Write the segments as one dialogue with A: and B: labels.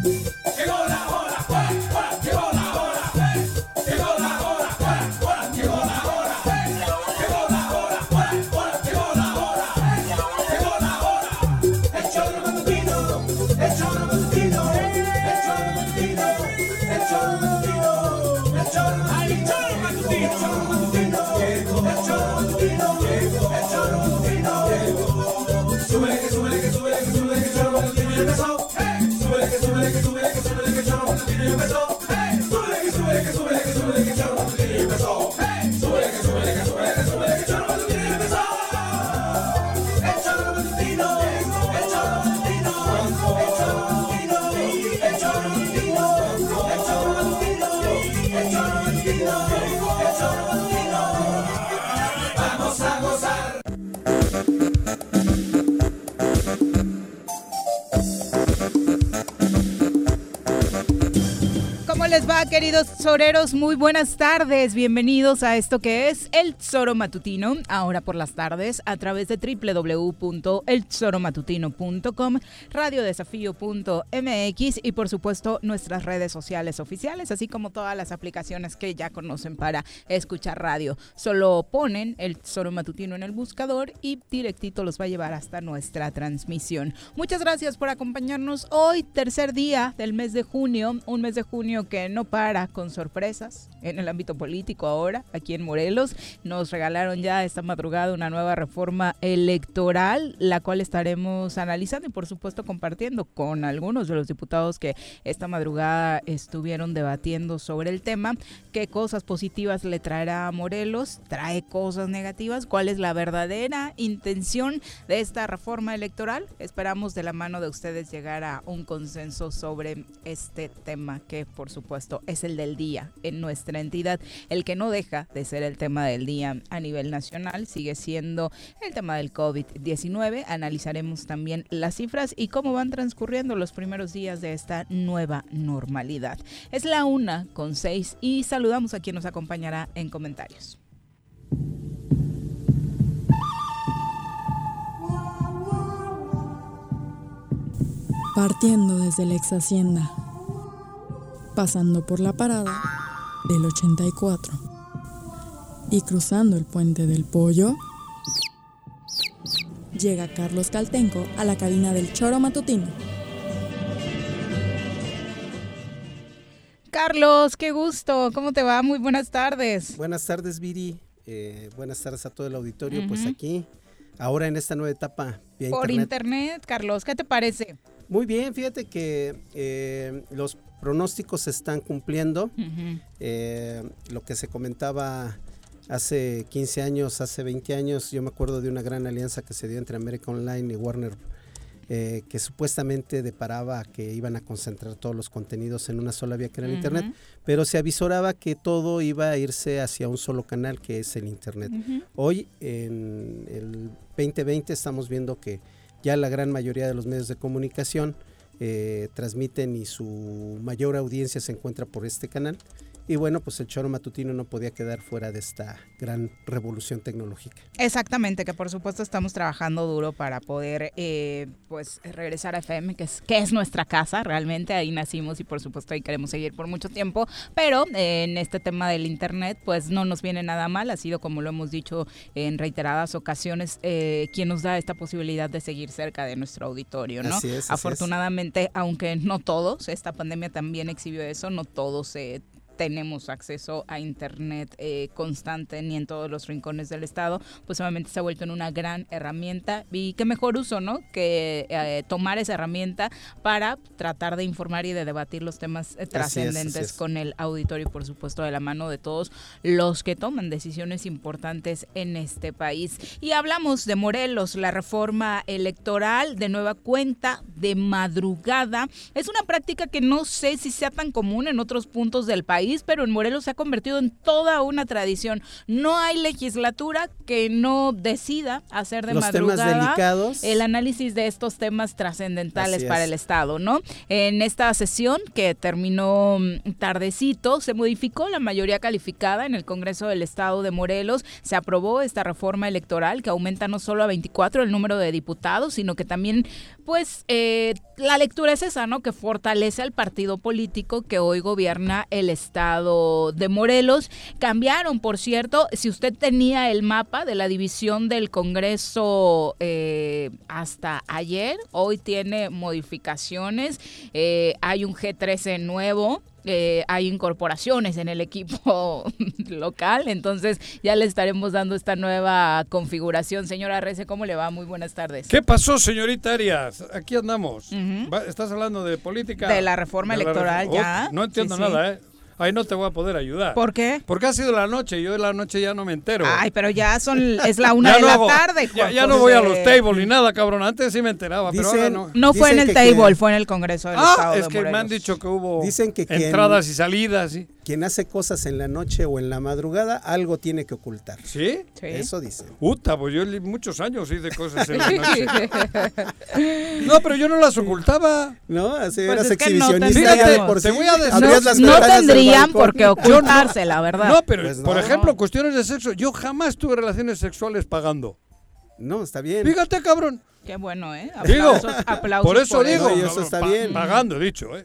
A: boom. Minas soreros? Muy buenas tardes. Bienvenidos a esto que es El Zoro Matutino, ahora por las tardes, a través de www.elzoromatutino.com, radiodesafío.mx y por supuesto nuestras redes sociales oficiales, así como todas las aplicaciones que ya conocen para escuchar radio. Solo ponen El Zoro Matutino en el buscador y directito los va a llevar hasta nuestra transmisión. Muchas gracias por acompañarnos hoy, tercer día del mes de junio, un mes de junio que no para con sorpresas en el ámbito político ahora, aquí en Morelos. Nos regalaron ya esta madrugada una nueva reforma electoral, la cual estaremos analizando y por supuesto compartiendo con algunos de los diputados que esta madrugada estuvieron debatiendo sobre el tema. ¿Qué cosas positivas le traerá a Morelos? ¿Trae cosas negativas? ¿Cuál es la verdadera intención de esta reforma electoral? Esperamos de la mano de ustedes llegar a un consenso sobre este tema que por supuesto es el del día en nuestra entidad. El que no deja de ser el tema del día a nivel nacional sigue siendo el tema del COVID-19. Analizaremos también las cifras y cómo van transcurriendo los primeros días de esta nueva normalidad. Es la una con seis y saludamos a quien nos acompañará en comentarios.
B: Partiendo desde la ex hacienda pasando por la parada del 84 y cruzando el puente del pollo, llega Carlos Caltenco a la cabina del Choro Matutino.
A: Carlos, qué gusto, ¿cómo te va? Muy buenas tardes.
C: Buenas tardes, Viri. Eh, buenas tardes a todo el auditorio. Pues aquí, ahora en esta nueva etapa.
A: Por internet. Carlos, ¿qué te parece?
C: Muy bien, fíjate que eh, los pronósticos se están cumpliendo. Eh, lo que se comentaba hace 15 años, hace 20 años, yo me acuerdo de una gran alianza que se dio entre América Online y Warner, eh, que supuestamente deparaba que iban a concentrar todos los contenidos en una sola vía que era el Internet, pero se avisoraba que todo iba a irse hacia un solo canal que es el Internet. Hoy, en el 2020, estamos viendo que ya la gran mayoría de los medios de comunicación eh, transmiten y su mayor audiencia se encuentra por este canal. Y bueno, pues el choro matutino no podía quedar fuera de esta gran revolución tecnológica.
A: Exactamente, que por supuesto estamos trabajando duro para poder eh, pues regresar a FM, que es, que es nuestra casa, realmente ahí nacimos y por supuesto ahí queremos seguir por mucho tiempo, pero eh, en este tema del Internet pues no nos viene nada mal, ha sido como lo hemos dicho en reiteradas ocasiones, eh, quien nos da esta posibilidad de seguir cerca de nuestro auditorio, ¿no? Afortunadamente, aunque no todos, esta pandemia también exhibió eso, no todos se tenemos acceso a Internet eh, constante ni en todos los rincones del Estado, pues obviamente se ha vuelto en una gran herramienta y qué mejor uso, ¿no? Que eh, tomar esa herramienta para tratar de informar y de debatir los temas eh, trascendentes con el auditorio y por supuesto de la mano de todos los que toman decisiones importantes en este país. Y hablamos de Morelos, la reforma electoral de nueva cuenta de madrugada. Es una práctica que no sé si sea tan común en otros puntos del país país, pero en Morelos se ha convertido en toda una tradición. No hay legislatura que no decida hacer de
C: Los temas
A: madrugada
C: delicados.
A: el análisis de estos temas trascendentales para el Estado, ¿no? En esta sesión que terminó mm, tardecito, se modificó la mayoría calificada en el Congreso del Estado de Morelos. Se aprobó esta reforma electoral que aumenta no solo a 24 el número de diputados, sino que también, pues, eh, la lectura es esa, ¿no? Que fortalece al partido político que hoy gobierna el Estado de Morelos. Cambiaron, por cierto, si usted tenía el mapa de la división del Congreso eh, hasta ayer, hoy tiene modificaciones. Eh, hay un G13 nuevo. eh, hay incorporaciones en el equipo local, entonces ya le estaremos dando esta nueva configuración. Señora Rece, ¿cómo le va? Muy buenas tardes.
D: ¿Qué pasó, señorita Arias? Aquí andamos. ¿Estás hablando de política?
A: De la reforma
D: De la
A: electoral, ya.
D: Oh, no entiendo
A: Sí, sí.
D: nada, ¿eh? Ahí no te voy a poder ayudar.
A: ¿Por qué?
D: Porque ha sido la noche y yo de la noche ya no me entero.
A: Ay, pero ya son es la una de
D: no
A: la
D: hago-
A: tarde.
D: Ya,
A: Juan
D: ya no voy a los tables ni nada, cabrón. Antes sí me enteraba, pero ahora no.
A: No fue en el
C: que
A: table,
C: quien-
A: fue en el Congreso del
D: Ah,
A: Estado
D: es
A: de
D: que me han dicho que hubo
C: Dicen que quien-
D: entradas y salidas. ¿sí?
C: Quien hace cosas en la noche o en la madrugada, algo tiene que ocultar.
D: ¿Sí?
A: Sí.
C: Eso dicen.
D: Puta, pues yo muchos años hice cosas en la noche. No, pero yo no las ocultaba.
C: ¿No? Así
A: Pues
C: eras
A: es que no
C: exhibicionista por
D: Te voy a decir-
A: no,
C: las
A: no
C: del
A: tendrían por qué ocultarse, la verdad.
D: No, pero
C: Pues
D: por
C: no.
D: ejemplo, cuestiones de sexo, yo jamás tuve relaciones sexuales pagando.
C: No, está bien.
D: Fíjate, cabrón.
A: Qué bueno, ¿eh?
D: Digo,
A: Aplausos, aplausos
D: por eso digo,
C: eso. Y eso está bien.
D: pagando, he dicho, ¿eh?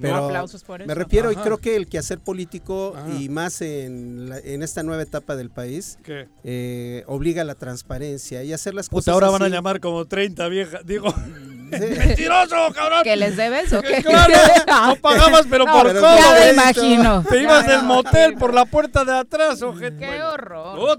C: Pero
A: aplausos por eso.
C: Me refiero y creo que el quehacer político
D: Ajá.
C: y más en, la- en esta nueva etapa del país
D: ¿Qué?
C: eh, obliga a la transparencia y hacer las cosas
D: Puta, ahora van a llamar como 30 viejas. Digo,
C: Sí.
D: ¡mentiroso, cabrón!
A: ¿Que les debes o qué?
D: Claro, no pagabas, pero
A: No,
D: por
C: pero
D: codo.
A: Ya me imagino.
D: Te ibas del motel por la puerta de atrás, ojete.
A: Qué
D: Bueno.
A: horror.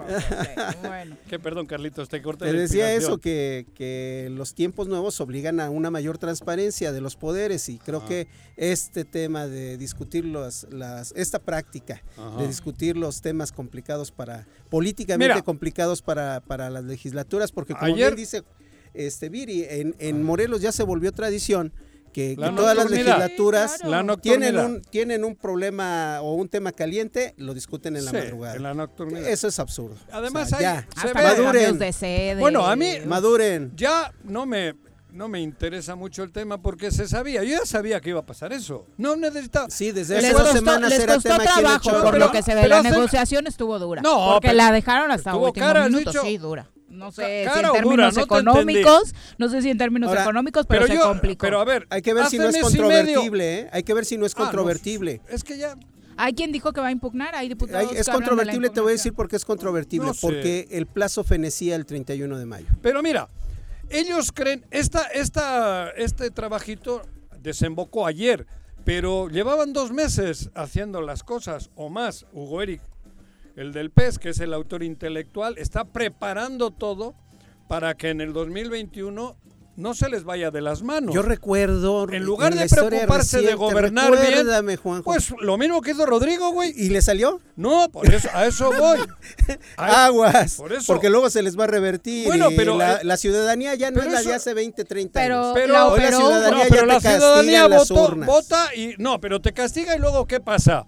A: Bueno.
D: Que perdón, Carlitos, te corté
C: Te decía eso, que, que los tiempos nuevos obligan a una mayor transparencia de los poderes y creo
D: Ah.
C: que este tema de discutir las, las, esta práctica
D: Ajá.
C: de discutir los temas complicados para, políticamente
D: Mira.
C: complicados para, para las legislaturas, porque como
D: Ayer-
C: bien dice este Viri, en, en Morelos ya se volvió tradición que,
D: La
C: que todas las legislaturas
A: Sí, claro.
D: La nocturnidad.
C: tienen un, tienen un problema o un tema caliente, lo discuten en la
D: Sí,
C: madrugada.
D: en la nocturnidad.
C: Eso es absurdo.
D: Además,
C: O sea,
D: hay-
C: ya,
D: se
C: Maduren.
A: de sede.
D: Bueno, a mí-
C: maduren.
D: Ya no me, no me interesa mucho el tema porque se sabía. Yo ya sabía que iba a pasar eso. No necesitaba.
C: Sí, desde hace dos semanas
A: les
C: era
A: costó
C: tema el
A: trabajo, por
D: pero-
A: lo que se ve. La
D: hace-
A: negociación estuvo dura.
D: No,
A: porque
D: pero-
A: la dejaron hasta
D: estuvo
A: último
D: cara,
A: minuto.
D: dicho.
A: Sí, dura. No sé si en términos
D: dura, no te
A: económicos, no sé si en términos
C: Ahora,
A: económicos, pero,
D: Pero
A: se
D: yo,
A: complicó.
D: pero a ver,
C: Hay que ver si no es controvertible, ¿eh? Hay que ver si no es
D: Ah, no,
C: controvertible.
D: es que ya
A: Hay quien dijo que va a impugnar, hay diputados
C: Hay-
A: que
C: es controvertible, te voy a decir por qué es controvertible.
D: No sé.
C: Porque el plazo fenecía el 31 de mayo.
D: Pero mira, ellos creen, esta, esta, este trabajito desembocó ayer, pero llevaban dos meses haciendo las cosas o más. Hugo Eric, el del PES, que es el autor intelectual, está preparando todo para que en el 2021 no se les vaya de las manos.
C: Yo recuerdo.
D: En lugar de preocuparse de gobernar bien,
C: Juanjo.
D: Pues lo mismo que hizo Rodrigo, güey.
C: ¿Y le salió?
D: No, por eso, a eso voy. A-
C: Aguas.
D: por eso.
C: Porque luego se les va a revertir.
D: Bueno,
C: y
D: pero,
C: la,
D: eh,
C: la ciudadanía ya no es la de
D: eso-
C: hace 20, 30
A: Pero,
C: años.
D: Pero-
A: la
C: Hoy la
A: operó,
C: ciudadanía
D: No,
C: ya
D: pero
C: te
D: la
C: castiga
D: ciudadanía
C: en las
D: votó,
C: urnas.
D: vota y no, pero te castiga y luego ¿qué pasa?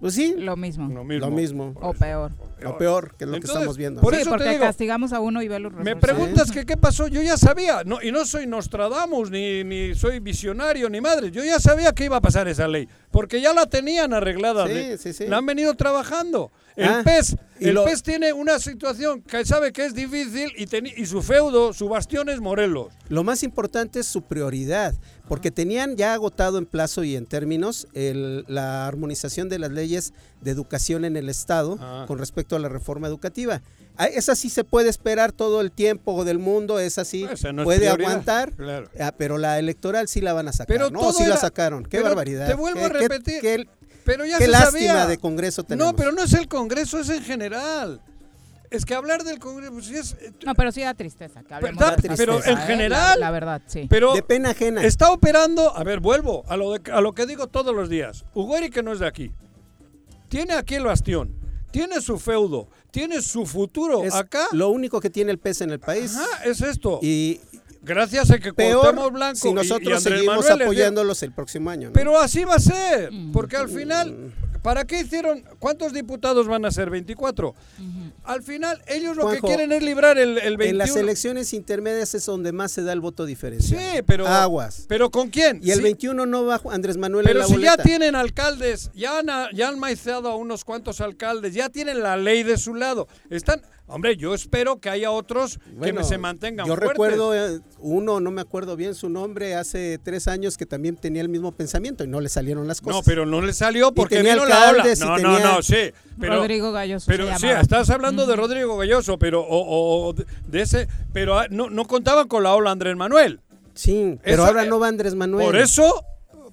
C: Pues sí,
A: lo mismo,
D: Lo mismo.
C: lo mismo.
A: o peor.
C: O peor, que es lo que estamos viendo.
D: por
A: sí,
D: eso te
A: porque
D: digo,
A: castigamos a uno y ve los
D: Me
A: resultados.
D: preguntas que qué pasó, yo ya sabía, no, y no soy Nostradamus, ni, ni soy visionario, ni madre, yo ya sabía que iba a pasar esa ley, porque ya la tenían arreglada,
C: Sí,
D: de-
C: sí, sí.
D: la han venido trabajando. El
C: Ah,
D: PES,
C: y
D: el
C: lo-
D: PES tiene una situación que sabe que es difícil y, teni- y su feudo, su bastión es Morelos.
C: Lo más importante es su prioridad, porque tenían ya agotado en plazo y en términos el- la armonización de las leyes de educación en el Estado
D: Ah.
C: con respecto a la reforma educativa. Ah, Esa sí se puede esperar todo el tiempo del mundo, esa sí
D: Esa no es
C: puede aguantar,
D: claro.
C: ah, pero la electoral sí la van a sacar.
D: Pero
C: no, sí la sacaron, qué barbaridad.
D: te vuelvo
C: Qué-
D: a
C: qué-
D: repetir,
C: Qué,
D: Pero ya
C: qué
D: se
C: lástima
D: sabía.
C: de Congreso tenemos.
D: No, pero no es el Congreso, es en general. Es que hablar del Congreso, pues, sí es...
A: No, pero sí da tristeza. Que hablemos
D: da
A: de
C: tristeza,
A: cosas,
D: en
A: ¿eh?
D: general.
A: La, la verdad, sí.
D: Pero
C: De pena ajena.
D: está operando, a ver, vuelvo a lo, de- a lo que digo todos los días. Hugo Eric que no es de aquí. Tiene aquí el bastión, tiene su feudo, tiene su futuro
C: Es
D: acá.
C: lo único que tiene el pez en el país.
D: Ajá, es esto.
C: Y
D: gracias a que
C: Peor
D: Blanco
C: si
D: y- y
C: nosotros
D: Andrés
C: seguimos
D: Manuel
C: apoyándolos el próximo año. ¿no?
D: Pero así va a ser,
A: Mm.
D: porque al final, ¿para qué hicieron? ¿Cuántos diputados van a ser? 24. Al final, ellos lo
C: Juanjo,
D: que quieren es librar el, el 21.
C: en las elecciones intermedias es donde más se da el voto diferencial.
D: Sí, pero.
C: Aguas.
D: ¿Pero con quién?
C: Y el
D: Sí,
C: 21 no va Andrés Manuel en
D: Pero
C: la
D: si ya tienen alcaldes, ya han, ya han maizado a unos cuantos alcaldes, ya tienen la ley de su lado. Están. Hombre, yo espero que haya otros
C: Bueno,
D: que se mantengan
C: Yo
D: fuertes.
C: recuerdo eh, uno, no me acuerdo bien su nombre, hace tres años que también tenía el mismo pensamiento y no le salieron las cosas.
D: No, pero no le salió porque
C: tenía
D: vino la ola. No, no, no, sí. Pero,
A: Rodrigo Galloso
D: Pero
A: se
D: sí, estás hablando de Rodrigo Galloso, pero o, o de- de ese, pero ah, no, no contaban con la ola Andrés Manuel.
C: Sí, pero ahora
D: eh,
C: no va Andrés Manuel.
D: Por eso,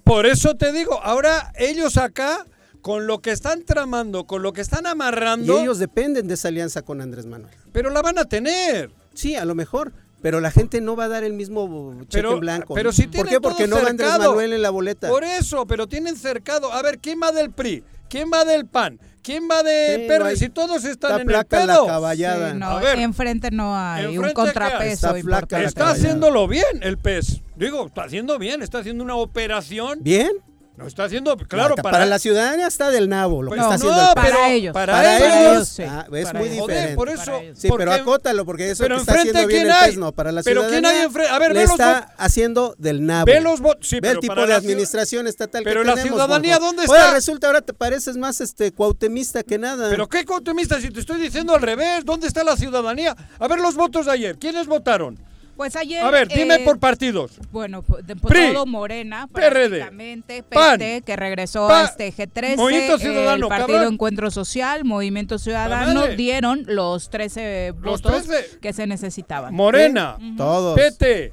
D: por eso te digo, ahora ellos acá con lo que están tramando, con lo que están
C: Y
D: amarrando,
C: ellos dependen de esa alianza con Andrés Manuel.
D: pero la van a tener.
C: Sí, a lo mejor. Pero la gente no va a dar el mismo cheque
D: Pero-
C: en blanco.
D: pero si
C: ¿Por qué? Porque no va Andrés. Manuel en la boleta.
D: Por eso, pero tienen cercado. A ver, ¿quién va del PRI? ¿Quién va del PAN? ¿Quién va de
C: Sí, no
D: Si todos están
C: Está
D: en el
C: flaca la caballada.
A: Sí, no,
D: A ver.
A: enfrente no hay un
D: ¿Enfrente
A: contrapeso?
C: Está flaca.
D: Está haciéndolo bien el PES. Digo, está haciendo bien, está haciendo una operación.
C: ¿Bien?
D: No está haciendo, claro,
C: para,
D: para,
C: la ciudadanía está del nabo lo que
D: Pues
C: está
D: no,
C: haciendo el
A: para
D: pero
A: ellos.
D: para
C: Para
D: ellos,
C: ellos,
A: sí,
C: ah, es
A: para
C: muy
A: ellos.
C: diferente.
D: Joder, por
A: Para
D: eso.
C: Sí, pero acótalo, porque eso
D: pero
C: que está haciendo bien
D: ¿quién
C: el? PES no, para la
D: Pero
C: ciudadanía
D: ¿quién hay enfrente? A ver,
C: le
D: ve los
C: está haciendo del nabo.
D: Ve los votos. Sí,
C: Ve
D: pero
C: el tipo
D: para
C: de
D: la ciudad-
C: administración estatal
D: Pero
C: que
D: la
C: tenemos,
D: ciudadanía. ¿dónde
C: Ahora
D: está?
C: resulta, ahora te pareces más este cuautemista que nada.
D: Pero qué cautemista, si te estoy diciendo al revés, ¿dónde está la ciudadanía? A ver los votos de ayer, ¿quiénes votaron?
A: Pues ayer.
D: A ver, dime
A: eh,
D: por partidos.
A: Bueno, pues, de-
D: PRI,
A: todo Morena,
D: PRD,
A: prácticamente,
D: PAN,
A: PT, que regresó
D: PA,
A: a este G13,
D: Movimiento Ciudadano,
A: el Partido
D: cabrón.
A: Encuentro Social, Movimiento Ciudadano, dieron los 13
D: Los
A: votos
D: 13.
A: que se necesitaban.
D: Morena,
C: Todos.
D: PT,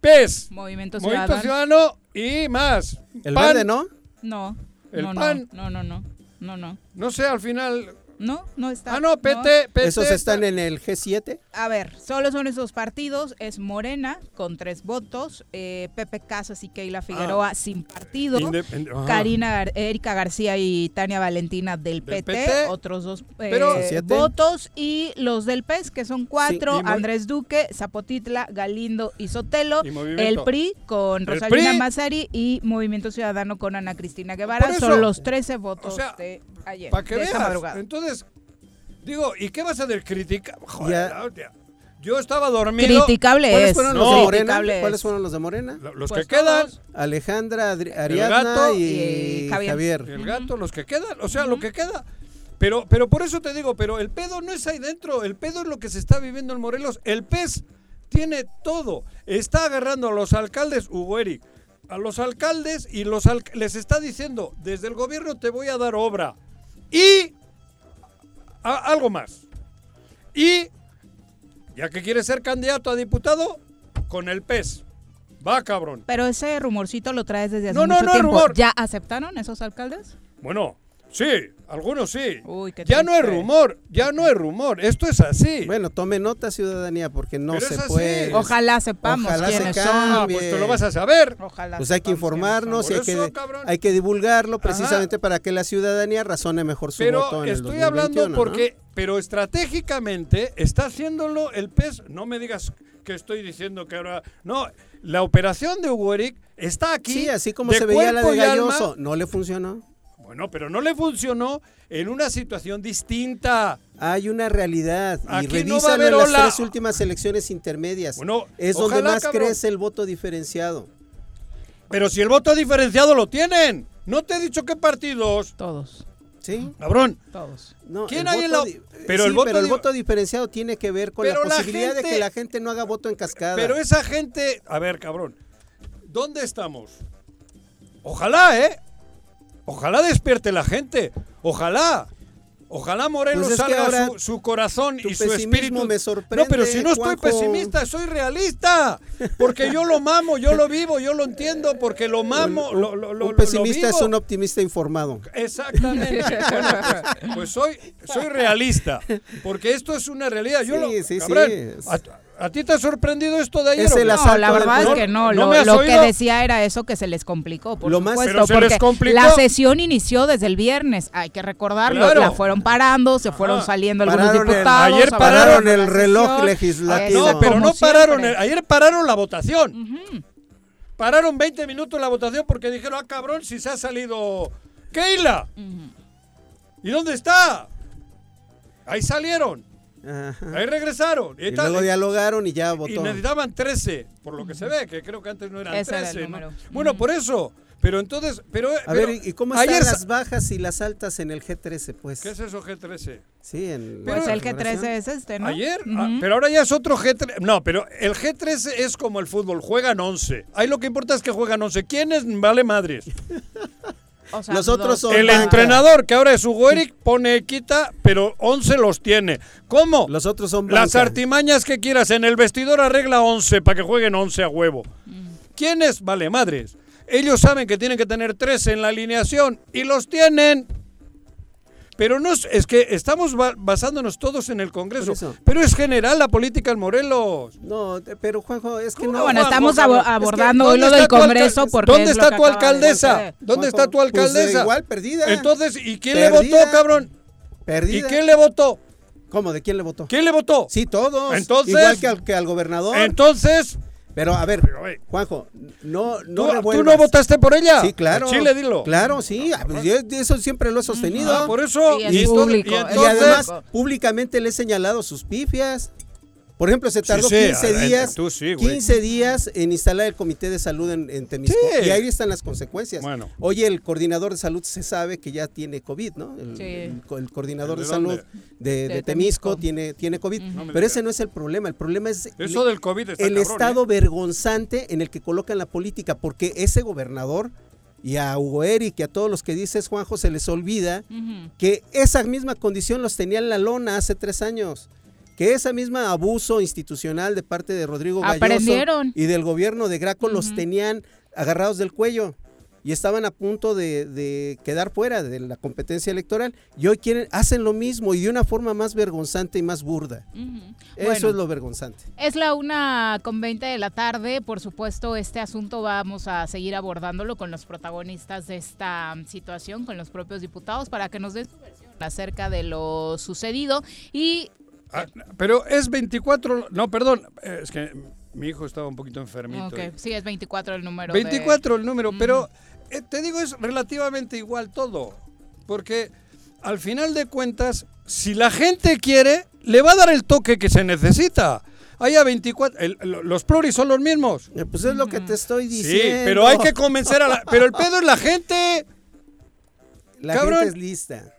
D: PES,
A: Movimiento
D: Movimiento
A: Ciudadano.
D: Ciudadano y más.
C: el
D: PAN,
C: verde, ¿no?
A: No,
D: El
A: no,
D: PAN.
A: no, no, no, no, no,
D: No sé, al final.
A: No, no está.
D: Ah, no, PT, PT.
C: Esos están en el G7.
A: A ver, solo son esos partidos. Es Morena con tres votos, eh, Pepe Casas y Keila Figueroa sin partido.
D: Independ- Ajá.
A: Karina, Gar- Erika García y Tania Valentina del,
D: Del
A: PT,
D: PT.
A: otros dos eh,
D: Pero-
A: votos y los del PES que son cuatro,
D: Sí,
A: Andrés Duque, Zapotitla, Galindo y Sotelo,
D: Y
A: el PRI con Rosalina
D: PRI.
A: Mazari y Movimiento Ciudadano con Ana Cristina Guevara,
D: eso,
A: son los 13 votos
D: o sea,
A: de ayer,
D: Para que veas.
A: madrugada.
D: Entonces, digo, ¿y qué vas a hacer? Crítica. Joder,
C: Ya.
D: la hostia. Yo estaba dormido.
A: Criticable
C: ¿Cuáles
A: es.
C: fueron
D: No.
C: los de Morena?
A: Criticable
C: ¿Cuáles
A: es.
C: fueron los de Morena?
D: Lo- Los
A: Pues
D: que quedan.
A: todos.
C: Alejandra, Adri-
D: gato
C: Ariadna y,
A: y Javier.
C: Javier.
D: El gato, los que quedan, o sea, lo que queda. Pero, pero por eso te digo, pero el pedo no es ahí dentro, el pedo es lo que se está viviendo en Morelos. El pez tiene todo. Está agarrando a los alcaldes, Hugo Eric, a los alcaldes y los al- les está diciendo, desde el gobierno te voy a dar obra. Y a- algo más. Y, ya que quieres ser candidato a diputado, con el pez. Va, cabrón.
A: Pero ese rumorcito lo traes desde hace
D: No, no,
A: mucho
D: no,
A: tiempo.
D: rumor.
A: ¿Ya aceptaron esos alcaldes?
D: Bueno, sí, algunos sí.
A: Uy, qué
D: ya no es rumor, ya no es rumor. Esto es así.
C: Bueno, tome nota, ciudadanía, porque no
D: Pero
C: se puede.
A: Ojalá sepamos
C: Ojalá se
A: quiénes
C: cambie.
A: son.
D: Ah, pues tú lo vas a saber.
A: Ojalá
C: Pues hay que informarnos y hay que,
D: eso, cabrón.
C: hay que divulgarlo precisamente para que la ciudadanía razone mejor su
D: Pero
C: voto en el
D: estoy hablando
C: 2021, ¿no?
D: porque, pero estratégicamente está haciéndolo el PES. No me digas que estoy diciendo que ahora. No, la operación de Hugo Eric está aquí.
C: Sí, así como
D: de
C: se veía la de
D: alma.
C: Galloso, no le funcionó.
D: Bueno, pero no le funcionó en una situación distinta.
C: Hay una realidad
D: Aquí
C: y
D: no va a
C: revísalo en
D: haber
C: las tres últimas elecciones intermedias.
D: Bueno,
C: es donde
D: ojalá,
C: más
D: cabrón.
C: crece el voto diferenciado.
D: Pero si el voto diferenciado lo tienen. No te he dicho qué partidos.
A: Todos,
C: ¿Sí?
D: Cabrón.
A: todos.
C: No,
D: ¿Quién hay en la- pero
C: sí,
D: el voto
C: pero el voto diferenciado tiene que ver con la
D: Pero la
C: posibilidad de
D: gente-
C: que la gente no haga voto en cascada.
D: Pero esa gente, a ver, cabrón, ¿dónde estamos? Ojalá, ¿eh? Ojalá despierte la gente. Ojalá. Ojalá Morelos
C: Pues
D: salga su, su corazón y su espíritu.
C: me sorprende,
D: no, pero si no estoy
C: Juanjo.
D: pesimista, soy realista. Porque yo lo mamo, yo lo vivo, yo lo entiendo, porque lo mamo,
C: un,
D: lo, lo- lo-
C: un
D: lo
C: pesimista es un optimista informado.
D: Exactamente. Bueno, pues, pues soy, soy realista. Porque esto es una realidad. Yo
C: Sí,
D: lo,
C: sí, sí.
D: cabrón, a- ¿A ti te ha sorprendido esto de ayer?
C: Es el?
A: No, la
C: del
A: verdad es que no.
D: ¿No
A: Lo, que decía era eso que se les complicó, por
C: Lo más-
A: supuesto.
D: Pero se les complicó.
A: La sesión inició desde el viernes, hay que recordarlo.
D: Claro.
A: La fueron parando, se fueron
D: Ajá.
A: saliendo algunos
C: el-
A: diputados.
D: ayer
C: pararon el reloj
A: sesión.
C: legislativo.
D: No, pero no pararon. el- ayer pararon la votación. Pararon 20 minutos la votación porque dijeron, ah, cabrón, si se ha salido Keila. ¿Y dónde está? Ahí salieron.
C: Ajá.
D: Ahí regresaron.
C: Y
D: tal.
C: luego dialogaron y ya
D: Y
C: votó.
D: necesitaban 13, por lo que se ve, que creo que antes no eran
A: Ese era el
D: 13. ¿no?
A: número.
D: Bueno, por eso. Pero entonces, pero,
C: A
D: pero
C: ver, ¿y y cómo están
D: ayer
C: las bajas y las altas en el G13, pues?
D: ¿Qué es eso G13?
C: Sí, en
A: Pues
C: la
A: el G13
C: configuración.
A: es este, ¿no?
D: Ayer. Ah, pero ahora ya es otro G13. No, pero el G13 es como el fútbol, juegan 11. Ahí lo que importa es que juegan 11. ¿Quiénes? Vale madres.
A: O sea,
C: Los otros son
D: El
C: banca.
D: entrenador, que ahora es Hugo Eric, pone quita, pero 11 los tiene. ¿Cómo?
C: Los otros son
D: Las artimañas que quieras. En el vestidor arregla 11 para que jueguen 11 a huevo. ¿Quiénes? Vale, madres. Ellos saben que tienen que tener 13 en la alineación y los tienen. Pero no es, que estamos ba- basándonos todos en el Congreso. Pero es general la política en Morelos.
C: No, pero Juanjo, es que
D: ¿Cómo
C: no.
A: Ah, bueno, estamos
D: Es que,
A: abordando hoy
D: ¿dónde
A: lo del Congreso porque
D: ¿Dónde está tu alcaldesa? ¿Dónde está tu
C: pues,
D: alcaldesa?
C: igual, perdida.
D: Entonces, ¿y quién le votó, cabrón?
C: Perdida.
D: ¿Y quién le votó?
C: ¿Cómo? ¿De quién le votó?
D: ¿Quién le votó?
C: Sí, todos.
D: Entonces-
C: Igual que al, que al gobernador.
D: Entonces,
C: pero a ver. Juanjo, no,
D: ¿tú,
C: no
D: tú
C: revuelvas.
D: no votaste por ella?
C: Sí, claro.
D: Chile, dilo.
C: Claro, sí. yo eso siempre lo he sostenido.
D: Ah, por eso.
A: Sí, es
D: y entonces-
A: público,
D: y
C: además, públicamente le he señalado sus pifias. Por ejemplo, se tardó
D: sí,
C: 15
D: a-
C: días,
D: tú sí, güey.
C: 15 días en instalar el comité de salud en, en Temisco.
D: Sí.
C: Y ahí están las consecuencias.
D: Bueno.
C: Oye, el coordinador de salud se sabe que ya tiene COVID, ¿no? El,
A: Sí.
C: el co- el coordinador
D: ¿De
C: de, salud de, de
A: De
C: Temisco,
A: Temisco.
C: tiene, tiene COVID.
D: No
C: Pero ese no es el problema. El problema es
D: Eso del COVID está
C: el
D: cabrón,
C: estado
D: ¿eh?
C: vergonzante en el que colocan la política, porque ese gobernador y a Hugo Eric y a todos los que dices, Juanjo, se les olvida que esa misma condición los tenía en la lona hace tres años. Que ese mismo abuso institucional de parte de Rodrigo Galloso y del gobierno de Graco los tenían agarrados del cuello y estaban a punto de, de quedar fuera de la competencia electoral y hoy quieren hacen lo mismo y de una forma más vergonzante y más burda. Eso
A: Bueno.
C: es lo vergonzante.
A: Es la una con 20 de la tarde. Por supuesto, este asunto vamos a seguir abordándolo con los protagonistas de esta situación, con los propios diputados, para que nos den su versión acerca de lo sucedido. Y
D: Ah, pero es 24, no, perdón, es que mi hijo estaba un poquito enfermito.
A: ok,
D: y-
A: sí, es 24 el número. de-
D: 24 el número, pero eh, te digo, es relativamente igual todo. Porque al final de cuentas, si la gente quiere, le va a dar el toque que se necesita. Hay a 24, el- lo- los pluris son los mismos.
C: Eh, Pues es lo que te estoy
D: Sí,
C: diciendo.
D: pero hay que convencer a la... Pero el pedo es la gente.
C: La
D: cabrón.
C: gente es lista.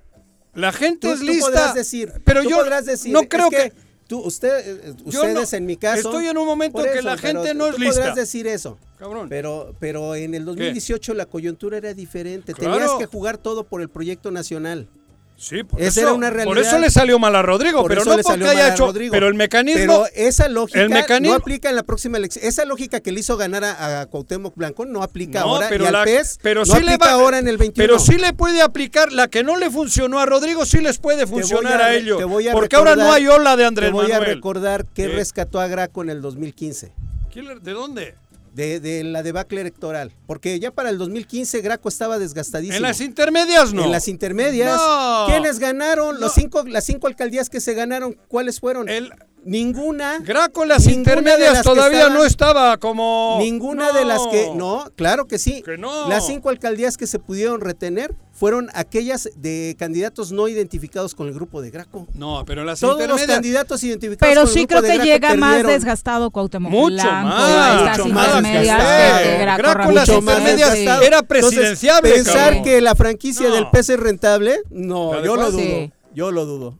D: La gente
C: Tú,
D: es
C: tú
D: lista.
C: podrás decir,
D: pero
C: tú
D: yo
C: podrás decir,
D: no
C: es
D: creo que...
C: tú, usted, eh, ustedes
D: no-
C: en mi caso.
D: Estoy en un momento
C: por
D: que
C: eso,
D: la gente no es
C: tú
D: lista.
C: podrás decir eso.
D: Cabrón.
C: Pero, pero en el 2018 la coyuntura era diferente.
D: Claro.
C: Tenías que jugar todo por el proyecto nacional.
D: Sí, por
C: Esa
D: eso,
C: era una
D: Por
C: realidad.
D: eso le salió mal a Rodrigo,
C: Por
D: pero no
C: le
D: porque haya
C: a
D: hecho.
C: Rodrigo.
D: Pero el mecanismo.
C: Pero esa lógica
D: el mecanismo-
C: no aplica en la próxima elección. Esa lógica que le hizo ganar a, a Cuauhtémoc Blanco no aplica
D: No,
C: ahora.
D: pero
C: y al
D: la-
C: PES
D: pero
C: no
D: sí le
C: aplica
D: va-
C: ahora en el 21.
D: Pero sí le puede aplicar la que no le funcionó a Rodrigo, sí les puede
C: voy
D: funcionar
C: a
D: a, ellos.
C: te voy a
D: porque ahora no
C: recordar-
D: hay ola de
C: Te
D: Andrés
C: voy a
D: Manuel.
C: recordar que rescató a Graco en el 2015.
D: ¿Quién le- ¿De dónde?
C: De, de la debacle electoral. Porque ya para el 2015 Graco estaba desgastadísimo.
D: En las intermedias no.
C: En las intermedias.
D: No.
C: ¿Quiénes ganaron? Los cinco, las cinco alcaldías que se ganaron, ¿cuáles fueron?
D: El
C: Ninguna.
D: Graco en las
C: Ninguna de
D: intermedias
C: las que
D: todavía
C: estaban-
D: no estaba como.
C: Ninguna de las que. No, claro que sí.
D: Que no.
C: Las cinco alcaldías que se pudieron retener fueron aquellas de candidatos no identificados con el grupo de Graco.
D: No, pero las
C: Todos los candidatos identificados
A: Pero
C: con el
A: sí
C: grupo
A: creo
C: de
A: que
C: Graco
A: llega más desgastado Cuauhtémoc
D: Mucho
A: Blanco
D: más,
C: mucho más desgastado.
A: que Graco
D: Graco en las
C: más
D: intermedias
C: desgastado.
D: era
C: Entonces,
D: presidenciable,
C: pensar
D: cabrón.
C: que la franquicia
D: No.
C: del PES es rentable, no,
D: ¿La de
C: yo lo dudo.
A: Sí.
C: Yo lo dudo.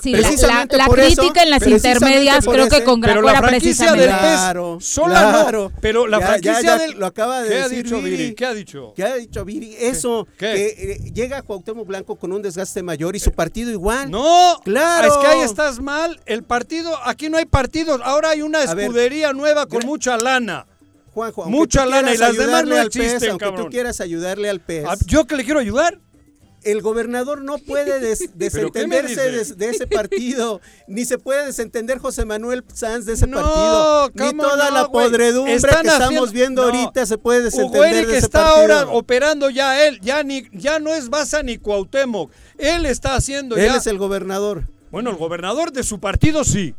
A: Sí, la, la,
C: Precisamente
A: la
C: por eso-
A: crítica en las intermedias creo que con
D: la
A: era
D: franquicia del
A: precisamente.
D: PES
C: Claro,
D: sola
C: claro.
D: no. Pero la
C: Ya-
D: franquicia
C: ya- ya
D: del.
C: lo acaba de
D: ¿Qué ha
C: decir
D: dicho
C: Viri.
D: Viri? ¿Qué ha dicho?
C: ¿Qué ha dicho Viri? Eso,
D: ¿Qué?
C: que eh, llega Cuauhtémoc Blanco con un desgaste mayor y su partido igual.
D: No,
C: Claro.
D: Es que ahí estás mal. El partido, aquí no hay partidos. Ahora hay una
C: ver,
D: escudería nueva con mucha lana.
C: Juanjo,
D: Mucha lana y las demás no
C: al PES,
D: existen,
C: aunque
D: cabrón.
C: tú quieras ayudarle al PES,
D: Ah, ¿Yo que le quiero ayudar?
C: El gobernador no puede des- desentenderse de, de ese partido, ni se puede desentender José Manuel Sanz de ese
D: No,
C: partido, ni toda
D: no,
C: la podredumbre
D: Están
C: que estamos viendo
D: no.
C: ahorita se puede
D: Hugo
C: desentender
D: Eric
C: de ese
D: está
C: partido.
D: ahora operando ya él, ya ni ya no es Baza ni Cuauhtémoc. Él está haciendo
C: Él
D: ya
C: es el gobernador.
D: Bueno, el gobernador de su partido sí.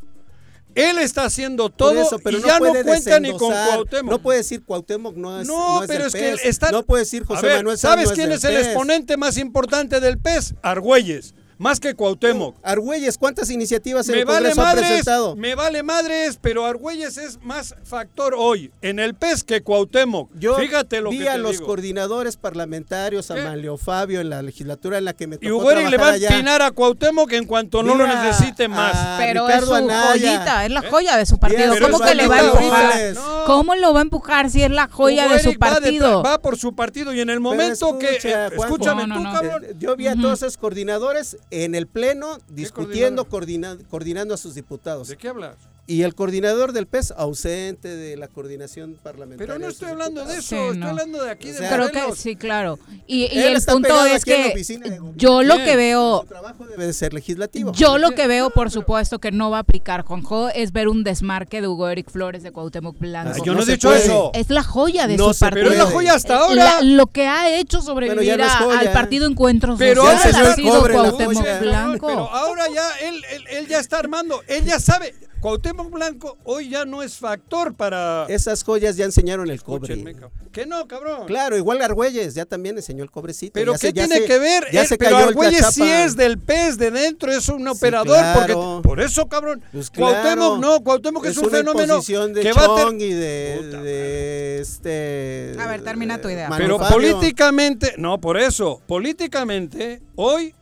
D: Él está haciendo todo
C: Por eso, pero
D: y
C: no
D: ya no cuenta ni con. Cuauhtémoc.
C: No puede decir Cuauhtémoc no es
D: No,
C: no es
D: pero
C: del
D: es que está-
C: No puede decir
D: A
C: José
D: ver,
C: Manuel Sanz
D: ¿Sabes
C: no
D: quién es el
C: PES.
D: exponente más importante del PES? Argüelles, más que Cuauhtémoc.
C: Argüelles, ¿cuántas iniciativas en
D: Me
C: el
D: vale
C: Congreso ha
D: madres,
C: presentado?
D: me vale madres, pero Argüelles es más factor hoy en el PES que Cuauhtémoc.
C: Yo
D: Fíjate lo
C: vi
D: que
C: a
D: te
C: los
D: digo.
C: coordinadores parlamentarios, a
D: ¿Qué?
C: Manlio Fabio en la legislatura en la que me tocó
D: Y Hugo Eric le va a empinar a Cuauhtémoc en cuanto no lo
C: a-
D: necesite más.
C: a
A: Pero es su
C: Anaya.
A: joyita, es la joya de su partido.
C: Bien,
A: ¿Cómo que le va a empujar?
D: No.
A: ¿Cómo lo va a empujar si es la joya de su
D: va
A: partido?
D: Va, por su partido y en el momento que... eh, escúchame
A: No,
D: tú,
A: no, no.
D: cabrón.
C: Eh, Yo vi a todos esos coordinadores en el pleno discutiendo,
D: coordinador?
C: coordina- coordinando a sus diputados.
D: ¿De qué hablas?
C: Y el coordinador del PES ausente de la coordinación parlamentaria.
D: Pero no
C: de
D: estoy hablando de eso,
A: Sí,
D: estoy
A: no.
D: hablando de aquí,
C: O
D: de
C: sea,
A: Creo que sí, claro. Y, y
C: Él
A: el
C: está
A: punto es que
C: de
A: yo lo que veo,
C: Su trabajo debe de ser legislativo.
A: yo lo que veo, por supuesto, que no va a aplicar Juanjo, es ver un desmarque de Hugo Eric Flores de Cuauhtémoc Blanco.
C: Ah,
D: yo no he dicho
C: puede.
D: eso.
A: Es la joya de
C: No
A: su partido.
D: Pero es la joya hasta
A: La-
D: ahora.
A: lo que ha hecho sobrevivir
C: Bueno, no joya.
A: al partido Encuentro
D: Pero
A: Social
D: ahora
C: ya
A: ha sido Cuauhtémoc. Blanco.
D: Pero ahora ya él, él, él ya está armando, él ya sabe. Cuauhtémoc Blanco hoy ya no es factor para...
C: Esas joyas ya enseñaron el cobre.
D: Que no, cabrón.
C: Claro, igual Argüelles ya también enseñó el cobrecito.
D: Pero
C: Ya
D: ¿qué
C: se- ya
D: tiene
C: se-
D: que ver?
C: Ya
D: Él-
C: se
D: pero Argüelles sí es del pez de dentro, es un
C: Sí,
D: operador.
C: claro.
D: porque Por eso, cabrón.
C: Pues claro.
D: Cuauhtémoc no, Cuauhtémoc es,
C: es
D: un fenómeno
C: de
D: que va a ter-
C: y de,
D: Puta
C: de este...
A: A ver, termina tu idea.
D: Pero
C: Fabio.
D: políticamente, no, por eso, políticamente, hoy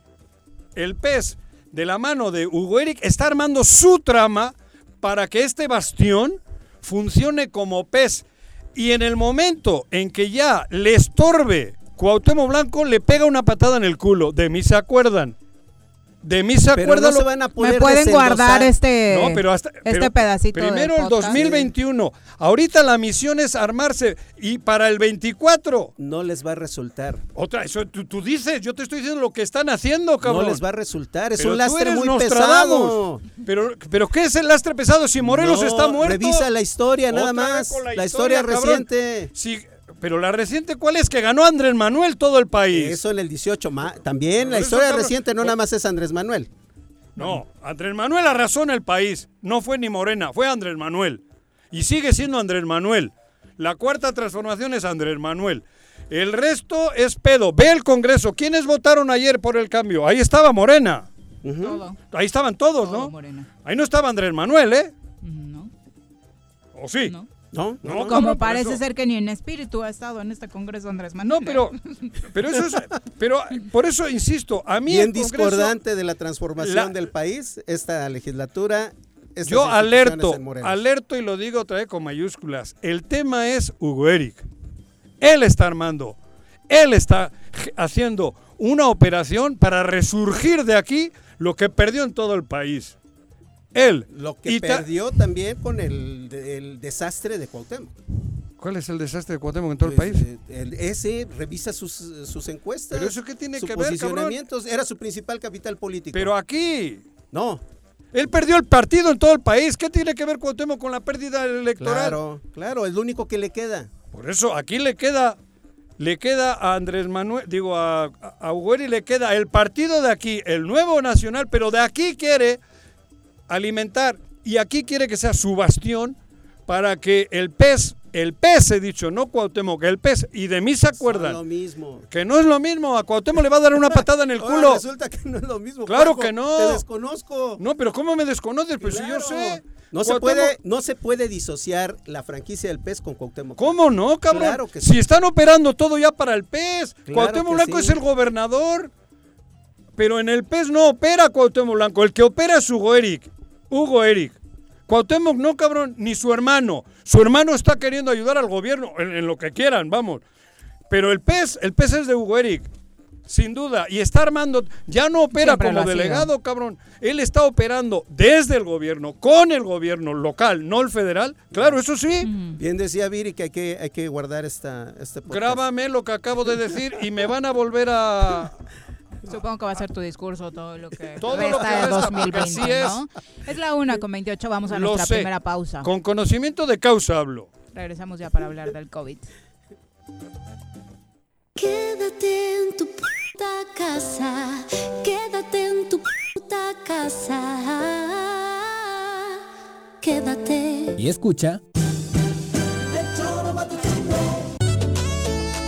D: el pez de la mano de Hugo Eric está armando su trama para que este bastión funcione como pez. Y en el momento en que ya le estorbe Cuauhtémoc Blanco, le pega una patada en el culo. De mí se acuerdan. De mí se acuerdan.
C: no se
D: lo-
C: van a poder
A: Me pueden
C: desendosar.
A: guardar este,
D: no, pero hasta,
A: este
D: pero
A: pedacito de
D: Primero el
A: podcast.
D: 2021. Ahorita la misión es armarse. Y para el 24,
C: No les va a resultar.
D: otra, eso tú, tú dices, yo te estoy diciendo lo que están haciendo, cabrón.
C: No les va a resultar. Es
D: Pero
C: un lastre muy pesado.
D: Pero, pero ¿qué es el lastre pesado si Morelos
C: No,
D: está muerto?
C: Revisa la historia, nada
D: Otra
C: más. La,
D: la
C: historia,
D: historia, cabrón.
C: reciente.
D: Pero la reciente, ¿cuál es? Que ganó Andrés Manuel todo el país.
C: Eso en el 18. ma- También la historia
D: cabrón.
C: reciente no nada más es Andrés Manuel.
D: No, Andrés Manuel arrasó en el país. No fue ni Morena, fue Andrés Manuel. Y sigue siendo Andrés Manuel. La cuarta transformación es Andrés Manuel. El resto es pedo. Ve el Congreso. ¿Quiénes votaron ayer por el cambio? Ahí estaba Morena.
A: Todo,
D: Ahí estaban todos,
A: todo
D: ¿no?
A: Morena.
D: Ahí no estaba Andrés Manuel, ¿eh?
A: No,
D: ¿O sí?
A: no.
C: No,
D: No,
C: no,
A: Como
D: por
A: parece
D: eso.
A: ser que ni en espíritu ha estado en este Congreso Andrés
D: No,
A: Manuel.
D: pero, pero eso es, pero por eso insisto, a mí
C: Bien
D: el Congreso-
C: discordante de la transformación
D: La-
C: del país, esta legislatura. estas
D: Yo alerto, alerto y lo digo otra vez con mayúsculas. El tema es Hugo Eric. Él está armando, él está haciendo una operación para resurgir de aquí lo que perdió en todo el país. Él.
C: Lo que
D: y ta-
C: perdió también con el, el desastre de Cuauhtémoc.
D: ¿Cuál es el desastre de Cuauhtémoc en todo el
C: Pues,
D: país?
C: eh, el- ese revisa sus, sus encuestas.
D: Pero eso qué tiene que ver, cabrón.
C: Era su principal capital político.
D: Pero aquí,
C: no,
D: él perdió el partido en todo el país. ¿Qué tiene que ver Cuauhtémoc con la pérdida electoral?
C: claro, claro, es lo único que le queda.
D: Por eso aquí le queda, le queda a Andrés Manuel, digo a, a Hugo Eric le queda el partido de aquí, el nuevo nacional, pero de aquí quiere alimentar y aquí quiere que sea su bastión para que el pez, el pez he dicho, no Cuauhtémoc, el pez, y de mí se
C: Son lo
D: acuerdan,
C: mismo.
D: que no es lo mismo, a Cuauhtémoc le va a dar una patada en el
C: Ahora
D: culo.
C: resulta que no es lo mismo.
D: Claro
C: Juanjo,
D: que no.
C: Te desconozco.
D: No, pero ¿cómo me desconoces? Pues si yo sé.
C: No se, puede, no se puede disociar la franquicia del pez con Cuauhtémoc.
D: ¿Cómo no, cabrón?
C: Claro que
D: Si
C: sí.
D: están operando todo ya para el pez.
C: Claro
D: Cuauhtémoc Blanco
C: sí.
D: es el gobernador. Pero en el pez no opera Cuauhtémoc Blanco. El que opera es Hugo Eric. Hugo Eric. Cuauhtémoc no, cabrón, ni su hermano. Su hermano está queriendo ayudar al gobierno en, en lo que quieran, vamos. Pero el pez, el pez es de Hugo Eric. Sin duda. Y está armando, ya no opera
A: Siempre
D: como delegado, cabrón. Él está operando desde el gobierno, con el gobierno local, no el federal. Claro, eso sí.
C: Bien decía Viri que hay que, hay que guardar esta, este podcast.
D: Grábame lo que acabo de decir y me van a volver a,
A: Supongo que va a ser tu discurso todo lo que
D: Todo lo
A: resta
D: que
A: de
D: resta,
A: 2020,
D: porque así es.
A: ¿no? Es la una con 28, vamos a
D: Lo
A: nuestra
D: sé.
A: primera pausa.
D: Con conocimiento de causa hablo.
A: Regresamos ya para hablar del COVID.
E: Quédate en tu puta casa, quédate en tu puta casa, quédate.
F: Y escucha.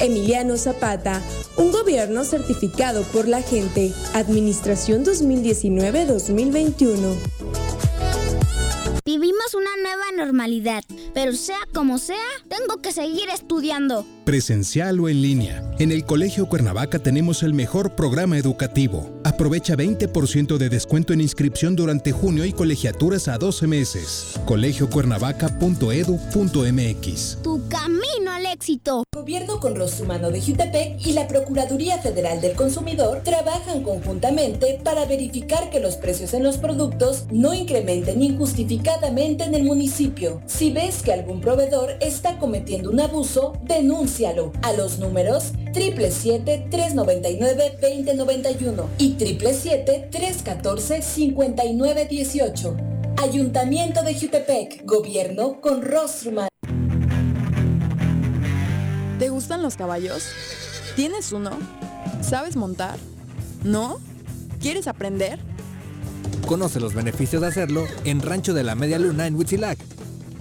G: Emiliano Zapata, un gobierno certificado por la gente. Administración 2019-2021.
E: Vivimos una nueva normalidad, pero sea como sea, tengo que seguir estudiando.
H: Presencial o en línea. En el Colegio Cuernavaca tenemos el mejor programa educativo. Aprovecha 20% de descuento en inscripción durante junio y colegiaturas a 12 meses. colegiocuernavaca.edu.mx.
E: Tu camino al éxito.
G: Gobierno con Rostro Humano de Jutepec y la Procuraduría Federal del Consumidor trabajan conjuntamente para verificar que los precios en los productos no incrementen injustificadamente en el municipio. Si ves que algún proveedor está cometiendo un abuso, denúncialo a los números 777-399-2091 y 777-314-5918. Ayuntamiento de Jutepec, Gobierno con Rostro Humano.
B: ¿Te gustan los caballos? ¿Tienes uno? ¿Sabes montar? ¿No? ¿Quieres aprender?
F: Conoce los beneficios de hacerlo en Rancho de la Media Luna en Huitzilac.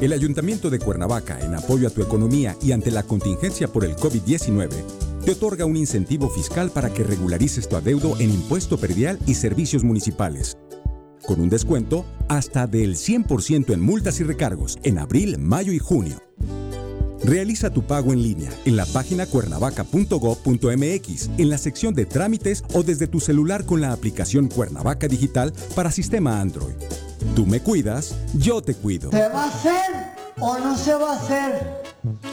I: El Ayuntamiento de Cuernavaca, en apoyo a tu economía y ante la contingencia por el COVID-19, te otorga un incentivo fiscal para que regularices tu adeudo en impuesto perdial y servicios municipales. Con un descuento hasta del 100% en multas y recargos en abril, mayo y junio. Realiza tu pago en línea en la página cuernavaca.gov.mx, en la sección de trámites o desde tu celular con la aplicación Cuernavaca Digital para sistema Android. Tú me cuidas, yo te cuido.
J: ¿Se va a hacer o no se va a hacer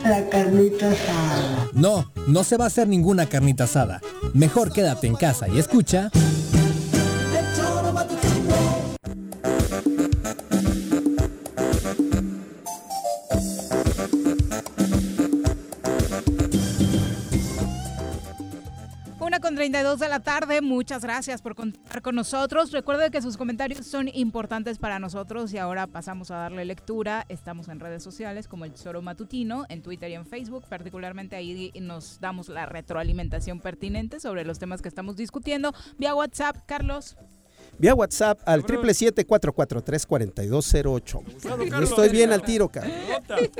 J: la carnita asada?
F: No, no se va a hacer ninguna carnita asada. Mejor quédate en casa y escucha.
A: Con 32 de la tarde, muchas gracias por contar con nosotros. Recuerde que sus comentarios son importantes para nosotros y ahora pasamos a darle lectura. Estamos en redes sociales como el Tesoro Matutino, en Twitter y en Facebook. Particularmente ahí nos damos la retroalimentación pertinente sobre los temas que estamos discutiendo. Vía WhatsApp, Carlos.
C: Vía WhatsApp al 777-443-4208. Estoy bien al tiro, cabrón.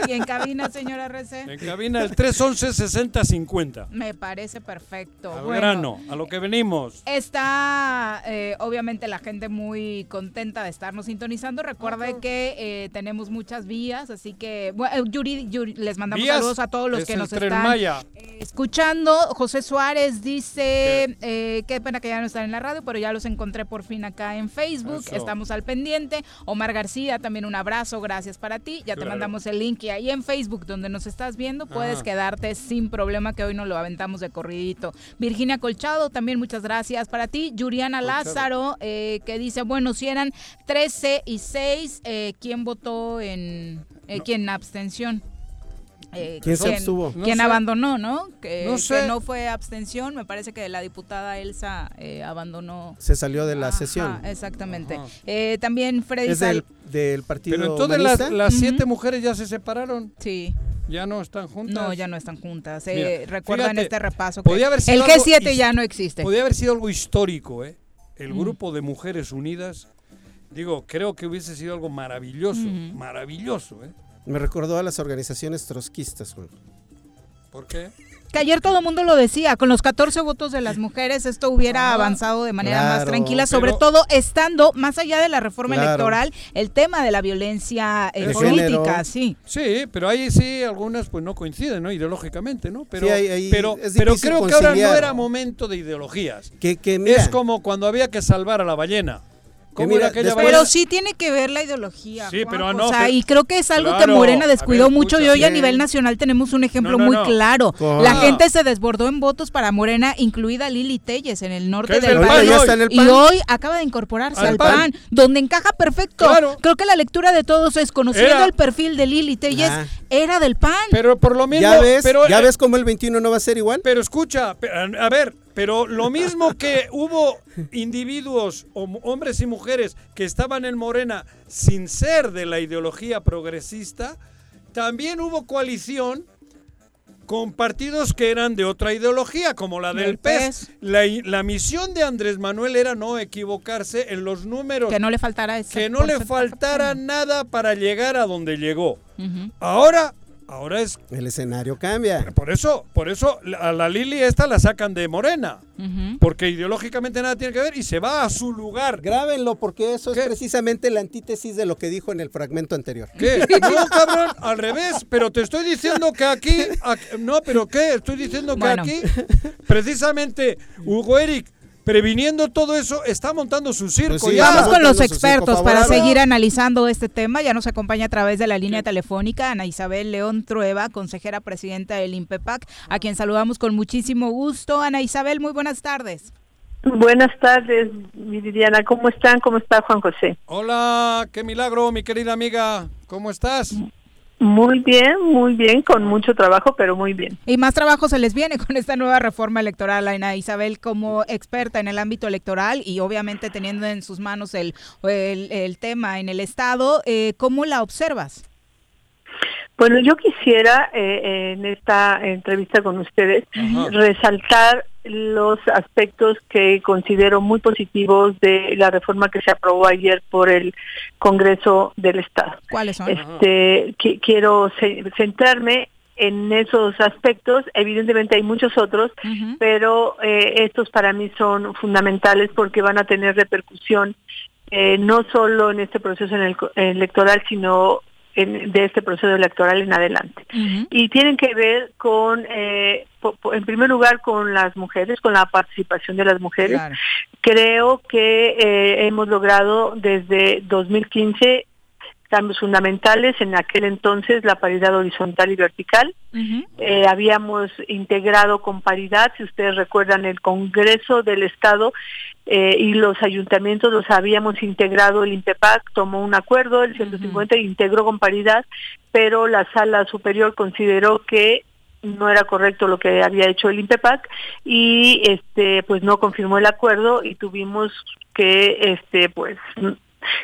A: Y en cabina, señora RC.
D: En cabina el 311-6050.
A: Me parece perfecto.
D: Al
A: Bueno,
D: grano, a lo que venimos.
A: Está eh, obviamente la gente muy contenta de estarnos sintonizando. Recuerde que eh, tenemos muchas vías, así que bueno, eh, Yuri, Yuri, les mandamos
D: Vías
A: saludos a todos los
D: es
A: que nos están
D: Maya.
A: eh, escuchando. José Suárez dice, eh, qué pena que ya no están en la radio, pero ya los encontré por fin acá en Facebook.
K: Eso.
A: Estamos al pendiente. Omar García, también un abrazo, gracias para ti. Ya te mandamos el link y ahí en Facebook donde nos estás viendo puedes
K: Ajá.
A: quedarte sin problema que hoy nos lo aventamos de corridito. Virginia Colchado, también muchas gracias para ti. Yuriana
K: Colchado.
A: Lázaro, eh, que dice, bueno, si eran 13 y 6, eh, ¿quién votó en... eh, ¿Quién abstención? Eh,
C: ¿Quién se abstuvo? No
A: ¿Quién
C: sé.
A: abandonó, no? Que
C: No
A: que
C: sé.
A: no fue abstención, me parece que la diputada Elsa eh, abandonó.
C: Se salió de la
A: Ajá,
C: sesión.
A: exactamente. Eh, también Freddy
C: Es del, del partido
D: Pero entonces las, siete mujeres ya se separaron.
A: Sí.
D: Ya no están juntas.
A: No, ya no están juntas. Eh,
D: Mira,
A: recuerdan
D: fíjate,
A: este repaso que
D: podía haber
A: el
D: sido algo
A: G7
D: his-
A: ya no existe.
D: Podría haber sido algo histórico, ¿eh? El
A: Mm.
D: grupo de mujeres unidas. Digo, creo que hubiese sido algo maravilloso. Maravilloso, ¿eh?
C: Me recordó a las organizaciones trotskistas.
D: ¿Por qué?
A: Que ayer todo el mundo lo decía, con los 14 votos de las mujeres esto hubiera avanzado de manera más tranquila,
C: pero-
A: sobre todo estando más allá de la reforma
C: Claro.
A: electoral, el tema de la violencia eh,
D: De
A: política,
D: género.
A: sí.
D: Sí, pero ahí sí algunas pues no coinciden, ¿no? Ideológicamente, ¿no? Pero,
C: Sí, ahí- ahí
D: pero, creo que ahora no era momento de ideologías.
C: Que, que mira,
D: es como cuando había que salvar a la ballena. ¿Cómo
C: mira, después-
A: Pero sí tiene que ver la ideología.
D: Sí,
A: Juan,
D: pero
A: o
D: no,
A: sea,
D: que-
A: y creo que es algo que Morena descuidó
D: ver,
A: mucho y hoy a nivel nacional tenemos un ejemplo
D: No, no,
A: muy
D: no.
A: claro.
C: ¿Cómo?
A: La gente se desbordó en votos para Morena, incluida Lili Telles en el norte
C: Que
A: del país. Y
C: PAN.
A: hoy acaba de incorporarse
C: Al
A: al,
C: PAN.
A: PAN. donde encaja perfecto.
D: Claro.
A: Creo que la lectura de todos es conociendo
D: Era-
A: el perfil de Lili Telles,
C: Ah.
A: era del PAN.
D: Pero por lo mismo,
C: ¿Ya ves?
D: pero,
C: ¿Ya
D: eh,
C: ves cómo el 21 no va a ser igual?
D: Pero escucha, a ver, pero lo mismo que hubo individuos, hom- hombres y mujeres, que estaban en Morena sin ser de la ideología progresista, también hubo coalición con partidos que eran de otra ideología, como la del PES. La, i- la misión de Andrés Manuel era no equivocarse en los números.
A: Que no le faltara ese
D: que no le faltara nada para llegar a donde llegó. Ahora, ahora es
C: El escenario cambia.
D: por eso, por eso la- a la Lili esta la sacan de Morena, porque ideológicamente nada tiene que ver y se va a su lugar.
C: Grábenlo porque eso es precisamente la antítesis de lo que dijo en el fragmento anterior.
D: ¿Qué? No, cabrón, al revés, pero te estoy diciendo que aquí, no, pero ¿qué? Estoy diciendo que
A: Bueno.
D: aquí, precisamente, Hugo Eric, previniendo todo eso, está montando su circo.
C: Pues sí,
D: ya.
A: Vamos con los
C: circo
A: expertos para seguir analizando este tema. Ya nos acompaña a través de la línea telefónica Ana Isabel León Trueba, consejera presidenta del INPEPAC, a quien saludamos con muchísimo gusto. Ana Isabel, muy buenas tardes.
K: Buenas tardes, Viridiana. ¿Cómo están? ¿Cómo está Juan José?
D: Hola, qué milagro, mi querida amiga, ¿cómo estás?
K: Muy bien, muy bien, con mucho trabajo, pero muy bien.
A: Y más trabajo se les viene con esta nueva reforma electoral, Ana Isabel, como experta en el ámbito electoral y obviamente teniendo en sus manos el, el, el tema en el Estado. Eh, ¿Cómo la observas?
K: Bueno, yo quisiera eh, en esta entrevista con ustedes
A: Ajá.
K: resaltar los aspectos que considero muy positivos de la reforma que se aprobó ayer por el Congreso del Estado.
A: ¿Cuáles son?
K: Este, qui- quiero ce- centrarme en esos aspectos. Evidentemente hay muchos otros, pero eh, estos para mí son fundamentales porque van a tener repercusión eh, no solo en este proceso en el co- electoral, sino en- de este proceso electoral en adelante. Y tienen que ver con, eh, po- po- en primer lugar, con las mujeres, con la participación de las mujeres.
A: Claro.
K: Creo que eh, hemos logrado desde 2015 cambios fundamentales. En aquel entonces la paridad horizontal y vertical. Eh, habíamos integrado con paridad, si ustedes recuerdan, el Congreso del Estado eh, y los ayuntamientos los habíamos integrado, el INPEPAC tomó un acuerdo, el 150 integró con paridad, pero la sala superior consideró que no era correcto lo que había hecho el INPEPAC y este pues no confirmó el acuerdo y tuvimos que este pues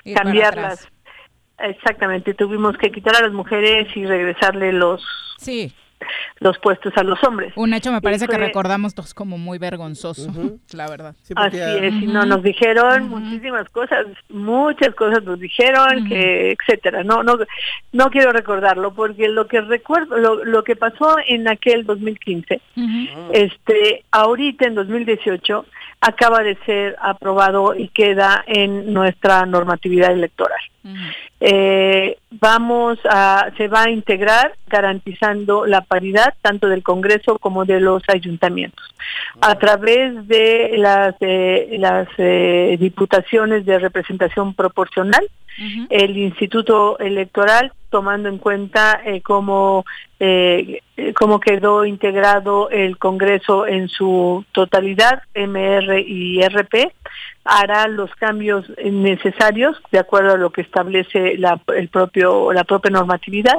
A: Ir para
K: cambiar
A: atrás.
K: las exactamente tuvimos que quitar a las mujeres y regresarle los
A: Sí.
K: Los puestos a los hombres.
A: Un hecho me parece que recordamos todos como muy vergonzoso, la verdad.
K: Así es, y no, nos dijeron muchísimas cosas, muchas cosas nos dijeron, que etcétera. No, no, no quiero recordarlo porque lo que recuerdo, lo, lo que pasó en aquel 2015, este, ahorita en 2018 acaba de ser aprobado y queda en nuestra normatividad electoral. Eh, vamos a, se va a integrar garantizando la paridad tanto del Congreso como de los ayuntamientos a través de las, eh, las eh, diputaciones de representación proporcional. El Instituto Electoral, tomando en cuenta cómo, cómo quedó integrado el Congreso en su totalidad, MR y RP, hará los cambios necesarios de acuerdo a lo que establece la, el propio, la propia normatividad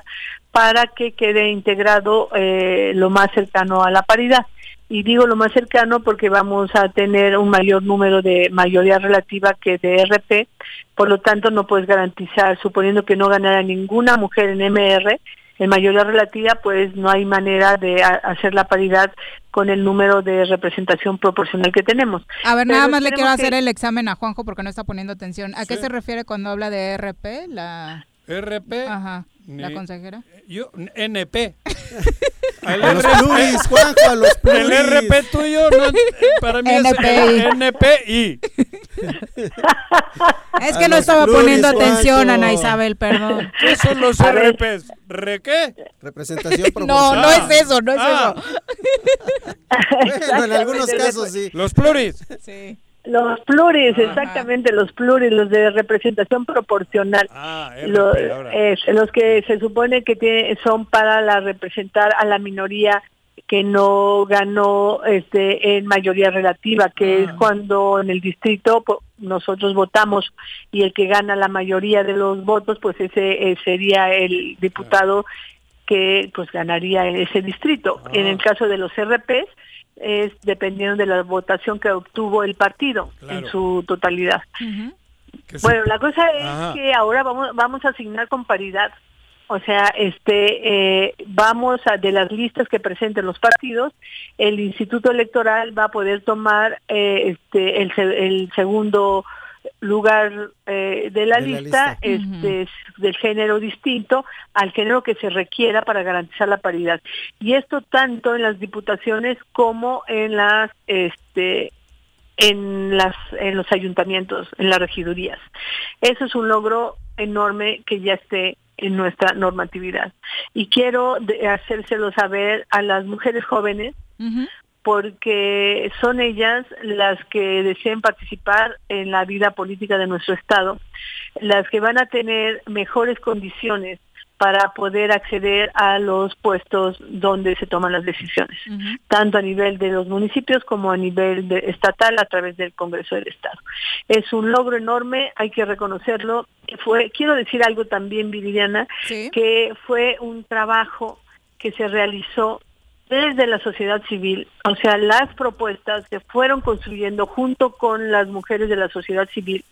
K: para que quede integrado eh, lo más cercano a la paridad. Y digo lo más cercano porque vamos a tener un mayor número de mayoría relativa que de RP, por lo tanto no puedes garantizar, suponiendo que no ganara ninguna mujer en MR, en mayoría relativa, pues no hay manera de hacer la paridad con el número de representación proporcional que tenemos.
A: A ver,
K: Pero
A: nada más le quiero
K: que-
A: hacer el examen a Juanjo porque no está poniendo atención. ¿A qué se refiere cuando habla de RP? La...
D: RP.
A: Ajá, la
D: Ni-
A: consejera.
D: Yo, NP. El
C: A los pluris, Juanjo, a los
D: El
C: pluris.
D: RP tuyo, no, para mí
A: NPI.
D: es NPI.
A: Es
C: A
A: que no estaba
C: pluris,
A: poniendo atención,
C: Juanjo.
A: Ana Isabel, perdón.
D: ¿Qué son los
K: A ver.
D: RPs? ¿Re qué?
C: Representación
A: No,
C: proporcional.
A: no es eso, no es
D: Ah.
C: Bueno, en algunos casos sí.
D: Los pluris.
A: eso. Sí.
K: Los pluris,
A: Ajá.
K: exactamente, los pluris, los de representación proporcional.
D: Ah,
K: Lo-
D: RP ahora.
K: es, los que se supone que tiene- son para la representar a la minoría que no ganó este en mayoría relativa, que es cuando en el distrito pues, nosotros votamos y el que gana la mayoría de los votos, pues ese eh, sería el diputado que pues ganaría en ese distrito. En el caso de los RPs es dependiendo de la votación que obtuvo el partido en su totalidad.
D: Sí.
K: Bueno, la cosa es
D: Ajá.
K: que ahora vamos vamos a asignar con paridad. O sea, este eh, vamos a de las listas que presenten los partidos, el Instituto Electoral va a poder tomar eh, este el segundo lugar eh, de la
C: De la
K: lista,
C: lista.
K: este del género distinto al género que se requiera para garantizar la paridad. Y esto tanto en las diputaciones como en las este en las en los ayuntamientos, en las regidurías. Eso es un logro enorme que ya esté en nuestra normatividad. Y quiero de- hacérselo saber a las mujeres jóvenes. Porque son ellas las que deseen participar en la vida política de nuestro Estado, las que van a tener mejores condiciones para poder acceder a los puestos donde se toman las decisiones, tanto a nivel de los municipios como a nivel de- estatal a través del Congreso del Estado. Es un logro enorme, hay que reconocerlo. Fue, quiero decir algo también, Viridiana,
A: Sí.
K: que fue un trabajo que se realizó desde la sociedad civil, o sea, las propuestas que fueron construyendo junto con las mujeres de la sociedad civil.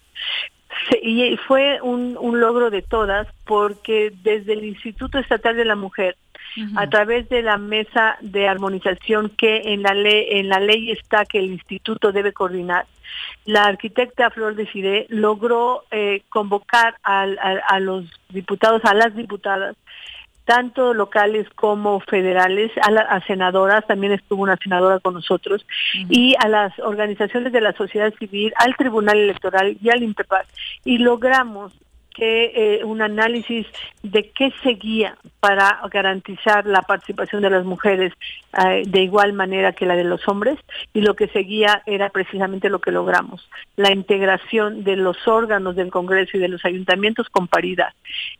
K: Se- y fue un, un logro de todas porque desde el Instituto Estatal de la Mujer, a través de la mesa de armonización que en la ley en la ley está que el instituto debe coordinar, la arquitecta Flor de Fide logró eh, convocar a los diputados, a las diputadas, tanto locales como federales, a, la- a senadoras, también estuvo una senadora con nosotros, y a las organizaciones de la sociedad civil, al Tribunal Electoral y al INPEPAC, y logramos que eh, un análisis de qué seguía para garantizar la participación de las mujeres eh, de igual manera que la de los hombres y lo que seguía era precisamente lo que logramos, la integración de los órganos del Congreso y de los ayuntamientos con paridad.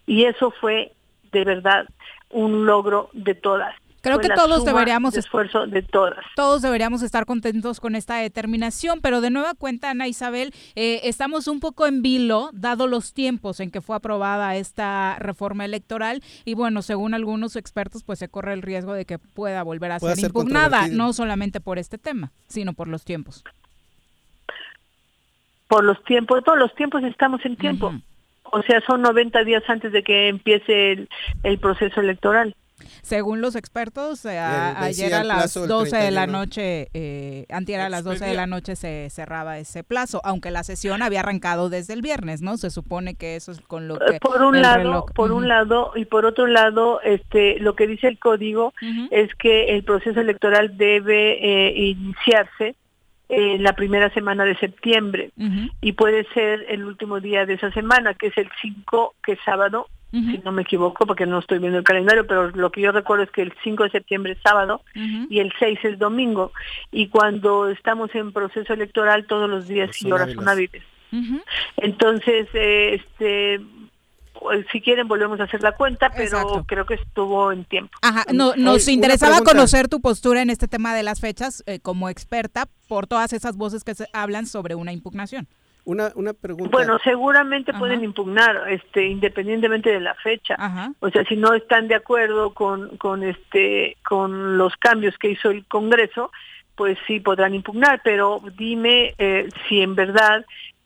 K: Y eso fue de verdad un logro de todas.
A: Creo que todos deberíamos
K: de esfuerzo de todas.
A: Todos deberíamos estar contentos con esta determinación, pero de nueva cuenta, Ana Isabel, eh, estamos un poco en vilo, dado los tiempos en que fue aprobada esta reforma electoral, y bueno, según algunos expertos, pues se corre el riesgo de que pueda volver a ser
C: ser
A: impugnada, no solamente por este tema, sino por los tiempos.
K: Por los tiempos, todos los tiempos estamos en tiempo.
A: Ujú.
K: O sea, son 90 días antes de que empiece el, el proceso electoral.
A: Según los expertos, eh, a-
C: Eh,
A: ayer a las
C: plazo del
A: 12 de la
C: 31.
A: noche, eh, antier a las 12 de la noche se cerraba ese plazo, aunque la sesión había arrancado desde el viernes, ¿no? Se supone que eso es con lo que...
K: Eh, por un lado
A: reloj-
K: por un lado y por otro lado este lo que dice el código es que el proceso electoral debe eh, iniciarse en la primera semana de septiembre y puede ser el último día de esa semana que es el 5 que es sábado si no me equivoco porque no estoy viendo el calendario pero lo que yo recuerdo es que el 5 de septiembre es sábado y el 6 es domingo. Y cuando estamos en proceso electoral todos los días y horas son
C: hábiles.
K: entonces, eh, este, si quieren volvemos a hacer la cuenta, pero
A: Exacto.
K: creo que estuvo en tiempo.
A: Ajá, no, nos
C: una
A: interesaba conocer tu postura en este tema de las fechas eh, como experta por todas esas voces que se hablan sobre una impugnación.
C: Una, una pregunta.
K: Bueno, seguramente pueden impugnar, este, independientemente de la fecha. O sea, si no están de acuerdo con, con este, con los cambios que hizo el Congreso, pues sí podrán impugnar. Pero dime eh, si en verdad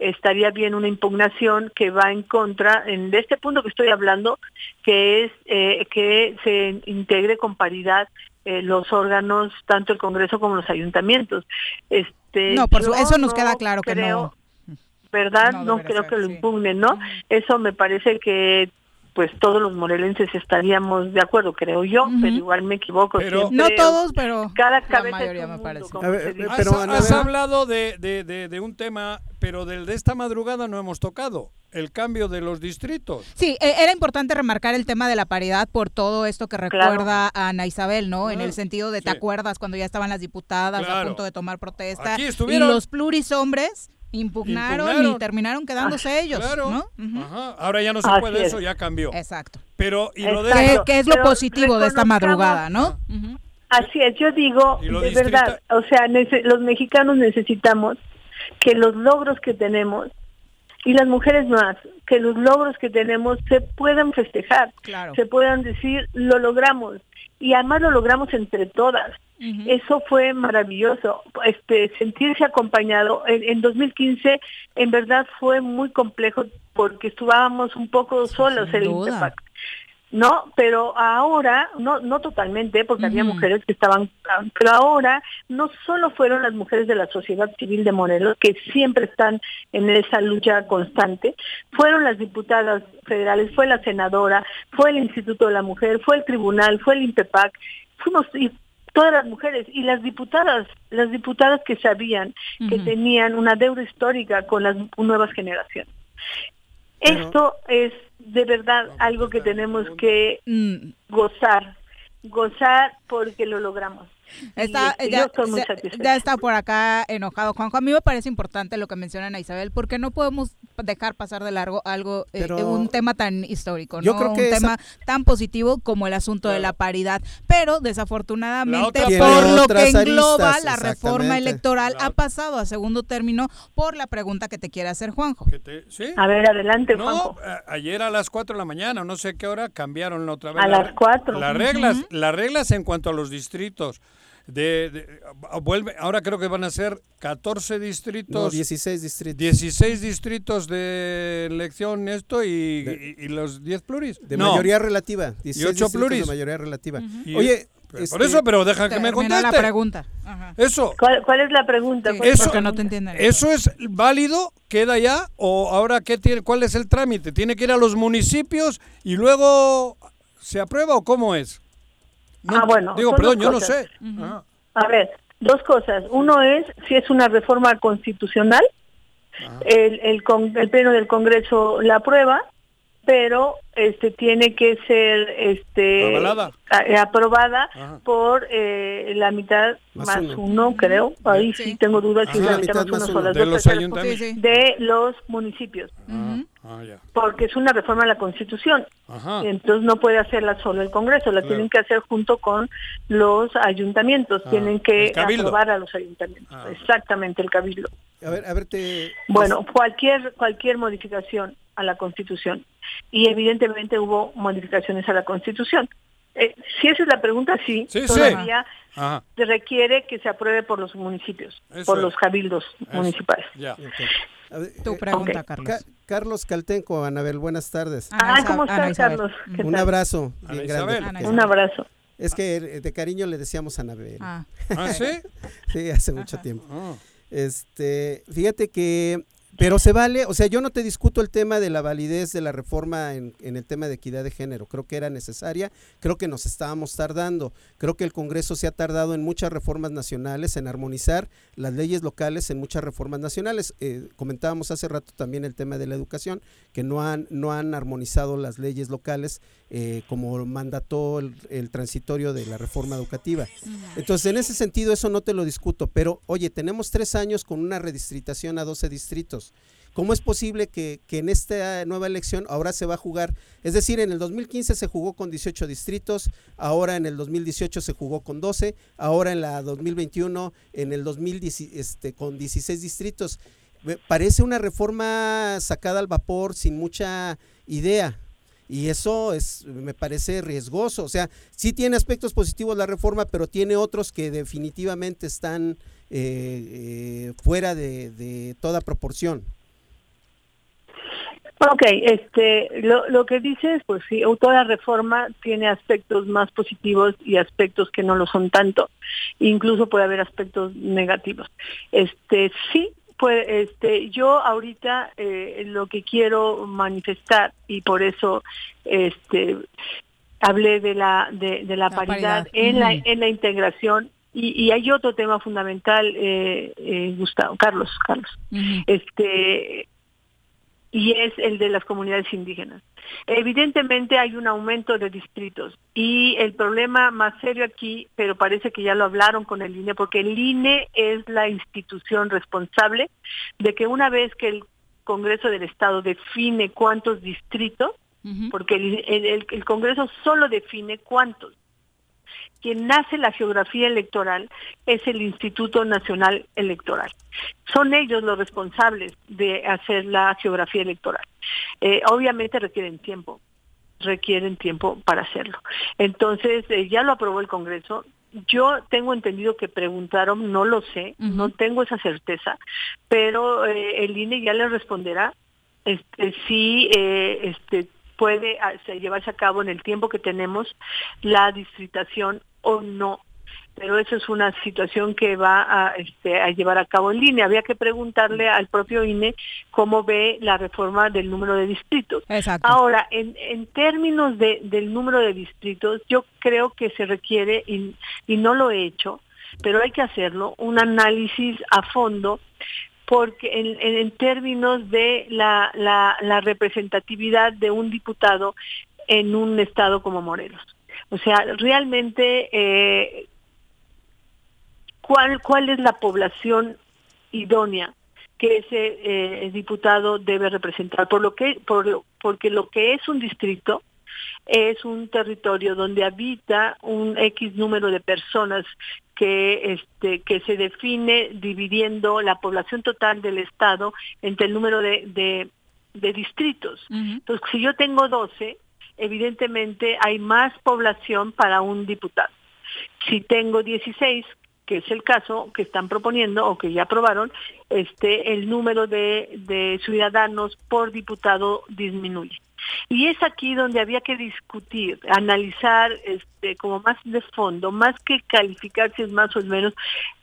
K: estaría bien una impugnación que va en contra en de este punto que estoy hablando, que es eh, que se integre con paridad eh, los órganos, tanto el Congreso como los ayuntamientos. Este,
A: No, por su- eso nos
K: no
A: queda claro que
K: creo-
A: no.
K: ¿verdad?
A: No
K: creo
A: ser,
K: que lo impugnen, ¿no? Eso me parece que pues todos los morelenses estaríamos de acuerdo, creo yo, pero igual me equivoco.
D: Pero-
A: No todos, pero
K: cada
A: la
K: cabeza
A: mayoría
K: es un
A: me parece.
C: ver, eh.
D: Has,
C: pero,
D: has
C: Anabel-
D: hablado de, de- de- de un tema, pero del de esta madrugada no hemos tocado, el cambio de los distritos.
A: Sí, e- era importante remarcar el tema de la paridad por todo esto que recuerda a Ana Isabel, ¿no? En el sentido de, ¿te
D: sí.
A: acuerdas cuando ya estaban las diputadas a punto de tomar protesta?
D: Aquí
A: y
D: estuvieron.
A: los plurishombres impugnaron,
D: Impugnaron.
A: y terminaron quedándose ellos,
D: Claro.
A: ¿no?
D: Ajá, Ahora ya no se
K: Así
D: puede
K: es.
D: eso, ya cambió.
A: Exacto.
D: Pero, y lo de
A: ¿Qué,
K: Exacto.
A: qué es lo
K: Pero
A: positivo de esta madrugada, no?
K: Así es, yo digo, de
D: distrita-
K: verdad, o sea, nece- los mexicanos necesitamos que los logros que tenemos, y las mujeres más, que los logros que tenemos se puedan festejar,
A: Claro.
K: se puedan decir, lo logramos, y además lo logramos entre todas. Eso fue maravilloso, este sentirse acompañado. En, en 2015, en verdad fue muy complejo porque estuvamos un poco solos en el
A: duda.
K: INTEPAC. No, pero ahora, no, no totalmente, porque había mujeres que estaban, pero ahora no solo fueron las mujeres de la sociedad civil de Morelos, que siempre están en esa lucha constante, fueron las diputadas federales, fue la senadora, fue el Instituto de la Mujer, fue el tribunal, fue el INPEPAC, fuimos y todas las mujeres y las diputadas, las diputadas que sabían que tenían una deuda histórica con las nuevas generaciones. Esto es de verdad algo que tenemos que
A: Mm,
K: gozar, gozar porque lo logramos.
A: Está,
K: Y,
A: ya,
K: yo estoy muy
A: ya-
K: satisfecha.
A: ya está por acá enojado Juanjo. A mí me parece importante lo que mencionan a Isabel, porque no podemos dejar pasar de largo algo, eh,
C: Pero-
A: eh, un tema tan histórico,
C: Yo
A: ¿no?
C: creo que
A: un
C: esa-
A: tema tan positivo como el asunto de la paridad. Pero desafortunadamente, por lo que engloba
C: aristas,
A: la reforma electoral, ha pasado a segundo término por la pregunta que te quiere hacer Juanjo.
D: Que te- ¿sí?
K: A ver, adelante,
D: No,
K: Juanjo.
D: a- ayer a las 4 de la mañana, no sé qué hora, cambiaron otra vez.
K: A
D: la-
K: las 4.
D: Las reglas, las reglas en cuanto a los distritos. De, de- a- vuelve, ahora creo que van a ser 14 distritos.
C: No, 16 distritos.
D: 16 distritos de elección esto y, y- y los 10 pluris.
C: De
D: No.
C: mayoría relativa. 16
D: Y 8
C: distritos
D: pluris.
C: De mayoría relativa.
D: Y-
C: Oye,
D: pero
C: este,
D: por eso, pero deja que me conteste.
A: la pregunta. Ajá.
D: Eso.
K: ¿Cuál, cuál es la pregunta? ¿Cuál es
D: Eso,
A: Porque no te entienden.
D: ¿Eso es válido? ¿Queda ya? ¿O ahora qué tiene, cuál es el trámite? ¿Tiene que ir a los municipios y luego se aprueba o cómo es? No,
K: Ah, bueno,
D: Digo, perdón, yo no sé. Ah,
K: A ver, dos cosas. Uno es si es una reforma constitucional, el, el, con- el pleno del Congreso la aprueba, pero este tiene que ser este a- aprobada
D: Ajá.
K: por eh, la mitad
C: Más
K: más,
C: uno.
K: uno. creo. Ahí sí, tengo dudas si es la
C: La
K: mitad más
C: más
K: uno o
C: uno.
K: las
D: De
K: dos
D: los
K: de los municipios,
A: Ujú.
D: Ah, ya.
K: porque es una reforma a la Constitución.
D: Ajá.
K: Entonces no puede hacerla solo el Congreso, la
D: Claro.
K: tienen que hacer junto con los ayuntamientos,
D: Ah,
K: tienen que aprobar a los ayuntamientos.
D: Ah.
K: Exactamente, el cabildo.
C: A ver, a ver, te...
K: Bueno, cualquier cualquier modificación a la Constitución y evidentemente hubo modificaciones a la Constitución. Eh, si esa es la pregunta, sí,
D: Sí, sí.
K: todavía
D: Ajá.
K: se requiere que se apruebe por los municipios,
D: Eso
K: por
D: es.
K: los cabildos
D: Eso.
K: municipales.
D: Ya.
C: Ver,
A: Tu
C: eh,
A: pregunta,
K: ok.
A: Carlos.
C: Ca- Carlos Caltenco. Anabel, buenas tardes.
K: Ah, ¿cómo estás, Carlos?
C: Un abrazo bien grande.
K: Un abrazo.
C: Es que de cariño le decíamos Anabel.
A: Ah.
D: ¿Ah, sí?
C: Sí, hace mucho tiempo.
D: Ah.
C: Este, fíjate que, pero se vale, o sea, yo no te discuto el tema de la validez de la reforma en, en el tema de equidad de género, creo que era necesaria, creo que nos estábamos tardando, creo que el Congreso se ha tardado en muchas reformas nacionales, en armonizar las leyes locales en muchas reformas nacionales. Eh, comentábamos hace rato también el tema de la educación, que no han, no han armonizado las leyes locales eh, como mandató el, el transitorio de la reforma educativa. Entonces, en ese sentido, eso no te lo discuto, pero oye, tenemos tres años con una redistritación a 12 distritos. ¿Cómo es posible que, que en esta nueva elección ahora se va a jugar? Es decir, en el 2015 se jugó con 18 distritos, ahora en el 2018 se jugó con 12, ahora en la 2021 en el 2010 este, con 16 distritos. Parece una reforma sacada al vapor sin mucha idea. Y eso es, me parece riesgoso. O sea, sí tiene aspectos positivos la reforma, pero tiene otros que definitivamente están eh, eh, fuera de, de toda proporción.
K: Ok, este, lo, lo que dices, pues sí, toda reforma tiene aspectos más positivos y aspectos que no lo son tanto. Incluso puede haber aspectos negativos. Este, sí, pues, este, yo ahorita eh, lo que quiero manifestar y por eso, este, hablé de la de, de la,
A: La
K: paridad,
A: paridad.
K: en la en la integración y, y hay otro tema fundamental, eh, eh, Gustavo, Carlos, Carlos, este y es el de las comunidades indígenas. Evidentemente hay un aumento de distritos y el problema más serio aquí, pero parece que ya lo hablaron con el INE, porque el INE es la institución responsable de que una vez que el Congreso del Estado define cuántos distritos, porque el, el- el- el Congreso solo define cuántos. Quien nace la geografía electoral es el Instituto Nacional Electoral. Son ellos los responsables de hacer la geografía electoral. Eh, obviamente requieren tiempo, requieren tiempo para hacerlo. Entonces, eh, ya lo aprobó el Congreso. Yo tengo entendido que preguntaron, no lo sé, no tengo esa certeza, pero eh, el INE ya le responderá este, si eh, este, puede ah, se- llevarse a cabo en el tiempo que tenemos la distritación o no. Pero eso es una situación que va a, este, a llevar a cabo en línea. Había que preguntarle al propio INE cómo ve la reforma del número de distritos.
A: Exacto.
K: Ahora, en, en términos de, del número de distritos, yo creo que se requiere, y, y no lo he hecho, pero hay que hacerlo, un análisis a fondo porque en, en- términos de la, la, la representatividad de un diputado en un estado como Morelos. O sea, realmente, eh, ¿cuál, ¿cuál es la población idónea que ese eh, diputado debe representar? Por lo que, por porque lo que es un distrito es un territorio donde habita un X número de personas que este que se define dividiendo la población total del estado entre el número de, de, de distritos. Entonces, si yo tengo 12, evidentemente hay más población para un diputado. Si tengo 16, que es el caso que están proponiendo o que ya aprobaron, este el número de, de ciudadanos por diputado disminuye. Y es aquí donde había que discutir, analizar este, como más de fondo, más que calificar si es más o es menos,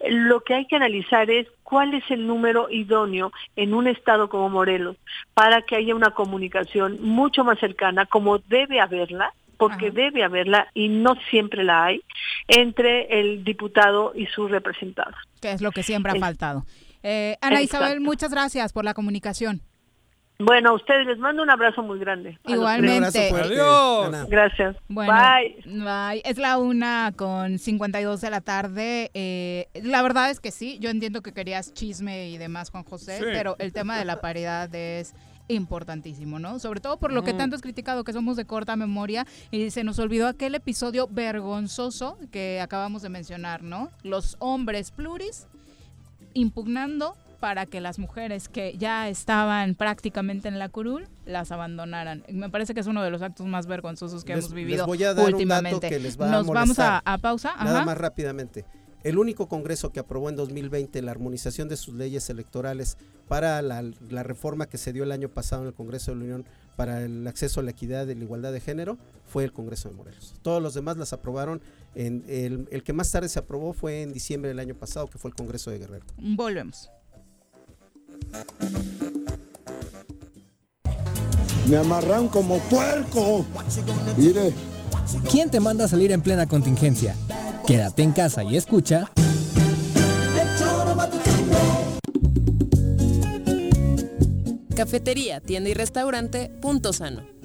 K: lo que hay que analizar es cuál es el número idóneo en un estado como Morelos para que haya una comunicación mucho más cercana, como debe haberla, porque debe haberla y no siempre la hay, entre el diputado y sus representados.
A: Que es lo que siempre ha faltado. Eh, Ana Isabel, muchas gracias por la comunicación.
K: Bueno, a ustedes les mando un abrazo muy grande.
A: Igualmente. Adiós.
C: Ana.
K: Gracias.
A: Bueno,
K: Bye.
A: bye. Es la una con 52 de la tarde. Eh, la verdad es que sí, yo entiendo que querías chisme y demás, Juan José,
L: Sí.
A: pero el tema de la paridad es importantísimo, ¿no? Sobre todo por lo que
L: Mm.
A: tanto has criticado, que somos de corta memoria y se nos olvidó aquel episodio vergonzoso que acabamos de mencionar, ¿no? Los hombres pluris impugnando para que las mujeres que ya estaban prácticamente en la curul las abandonaran. Me parece que es uno de los actos más vergonzosos que
C: Les-
A: hemos
C: les
A: vivido
C: voy a dar un dato
A: últimamente.
C: que les va a
A: Nos vamos a,
C: molestar.
A: a pausa.
C: Nada
A: Ajá.
C: más rápidamente. el único Congreso que aprobó en 2020 la armonización de sus leyes electorales para la, reforma que se dio el año pasado en el Congreso de la Unión para el acceso a la equidad y la igualdad de género fue el Congreso de Morelos. Todos los demás las aprobaron. En el, el que más tarde se aprobó fue en diciembre del año pasado, que fue el Congreso de Guerrero.
A: Volvemos.
L: Me amarran como puerco. Mire.
F: ¿Quién te manda a salir en plena contingencia? Quédate en casa y escucha.
M: Cafetería, tienda y restaurante Punto Sano.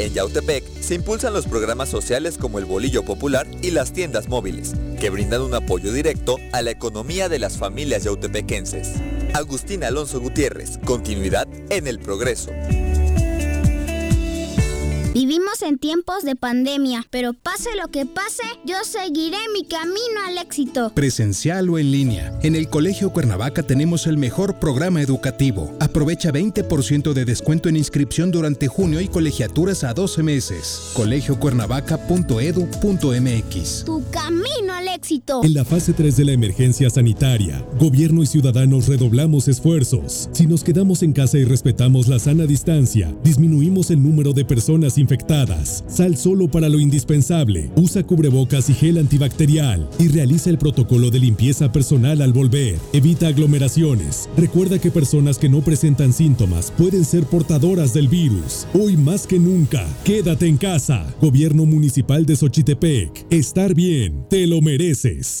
N: En Yautepec se impulsan los programas sociales como el Bolillo Popular y las tiendas móviles, que brindan un apoyo directo a la economía de las familias yautepequenses. Agustín Alonso Gutiérrez, continuidad en el progreso.
E: Vivimos en tiempos de pandemia, pero pase lo que pase, yo seguiré mi camino al éxito.
H: Presencial o en línea. En el Colegio Cuernavaca tenemos el mejor programa educativo. Aprovecha 20% de descuento en inscripción durante junio y colegiaturas a 12 meses. colegiocuernavaca.edu.mx.
E: Tu camino al éxito.
O: En la fase 3 de la emergencia sanitaria, gobierno y ciudadanos redoblamos esfuerzos. Si nos quedamos en casa y respetamos la sana distancia, disminuimos el número de personas infectadas. Sal solo para lo indispensable. Usa cubrebocas y gel antibacterial y realiza el protocolo de limpieza personal al volver. Evita aglomeraciones. Recuerda que personas que no presentan síntomas pueden ser portadoras del virus. Hoy más que nunca, quédate en casa. Gobierno Municipal de Xochitepec. Estar bien, te lo mereces.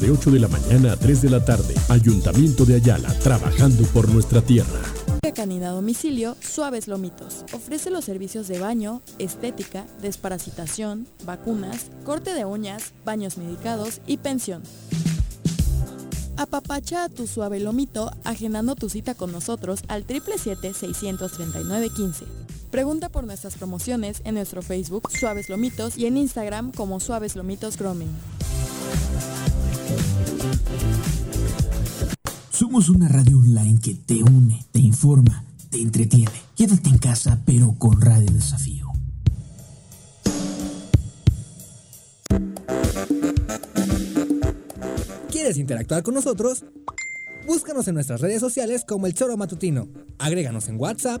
O: de 8 de la mañana a 3 de la tarde. Ayuntamiento de Ayala, trabajando por nuestra tierra.
B: Canina Domicilio Suaves Lomitos. Ofrece los servicios de baño, estética, desparasitación, vacunas, corte de uñas, baños medicados y pensión. Apapacha a tu suave lomito agendando tu cita con nosotros al 777-639-15. Pregunta por nuestras promociones en nuestro Facebook Suaves Lomitos y en Instagram como Suaves Lomitos Grooming.
P: Somos una radio online que te une, te informa, te entretiene. Quédate en casa, pero con Radio Desafío.
F: ¿Quieres interactuar con nosotros? Búscanos en nuestras redes sociales como El Choro Matutino. Agréganos en WhatsApp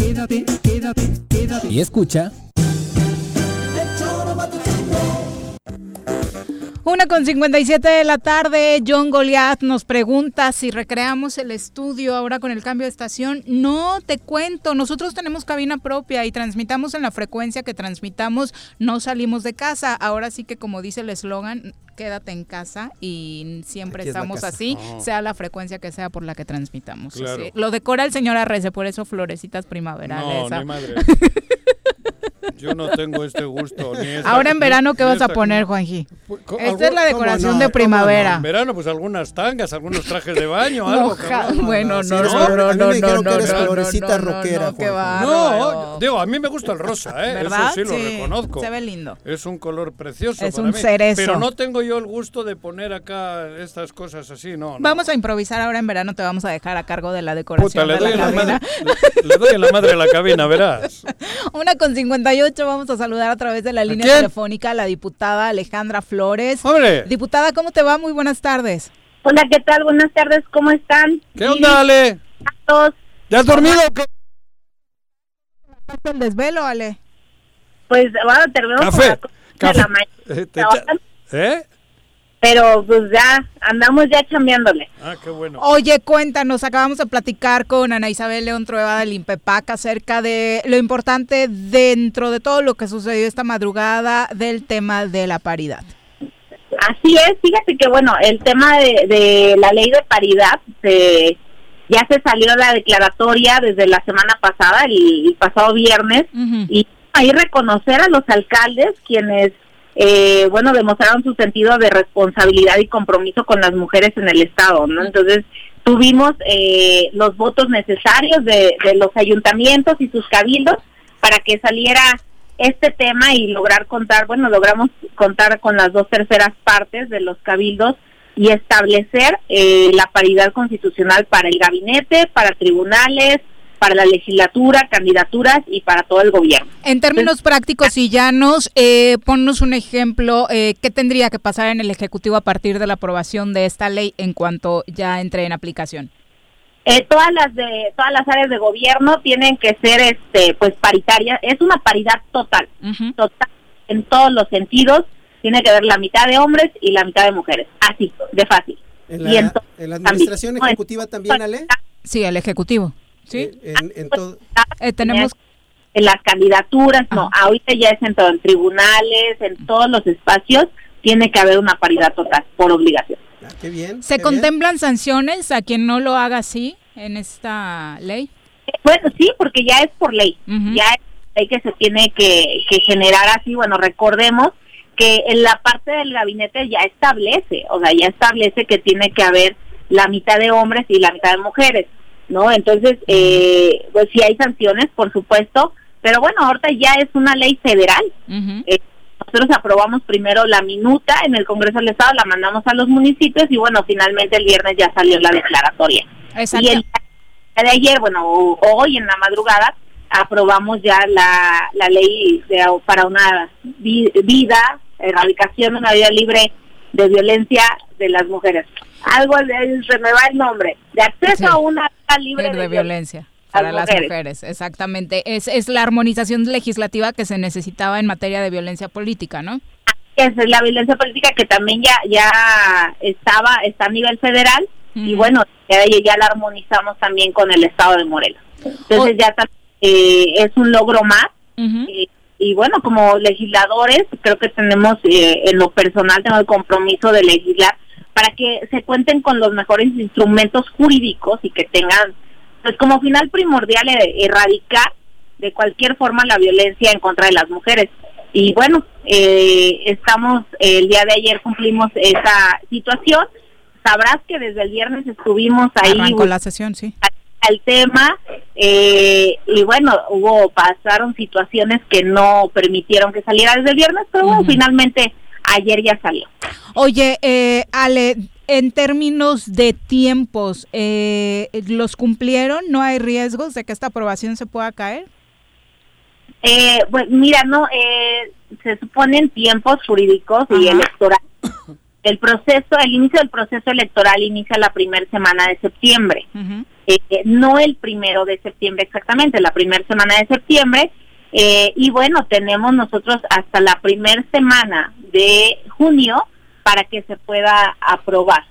Q: Quédate, quédate, quédate.
F: Y escucha.
A: Una con 57 de la tarde, John Goliath nos pregunta si recreamos el estudio ahora con el cambio de estación. No, te cuento, nosotros tenemos cabina propia y transmitamos en la frecuencia que transmitamos, no salimos de casa. Ahora sí que como dice el eslogan, quédate en casa y siempre
C: Aquí
A: estamos así,
C: Oh.
A: sea la frecuencia que sea por la que transmitamos.
D: Claro.
A: Lo decora el señor Arrece, por eso florecitas primaverales.
D: No,
A: ah.
D: madre. Yo no tengo este gusto. Ni esta-
A: Ahora en verano, ¿qué vas a poner, Juanji?
D: Co-
A: Esta es la decoración
D: ¿cómo no?
A: de primavera.
D: En verano, pues algunas tangas, algunos trajes de baño,
A: No,
D: algo. cabrón.
A: bueno, no,
C: eres
A: no, no,
C: a
A: no, no,
C: que eres
A: no, no,
C: florecita
A: no, no,
C: rockera,
A: no.
D: No, digo, a mí me gusta el rosa, ¿eh?
A: ¿Verdad?
D: Eso sí, lo
A: Sí,
D: reconozco.
A: se ve lindo.
D: Es un color precioso.
A: Es
D: para
A: un
D: mí,
A: cerezo.
D: Pero no tengo yo el gusto de poner acá estas cosas así, no. no.
A: Vamos a improvisar ahora en verano, te vamos a dejar a cargo de la decoración
D: Puta, le
A: de
D: doy,
A: la
D: en la
A: cabina.
D: madre, le, le doy en la madre a la cabina, verás.
A: Una con 58, vamos a saludar a través de la línea
D: quién?
A: telefónica a la diputada Alejandra Flores.
D: ¡Hombre!
A: Diputada, ¿cómo te va? Muy buenas tardes.
R: Hola, ¿qué tal? Buenas tardes, ¿cómo están?
D: ¿Qué onda, Ale?
R: Todos.
D: ¿Ya has dormido? o qué?
A: el desvelo, Ale?
R: Pues bueno, terminamos
D: Café,
R: con las cosas de
D: café.
R: la mañana,
D: ¿Eh?
R: Pero pues ya andamos ya chambeándole.
D: Ah, qué bueno.
A: Oye, cuéntanos, acabamos de platicar con Ana Isabel León Trueba del INPEPAC acerca de lo importante dentro de todo lo que sucedió esta madrugada del tema de la paridad.
R: Así es, fíjate que bueno, el tema de, de la ley de paridad, se- ya se salió la declaratoria desde la semana pasada, el, el pasado viernes, y ahí reconocer a los alcaldes quienes, eh, bueno, demostraron su sentido de responsabilidad y compromiso con las mujeres en el Estado, ¿no? Entonces, tuvimos eh, los votos necesarios de, de los ayuntamientos y sus cabildos para que saliera este tema y lograr contar, bueno, logramos contar con las dos terceras partes de los cabildos y establecer eh, la paridad constitucional para el gabinete, para tribunales, para la legislatura, candidaturas y para todo el gobierno.
A: En términos prácticos y llanos, eh, ponnos un ejemplo, eh, ¿qué tendría que pasar en el Ejecutivo a partir de la aprobación de esta ley en cuanto ya entre en aplicación?
R: Eh, todas las de todas las áreas de gobierno tienen que ser este pues paritarias, es una paridad total, total en todos los sentidos, tiene que haber la mitad de hombres y la mitad de mujeres, así, de fácil.
C: En
R: Y
C: la,
R: en to-
C: en la administración
R: también.
C: ejecutiva también, Ale.
A: Sí, el Ejecutivo. Sí.
C: En, en todo.
A: Eh, tenemos
R: en las candidaturas, no, ahorita ya es en todo, en tribunales, en todos los espacios, tiene que haber una paridad total, por obligación.
C: Qué bien.
A: ¿Se
C: qué bien.
A: contemplan sanciones a quien no lo haga así en esta ley?
R: Bueno, sí, porque ya es por ley, ya es ley que se tiene que, que generar así, bueno, recordemos que en la parte del gabinete ya establece, o sea, ya establece que tiene que haber la mitad de hombres y la mitad de mujeres, ¿no? Entonces, eh, pues sí hay sanciones, por supuesto, pero bueno, ahorita ya es una ley federal. Eh, nosotros aprobamos primero la minuta en el Congreso del Estado, la mandamos a los municipios y bueno, finalmente el viernes ya salió la declaratoria.
A: Exacto.
R: Y el día de ayer, bueno, hoy en la madrugada, aprobamos ya la, la ley de- para una vi- vida, erradicación de una vida libre de violencia de las mujeres. Algo, de- se me va el nombre, de acceso
A: Sí.
R: a una vida libre
A: de,
R: de,
A: violencia para
R: las mujeres.
A: mujeres, exactamente. Es, es la armonización legislativa que se necesitaba en materia de violencia política, ¿no?
R: Es la violencia política que también ya ya estaba está a nivel federal y bueno ya, ya la armonizamos también con el estado de Morelos entonces ya ta- eh, es un logro más eh, y bueno como legisladores creo que tenemos eh, en lo personal tengo el compromiso de legislar para que se cuenten con los mejores instrumentos jurídicos y que tengan pues como final primordial eh, erradicar de cualquier forma la violencia en contra de las mujeres. Y bueno, eh, estamos, el día de ayer cumplimos esa situación. Sabrás que desde el viernes estuvimos ahí
A: Arrancó la sesión, sí.
R: al tema eh, y bueno, hubo pasaron situaciones que no permitieron que saliera desde el viernes, pero bueno, finalmente ayer ya salió.
A: Oye, eh, Ale, en términos de tiempos, eh, ¿los cumplieron? ¿No hay riesgos de que esta aprobación se pueda caer?
R: Eh, pues mira, no, eh, se suponen tiempos jurídicos y electoral. El proceso, el inicio del proceso electoral inicia la primera semana de septiembre. Eh, eh, no el primero de septiembre exactamente, la primera semana de septiembre. Eh, y bueno, tenemos nosotros hasta la primera semana de junio para que se pueda aprobar,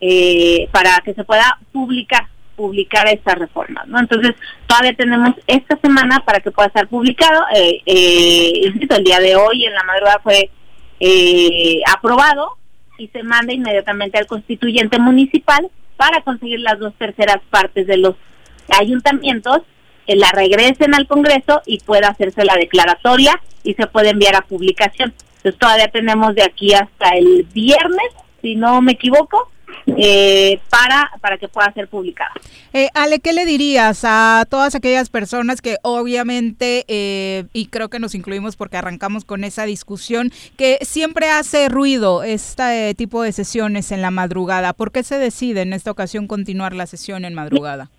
R: eh, para que se pueda publicar publicar esta reforma, ¿no? Entonces, todavía tenemos esta semana para que pueda estar publicado. Eh, eh, el día de hoy, en la madrugada, fue eh, aprobado y se manda inmediatamente al constituyente municipal para conseguir las dos terceras partes de los ayuntamientos, la regresen al Congreso y pueda hacerse la declaratoria y se puede enviar a publicación. Entonces, todavía tenemos de aquí hasta el viernes, si no me equivoco, eh, para, para que pueda ser publicada.
A: Eh, Ale, ¿qué le dirías a todas aquellas personas que obviamente, eh, y creo que nos incluimos porque arrancamos con esa discusión, que siempre hace ruido este tipo de sesiones en la madrugada? ¿Por qué se decide en esta ocasión continuar la sesión en madrugada?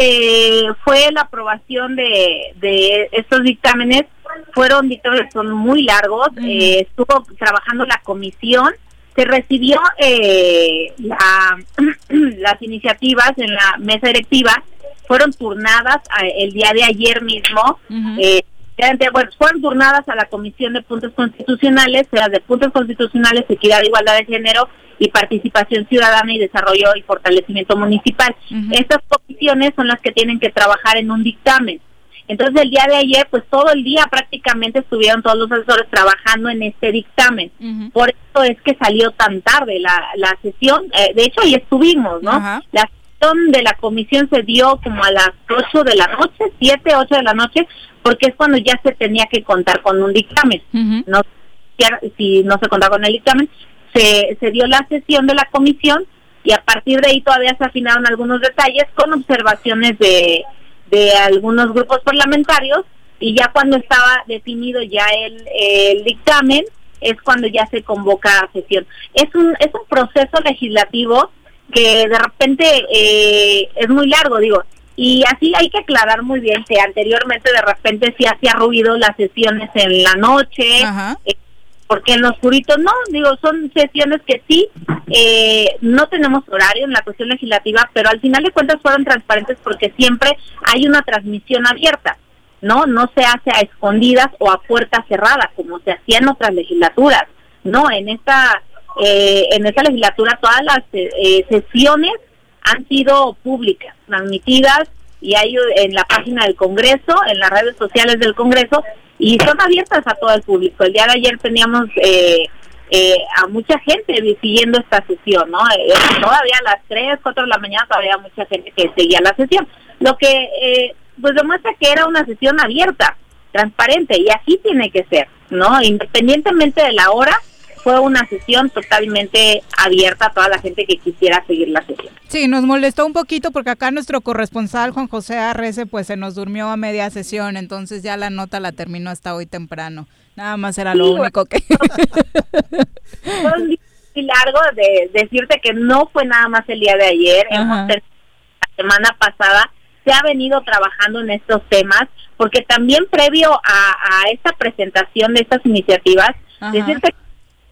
R: Eh, fue la aprobación de, de estos dictámenes, fueron dictámenes son muy largos, eh, estuvo trabajando la comisión, se recibió eh, la, las iniciativas en la mesa directiva, fueron turnadas eh, el día de ayer mismo, eh, bueno, fueron turnadas a la Comisión de Puntos Constitucionales, sea de Puntos Constitucionales, Equidad, Igualdad de Género y Participación Ciudadana y Desarrollo y Fortalecimiento Municipal. Estas comisiones son las que tienen que trabajar en un dictamen. Entonces el día de ayer, pues todo el día prácticamente estuvieron todos los asesores trabajando en este dictamen. Por eso es que salió tan tarde la, la sesión. Eh, de hecho, ahí estuvimos, ¿no? La de la comisión se dio como a las 8 de la noche, 7, 8 de la noche, porque es cuando ya se tenía que contar con un dictamen. No si no se contaba con el dictamen, se, se dio la sesión de la comisión y a partir de ahí todavía se afinaron algunos detalles con observaciones de de algunos grupos parlamentarios y ya cuando estaba definido ya el, el dictamen es cuando ya se convoca a sesión. Es un, es un proceso legislativo que de repente eh, es muy largo, digo, y así hay que aclarar muy bien que anteriormente de repente sí hacía ruido las sesiones en la noche, eh, porque en los oscurito no, digo, son sesiones que sí, eh, no tenemos horario en la cuestión legislativa, pero al final de cuentas fueron transparentes porque siempre hay una transmisión abierta, ¿no? No se hace a escondidas o a puerta cerrada, como se hacía en otras legislaturas, ¿no? En esta, eh, en esta legislatura todas las eh, sesiones han sido públicas, transmitidas y hay en la página del Congreso, en las redes sociales del Congreso, y son abiertas a todo el público. El día de ayer teníamos eh, eh, a mucha gente siguiendo esta sesión, ¿no? Eh, todavía a las 3, 4 de la mañana todavía mucha gente que seguía la sesión, lo que pues demuestra que era una sesión abierta, transparente, y así tiene que ser, ¿no? Independientemente de la hora, fue una sesión totalmente abierta a toda la gente que quisiera seguir la sesión.
A: Sí, nos molestó un poquito porque acá nuestro corresponsal Juan José Arrece pues se nos durmió a media sesión, entonces ya la nota la terminó hasta hoy temprano. Nada más era lo único que...
R: fue un día muy largo de decirte que no fue nada más el día de ayer, la semana pasada se ha venido trabajando en estos temas, porque también previo a, a esta presentación de estas iniciativas, decirte que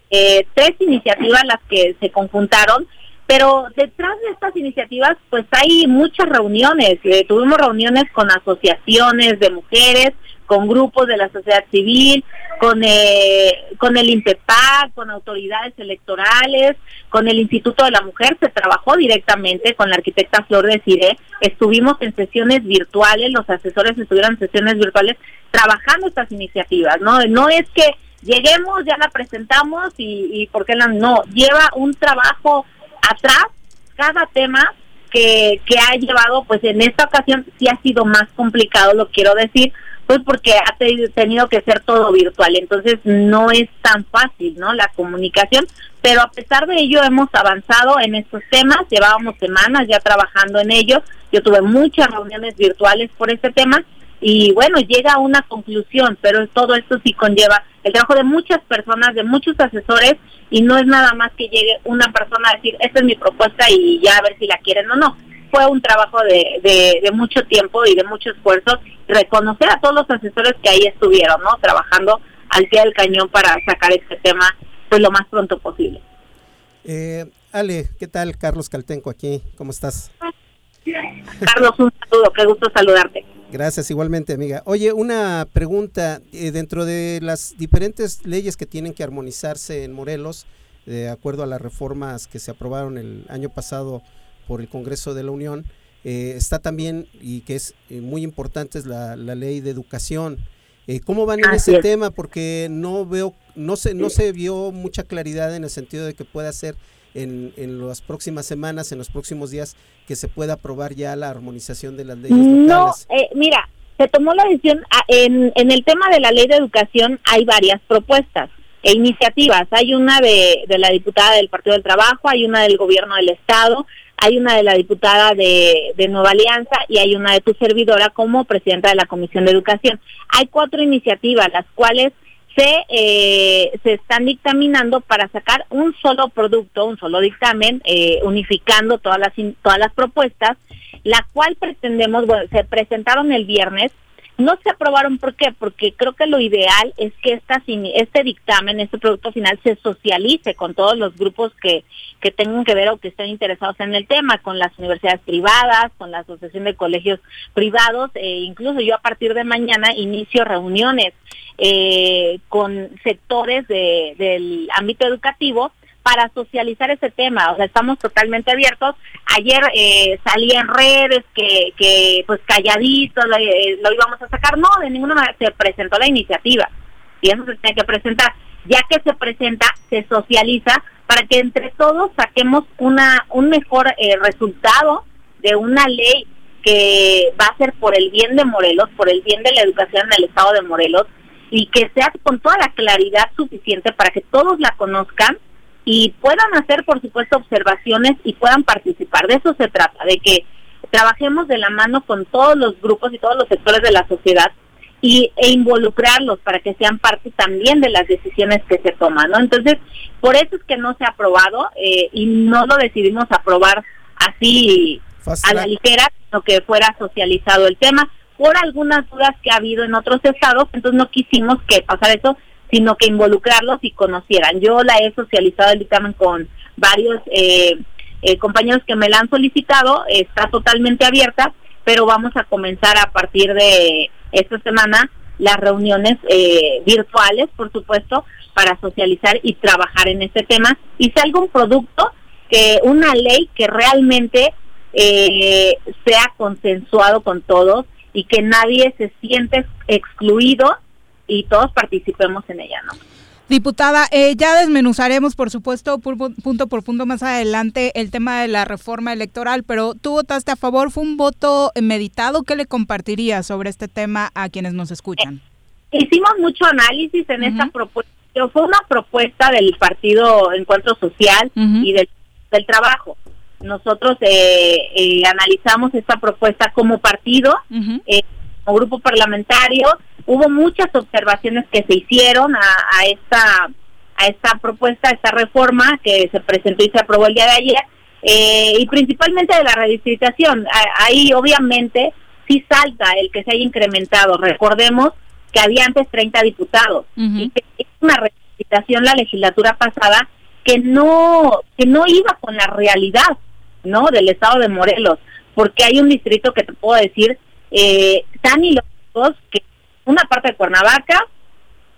R: eh, tres iniciativas las que se conjuntaron, pero detrás de estas iniciativas pues hay muchas reuniones, eh, tuvimos reuniones con asociaciones de mujeres, con grupos de la sociedad civil, con, eh, con el INPEPAC, con autoridades electorales, con el Instituto de la Mujer, se trabajó directamente con la arquitecta Flor de Cire, estuvimos en sesiones virtuales, los asesores estuvieron en sesiones virtuales trabajando estas iniciativas, ¿no? No es que lleguemos, ya la presentamos y, y ¿por qué la no? Lleva un trabajo atrás, cada tema que, que ha llevado, pues en esta ocasión sí ha sido más complicado, lo quiero decir, pues porque ha tenido que ser todo virtual, entonces no es tan fácil, ¿no? La comunicación, pero a pesar de ello hemos avanzado en estos temas, llevábamos semanas ya trabajando en ello, yo tuve muchas reuniones virtuales por este tema y bueno, llega a una conclusión, pero todo esto sí conlleva el trabajo de muchas personas, de muchos asesores, y no es nada más que llegue una persona a decir, esta es mi propuesta y ya a ver si la quieren o no. Fue un trabajo de, de, mucho tiempo y de mucho esfuerzo, reconocer a todos los asesores que ahí estuvieron, ¿no? Trabajando al pie del cañón para sacar este tema pues lo más pronto posible.
C: Eh, Ale, ¿qué tal? Carlos Caltenco aquí, ¿cómo estás?
R: Carlos, un saludo, qué gusto saludarte.
C: Gracias, igualmente, amiga. Oye, una pregunta. Eh, dentro de las diferentes leyes que tienen que armonizarse en Morelos, de acuerdo a las reformas que se aprobaron el año pasado por el Congreso de la Unión, eh, está también, y que es eh, muy importante, es la, la ley de educación. Eh, ¿Cómo van en ese tema? Porque no veo, no se, no se vio mucha claridad en el sentido de que pueda ser en, en las próximas semanas, en los próximos días, que se pueda aprobar ya la armonización de las leyes
R: No, eh, mira, se tomó la decisión, ah, en, en el tema de la ley de educación hay varias propuestas e iniciativas. Hay una de, de la diputada del Partido del Trabajo, hay una del Gobierno del Estado, hay una de la diputada de, de Nueva Alianza y hay una de tu servidora como presidenta de la Comisión de Educación. Hay cuatro iniciativas, las cuales se, eh, se están dictaminando para sacar un solo producto, un solo dictamen, eh, unificando todas las, todas las propuestas, la cual pretendemos, bueno, se presentaron el viernes, no se aprobaron, ¿por qué? Porque creo que lo ideal es que esta, este dictamen, este producto final, se socialice con todos los grupos que, que tengan que ver o que estén interesados en el tema, con las universidades privadas, con la Asociación de Colegios Privados, e incluso yo a partir de mañana inicio reuniones eh, con sectores de- del ámbito educativo para socializar ese tema. O sea, estamos totalmente abiertos. Ayer eh, salí en redes que, que pues calladito lo, eh, lo íbamos a sacar. No, de ninguna manera se presentó la iniciativa y eso se tiene que presentar. Ya que se presenta, se socializa para que entre todos saquemos una un mejor eh, resultado de una ley que va a ser por el bien de Morelos, por el bien de la educación en el estado de Morelos y que sea con toda la claridad suficiente para que todos la conozcan y puedan hacer, por supuesto, observaciones y puedan participar. De eso se trata, de que trabajemos de la mano con todos los grupos y todos los sectores de la sociedad y, e involucrarlos para que sean parte también de las decisiones que se toman, ¿no? Entonces, por eso es que no se ha aprobado eh, y no lo decidimos aprobar así a la ligera, sino que fuera socializado el tema por algunas dudas que ha habido en otros estados, entonces no quisimos que pasara eso, sino que involucrarlos y conocieran. Yo la he socializado el dictamen con varios eh, eh, compañeros que me la han solicitado, está totalmente abierta, pero vamos a comenzar a partir de esta semana las reuniones eh, virtuales, por supuesto, para socializar y trabajar en este tema y salga un producto que una ley que realmente eh, sea consensuado con todos y que nadie se siente excluido y todos participemos en ella, ¿no?
A: Diputada, eh, ya desmenuzaremos, por supuesto, pu- pu- punto por punto más adelante el tema de la reforma electoral, pero tú votaste a favor, ¿fue un voto eh, meditado? ¿Qué le compartirías sobre este tema a quienes nos escuchan?
R: Hicimos mucho análisis en esta propuesta, fue una propuesta del Partido Encuentro Social y del, del Trabajo. Nosotros eh, eh, analizamos esta propuesta como partido, eh, como grupo parlamentario. Hubo muchas observaciones que se hicieron a, a esta a esta propuesta, a esta reforma que se presentó y se aprobó el día de ayer, eh, y principalmente de la redistritación. A- Ahí obviamente sí salta el que se haya incrementado. Recordemos que había antes 30 diputados y que es una redistritación la legislatura pasada que no que no iba con la realidad no del estado de Morelos porque hay un distrito que te puedo decir eh, tan ilógicos que una parte de Cuernavaca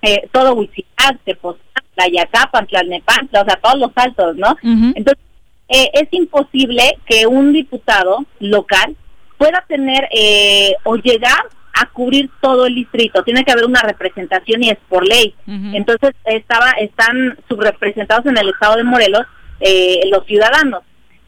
R: eh, todo Huitzilac, Tepoztlán, Tlayacapan, Tlalnepantla, o sea todos los altos no entonces eh, es imposible que un diputado local pueda tener eh, o llegar a cubrir todo el distrito. Tiene que haber una representación y es por ley. Entonces estaba están subrepresentados en el estado de Morelos eh, los ciudadanos.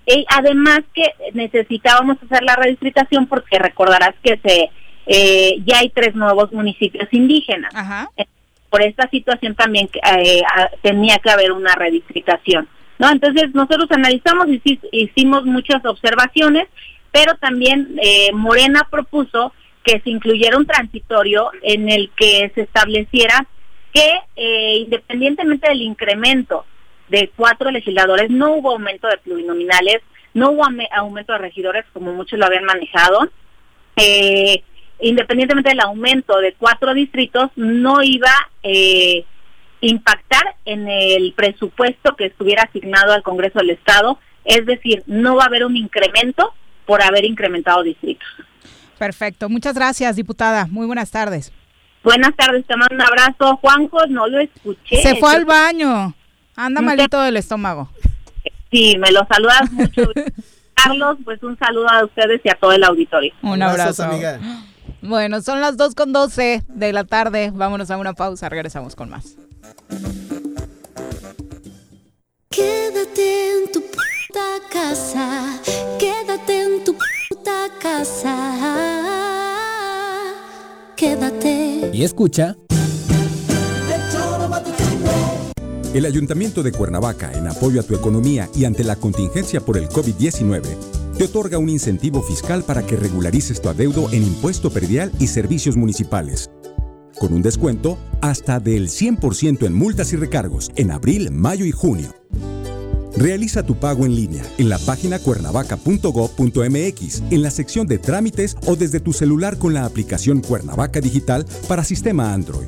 R: Y además que necesitábamos hacer la redistritación porque recordarás que se eh, ya hay tres nuevos municipios indígenas. Eh, Por esta situación también eh, tenía que haber una redistritación. ¿no? Entonces nosotros analizamos y sí- hicimos muchas observaciones, pero también eh, Morena propuso que se incluyera un transitorio en el que se estableciera que eh, independientemente del incremento de cuatro legisladores, no hubo aumento de plurinominales, no hubo aumento de regidores como muchos lo habían manejado, eh, independientemente del aumento de cuatro distritos, no iba eh, impactar en el presupuesto que estuviera asignado al Congreso del Estado, es decir, no va a haber un incremento por haber incrementado distritos.
A: Perfecto, muchas gracias, diputada. Muy buenas tardes.
R: Buenas tardes, te mando un abrazo. Juanjo, no lo escuché.
A: Se fue al baño. Anda malito del estómago.
R: Sí, me lo saludas mucho. Carlos, pues un saludo a ustedes y a todo el auditorio.
A: Un abrazo. Bueno, son las 2 con 12 de la tarde. Vámonos a una pausa, regresamos con más.
S: Quédate en tu puta casa, quédate en tu puta casa, quédate.
F: Y escucha.
I: El Ayuntamiento de Cuernavaca, en apoyo a tu economía y ante la contingencia por el COVID-19, te otorga un incentivo fiscal para que regularices tu adeudo en impuesto predial y servicios municipales, con un descuento hasta del 100% en multas y recargos en abril, mayo y junio. Realiza tu pago en línea en la página cuernavaca.gov.mx, en la sección de trámites o desde tu celular con la aplicación Cuernavaca Digital para sistema Android.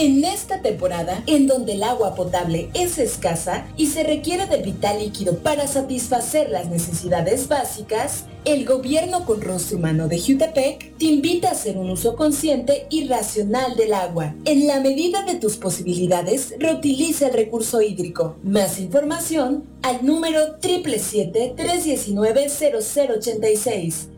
T: En esta temporada, en donde el agua potable es escasa y se requiere del vital líquido para satisfacer las necesidades básicas, el gobierno con rostro humano de Jutepec te invita a hacer un uso consciente y racional del agua. En la medida de tus posibilidades, reutiliza el recurso hídrico. Más información al número 777-319-0086.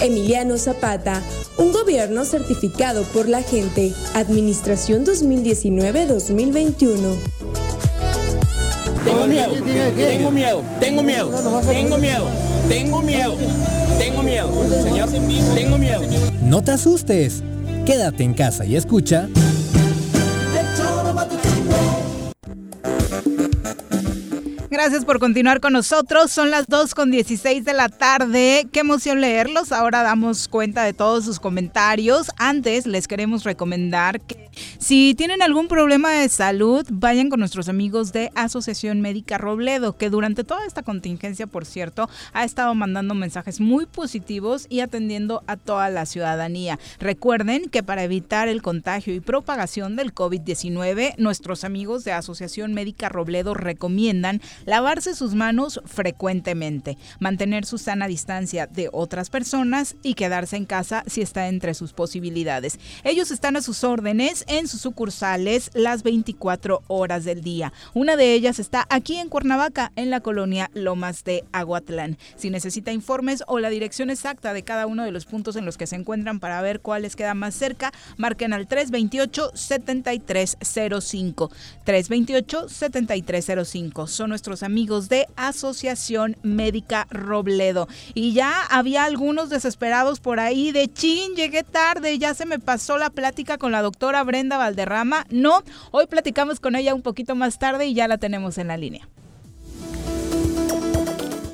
G: Emiliano Zapata, un gobierno certificado por la gente. Administración 2019-2021.
U: Tengo miedo, tengo miedo, tengo miedo, tengo miedo, tengo miedo, tengo miedo, señor, tengo miedo.
F: No te asustes. Quédate en casa y escucha.
A: Gracias por continuar con nosotros. Son las 2 con 16 de la tarde. Qué emoción leerlos. Ahora damos cuenta de todos sus comentarios. Antes les queremos recomendar que si tienen algún problema de salud, vayan con nuestros amigos de Asociación Médica Robledo, que durante toda esta contingencia, por cierto, ha estado mandando mensajes muy positivos y atendiendo a toda la ciudadanía. Recuerden que para evitar el contagio y propagación del COVID-19, nuestros amigos de Asociación Médica Robledo recomiendan lavarse sus manos frecuentemente, mantener su sana distancia de otras personas y quedarse en casa si está entre sus posibilidades. Ellos están a sus órdenes en sus sucursales las 24 horas del día. Una de ellas está aquí en Cuernavaca, en la colonia Lomas de Aguatlán. Si necesita informes o la dirección exacta de cada uno de los puntos en los que se encuentran para ver cuál les queda más cerca, marquen al 328-7305. 328-7305. Son nuestros amigos de Asociación Médica Robledo. Y ya había algunos desesperados por ahí de chin, llegué tarde, ya se me pasó la plática con la doctora Brenda Valderrama. No, hoy platicamos con ella un poquito más tarde y ya la tenemos en la línea.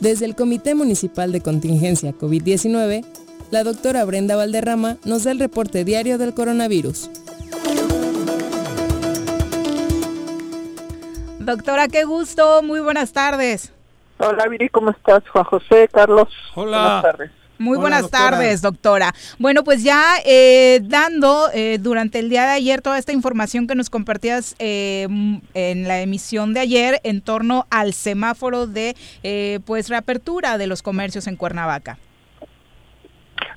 M: Desde el Comité Municipal de Contingencia COVID-19, la doctora Brenda Valderrama nos da el reporte diario del coronavirus.
A: Doctora, qué gusto, muy buenas tardes.
V: Hola Viri, ¿cómo estás? Juan José, Carlos.
D: Hola.
V: Buenas tardes.
A: Muy
V: Hola,
A: buenas
V: doctora.
A: tardes, doctora. Bueno, pues ya eh, dando eh, durante el día de ayer toda esta información que nos compartías eh, en la emisión de ayer en torno al semáforo de eh, pues reapertura de los comercios en Cuernavaca.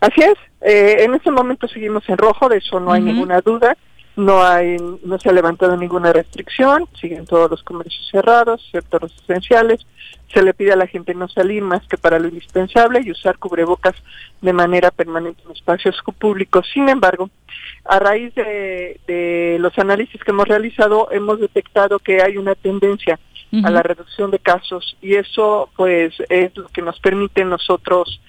V: Así es, eh, en este momento seguimos en rojo, de eso no hay ninguna duda, no hay, no se ha levantado ninguna restricción, siguen todos los comercios cerrados, sectores esenciales, se le pide a la gente no salir más que para lo indispensable y usar cubrebocas de manera permanente en espacios públicos. Sin embargo, a raíz de, de los análisis que hemos realizado, hemos detectado que hay una tendencia a la reducción de casos y eso pues es lo que nos permite nosotros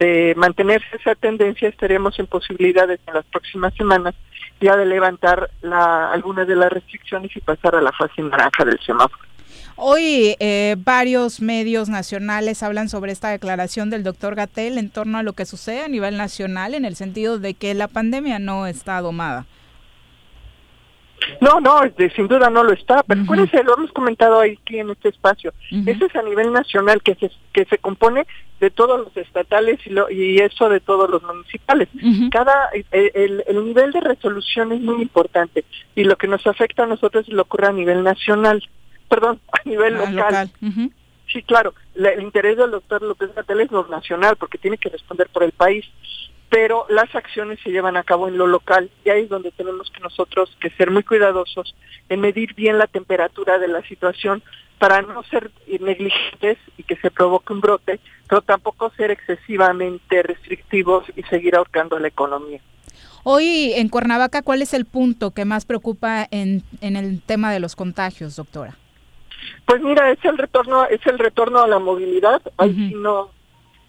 V: de mantenerse esa tendencia. Estaríamos en posibilidades en las próximas semanas ya de levantar la, algunas de las restricciones y pasar a la fase naranja del semáforo.
A: Hoy eh, varios medios nacionales hablan sobre esta declaración del doctor Gatel en torno a lo que sucede a nivel nacional en el sentido de que la pandemia no está domada.
V: No, no, este, sin duda no lo está, pero acuérdense, lo hemos comentado aquí en este espacio. Ese es a nivel nacional que se, que se compone de todos los estatales y, lo, y eso de todos los municipales. Cada el, el- el nivel de resolución es muy importante y lo que nos afecta a nosotros es lo que ocurre a nivel nacional, perdón, a nivel
A: Ah,
V: local. Sí, claro, la- el interés del doctor López Gatel es lo nacional porque tiene que responder por el país, pero las acciones se llevan a cabo en lo local y ahí es donde tenemos que nosotros que ser muy cuidadosos en medir bien la temperatura de la situación para no ser negligentes y que se provoque un brote, pero tampoco ser excesivamente restrictivos y seguir ahorcando la economía.
A: Hoy en Cuernavaca, ¿cuál es el punto que más preocupa en, en el tema de los contagios, doctora?
V: Pues mira, es el retorno, es el retorno a la movilidad. Ahí sí no,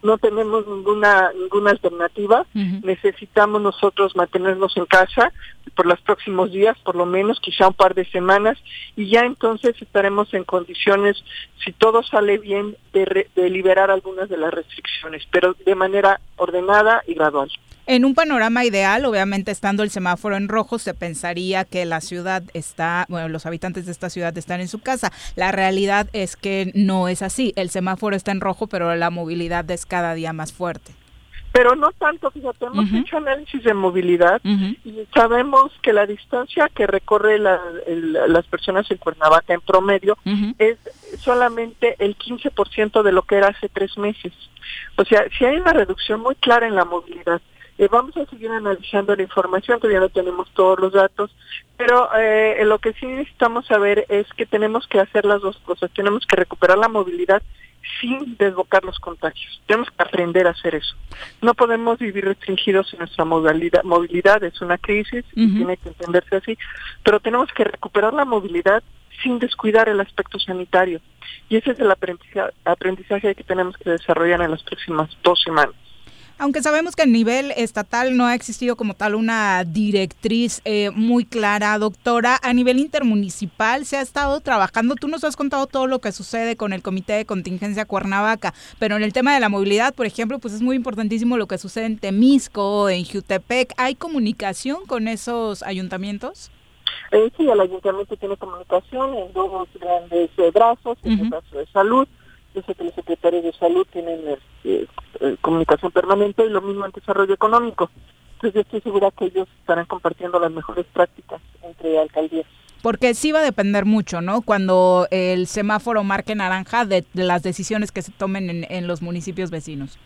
V: no tenemos ninguna, ninguna alternativa. Necesitamos nosotros mantenernos en casa por los próximos días, por lo menos, quizá un par de semanas, y ya entonces estaremos en condiciones, si todo sale bien, de, re- de liberar algunas de las restricciones, pero de manera ordenada y gradual.
A: En un panorama ideal, obviamente estando el semáforo en rojo, se pensaría que la ciudad está, bueno, los habitantes de esta ciudad están en su casa. La realidad es que no es así. El semáforo está en rojo, pero la movilidad es cada día más fuerte.
V: Pero no tanto, fíjate, hemos hecho análisis de movilidad y sabemos que la distancia que recorre la- el- las personas en Cuernavaca en promedio es solamente el 15% de lo que era hace tres meses. O sea, si hay una reducción muy clara en la movilidad. Eh, vamos a seguir analizando la información, todavía no tenemos todos los datos, pero eh, lo que sí necesitamos saber es que tenemos que hacer las dos cosas. Tenemos que recuperar la movilidad sin desbocar los contagios. Tenemos que aprender a hacer eso. No podemos vivir restringidos en nuestra movilidad. Movilidad es una crisis y tiene que entenderse así, pero tenemos que recuperar la movilidad sin descuidar el aspecto sanitario. Y ese es el aprendizaje que tenemos que desarrollar en las próximas dos semanas.
A: Aunque sabemos que a nivel estatal no ha existido como tal una directriz eh, muy clara, doctora, a nivel intermunicipal se ha estado trabajando. Tú nos has contado todo lo que sucede con el Comité de Contingencia Cuernavaca, pero en el tema de la movilidad, por ejemplo, pues es muy importantísimo lo que sucede en Temisco, en Jutepec. ¿Hay comunicación con esos ayuntamientos?
V: Eh, sí, el ayuntamiento tiene comunicación en dos grandes eh, brazos, en el brazo de salud. Yo sé que los secretarios de salud tienen eh, eh, comunicación permanente y lo mismo en desarrollo económico. Entonces yo estoy segura que ellos estarán compartiendo las mejores prácticas entre alcaldías.
A: Porque sí va a depender mucho, ¿no? Cuando el semáforo marque naranja de, de las decisiones que se tomen en, en los municipios vecinos.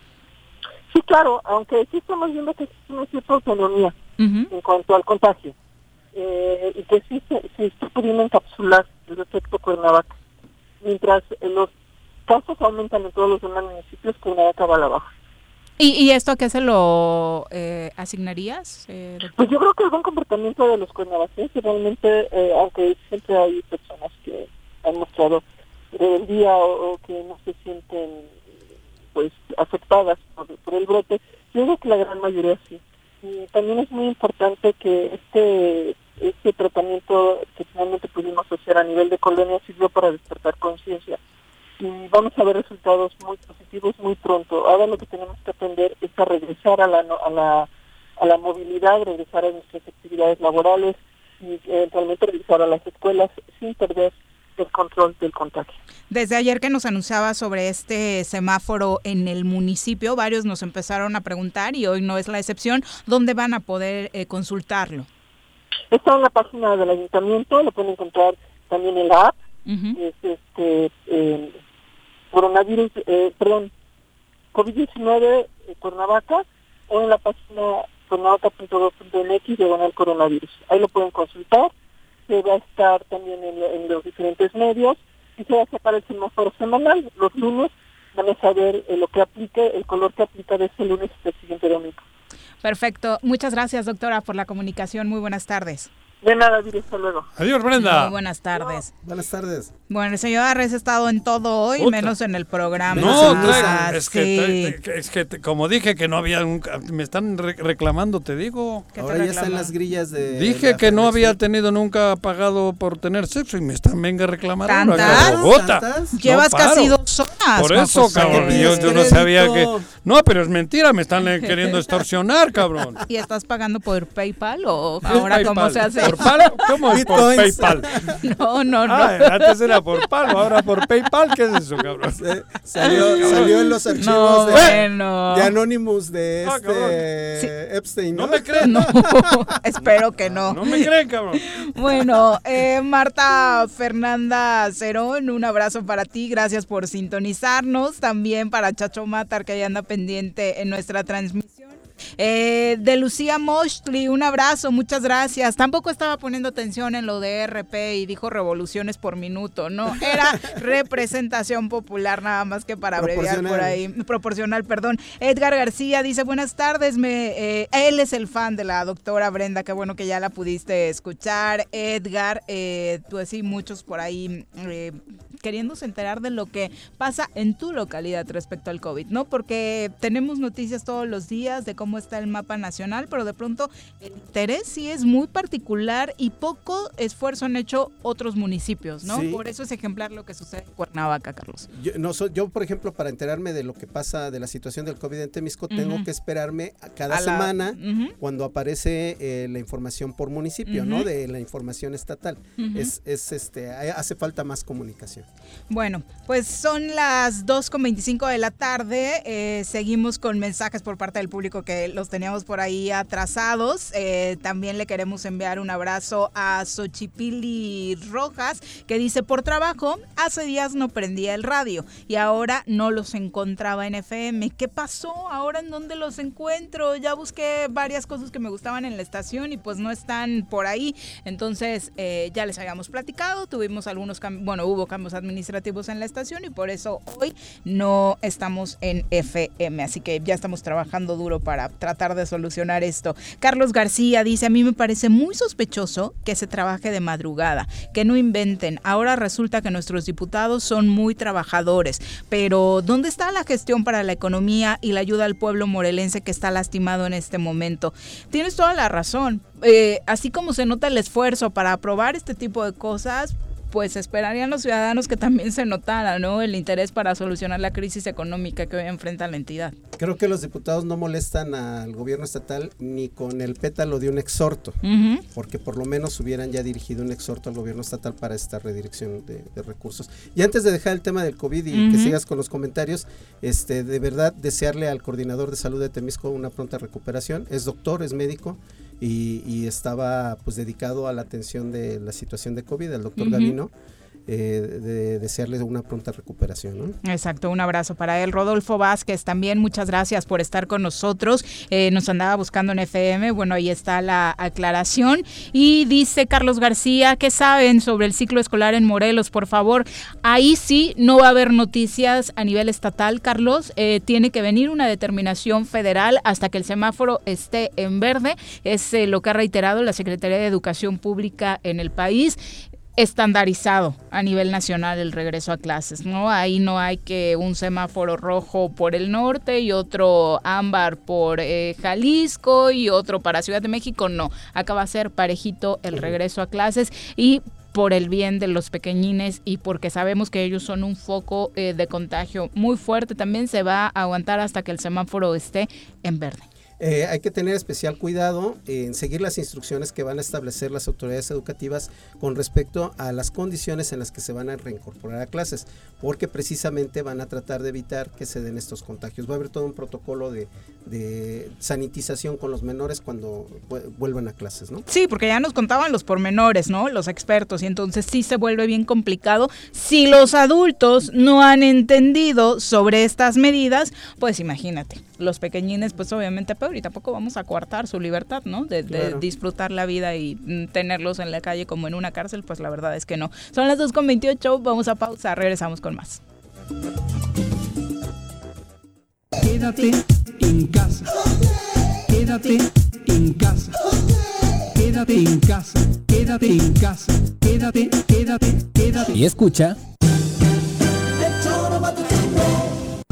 V: Sí, claro, aunque sí estamos viendo que existe una cierta autonomía en cuanto al contagio. Eh, y que sí se, se está pudiendo encapsular el efecto Cuernavaca. Mientras eh, los casos aumentan en todos los demás municipios, Cuernavaca va a la baja.
A: ¿Y, y esto a qué se lo eh, asignarías? eh?
V: Pues yo creo que el buen comportamiento de los cuernavacenses realmente, eh, aunque siempre hay personas que han mostrado rebeldía o, o que no se sienten pues afectadas por, por el brote. Yo creo que la gran mayoría sí. Y también es muy importante que este este tratamiento que finalmente pudimos hacer a nivel de colonia sirvió para despertar conciencia y vamos a ver resultados muy positivos muy pronto. Ahora lo que tenemos que aprender es a regresar a la, a la, a la movilidad, regresar a nuestras actividades laborales y eventualmente regresar a las escuelas sin perder el control del contagio.
A: Desde ayer que nos anunciaba sobre este semáforo en el municipio, varios nos empezaron a preguntar y hoy no es la excepción, ¿dónde van a poder eh, consultarlo?
V: Está en la página del ayuntamiento, lo pueden encontrar también en la app, es este eh, coronavirus, eh, perdón, COVID-19 eh, Cuernavaca o en la página cuernavaca.gov.mx diagonal coronavirus. Ahí lo pueden consultar, se va a estar también en, los diferentes medios y se va a sacar el semáforo semanal. Los lunes van a saber eh, lo que aplique, el color que aplica de ese lunes hasta el siguiente domingo.
A: Perfecto. Muchas gracias, doctora, por la comunicación. Muy buenas tardes.
V: De nada, Viri, hasta luego.
D: Adiós, Brenda.
A: Muy buenas tardes.
C: Buenas tardes.
A: Bueno, el señor Arres ha estado en todo hoy, menos en el programa.
D: No,
A: Ah,
D: trae- es, que,
A: sí.
D: te- es que te- como dije que no había un, me están re- reclamando, te digo.
C: Ahora ya están las grillas de...
D: Dije que no había tenido nunca pagado por tener sexo y me están venga a reclamar
A: ¿Tantas?
D: No
A: Llevas casi dos horas,
D: Por eso,
A: José.
D: cabrón.
A: ¿Qué
D: Yo, yo no sabía que. No, pero es mentira, me están eh, queriendo extorsionar, cabrón.
A: ¿Y estás pagando por PayPal o ahora cómo se hace?
D: ¿Por PAL? ¿Cómo es por. PayPal?
A: No, no, no.
D: Ah, antes era por PAL, ahora por PayPal. ¿Qué es eso, cabrón?
C: Salió, salió en los archivos
A: No,
C: de,
A: bueno.
C: de Anonymous de
D: Ah,
C: este Epstein. ¿no?
D: No me creen.
A: No, espero que no.
D: No me creen, cabrón.
A: Bueno, eh, Marta Fernanda Cerón, un abrazo para ti, gracias por sintonizarnos, también para Chacho Matar que ya anda pendiente en nuestra transmisión. Eh, de Lucía Moshli, un abrazo, muchas gracias. Tampoco estaba poniendo atención en lo de RP y dijo revoluciones por minuto, no, era representación popular nada más que para abreviar por ahí, proporcional, perdón. Edgar García dice, buenas tardes, me, eh, él es el fan de la doctora Brenda, qué bueno que ya la pudiste escuchar. Edgar, eh, pues sí, muchos por ahí eh, queriéndose enterar de lo que pasa en tu localidad respecto al COVID, ¿no? Porque tenemos noticias todos los días de cómo está el mapa nacional, pero de pronto el interés sí es muy particular y poco esfuerzo han hecho otros municipios, ¿no?
C: Sí.
A: Por eso es ejemplar lo que sucede en Cuernavaca, Carlos.
C: Yo, no, so- yo, por ejemplo, para enterarme de lo que pasa de la situación del COVID en Temisco, tengo que esperarme a cada
A: A la-
C: semana cuando aparece eh, la información por municipio, ¿no? De la información estatal. Es, es, este, hace falta más comunicación.
A: Bueno, pues son las 2.25 de la tarde. eh, seguimos con mensajes por parte del público que los teníamos por ahí atrasados. Eh, también le queremos enviar un abrazo a Xochipili Rojas, que dice, por trabajo, hace días no prendía el radio y ahora no los encontraba en FM. ¿Qué pasó? ¿Ahora en dónde los encuentro? Ya busqué varias cosas que me gustaban en la estación y pues no están por ahí. Entonces, eh, ya les habíamos platicado, tuvimos algunos cambios, bueno, hubo cambios administrativos en la estación y por eso hoy no estamos en FM. Así que ya estamos trabajando duro para tratar de solucionar esto. Carlos García dice, a mí me parece muy sospechoso que se trabaje de madrugada, que no inventen. Ahora resulta que nuestros diputados son muy trabajadores, pero ¿dónde está la gestión para la economía y la ayuda al pueblo morelense que está lastimado en este momento? Tienes toda la razón. Eh, así como se nota el esfuerzo para aprobar este tipo de cosas, pues esperarían los ciudadanos que también se notara, ¿no? El interés para solucionar la crisis económica que hoy enfrenta la entidad.
C: Creo que los diputados no molestan al gobierno estatal ni con el pétalo de un exhorto, porque por lo menos hubieran ya dirigido un exhorto al gobierno estatal para esta redirección de, de recursos. Y antes de dejar el tema del COVID y que sigas con los comentarios, este, de verdad desearle al coordinador de salud de Temisco una pronta recuperación. Es doctor, es médico. Y, y estaba pues dedicado a la atención de la situación de COVID, el doctor
A: Ujú.
C: Gavino, eh, de desearle una pronta recuperación.
A: Exacto, un abrazo para él. Rodolfo Vázquez, también muchas gracias por estar con nosotros. Eh, nos andaba buscando en FM, bueno, ahí está la aclaración. Y dice Carlos García, ¿qué saben sobre el ciclo escolar en Morelos? Por favor, ahí sí no va a haber noticias a nivel estatal, Carlos. Eh, tiene que venir una determinación federal hasta que el semáforo esté en verde. Es eh, lo que ha reiterado la Secretaría de Educación Pública en el país. Estandarizado a nivel nacional el regreso a clases, ¿no? Ahí no hay que un semáforo rojo por el norte y otro ámbar por eh, Jalisco y otro para Ciudad de México, no. Acá va a ser parejito el regreso a clases y por el bien de los pequeñines y porque sabemos que ellos son un foco eh, de contagio muy fuerte, también se va a aguantar hasta que el semáforo esté en verde.
C: Eh, hay que tener especial cuidado en seguir las instrucciones que van a establecer las autoridades educativas con respecto a las condiciones en las que se van a reincorporar a clases, porque precisamente van a tratar de evitar que se den estos contagios. Va a haber todo un protocolo de, de sanitización con los menores cuando vuelvan a clases, ¿no?
A: Sí, porque ya nos contaban los pormenores, ¿no? Los expertos, y entonces sí se vuelve bien complicado. Si los adultos no han entendido sobre estas medidas, pues imagínate, los pequeñines, pues obviamente peor y tampoco vamos a coartar su libertad, ¿no? De, disfrutar la vida y mm, tenerlos en la calle como en una cárcel, pues la verdad es que no. Son las 2.28, vamos a pausa, regresamos con más.
Q: Quédate en casa. Quédate en casa. Quédate en casa. Quédate en casa. Quédate, quédate, quédate.
F: Y escucha.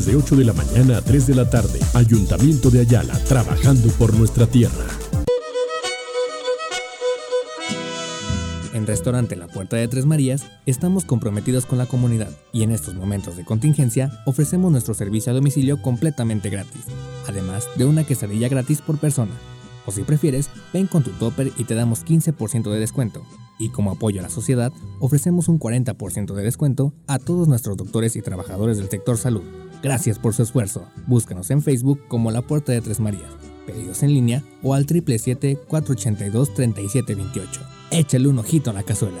O: de 8 de la mañana a 3 de la tarde. Ayuntamiento de Ayala, trabajando por nuestra tierra.
F: En Restaurante La Puerta de Tres Marías estamos comprometidos con la comunidad y en estos momentos de contingencia ofrecemos nuestro servicio a domicilio completamente gratis, además de una quesadilla gratis por persona. O si prefieres, ven con tu topper y te damos 15% de descuento. Y como apoyo a la sociedad, ofrecemos un 40% de descuento a todos nuestros doctores y trabajadores del sector salud. Gracias por su esfuerzo. Búscanos en Facebook como La Puerta de Tres Marías. Pedidos en línea o al 777-482-3728. Échale un ojito a la cazuela.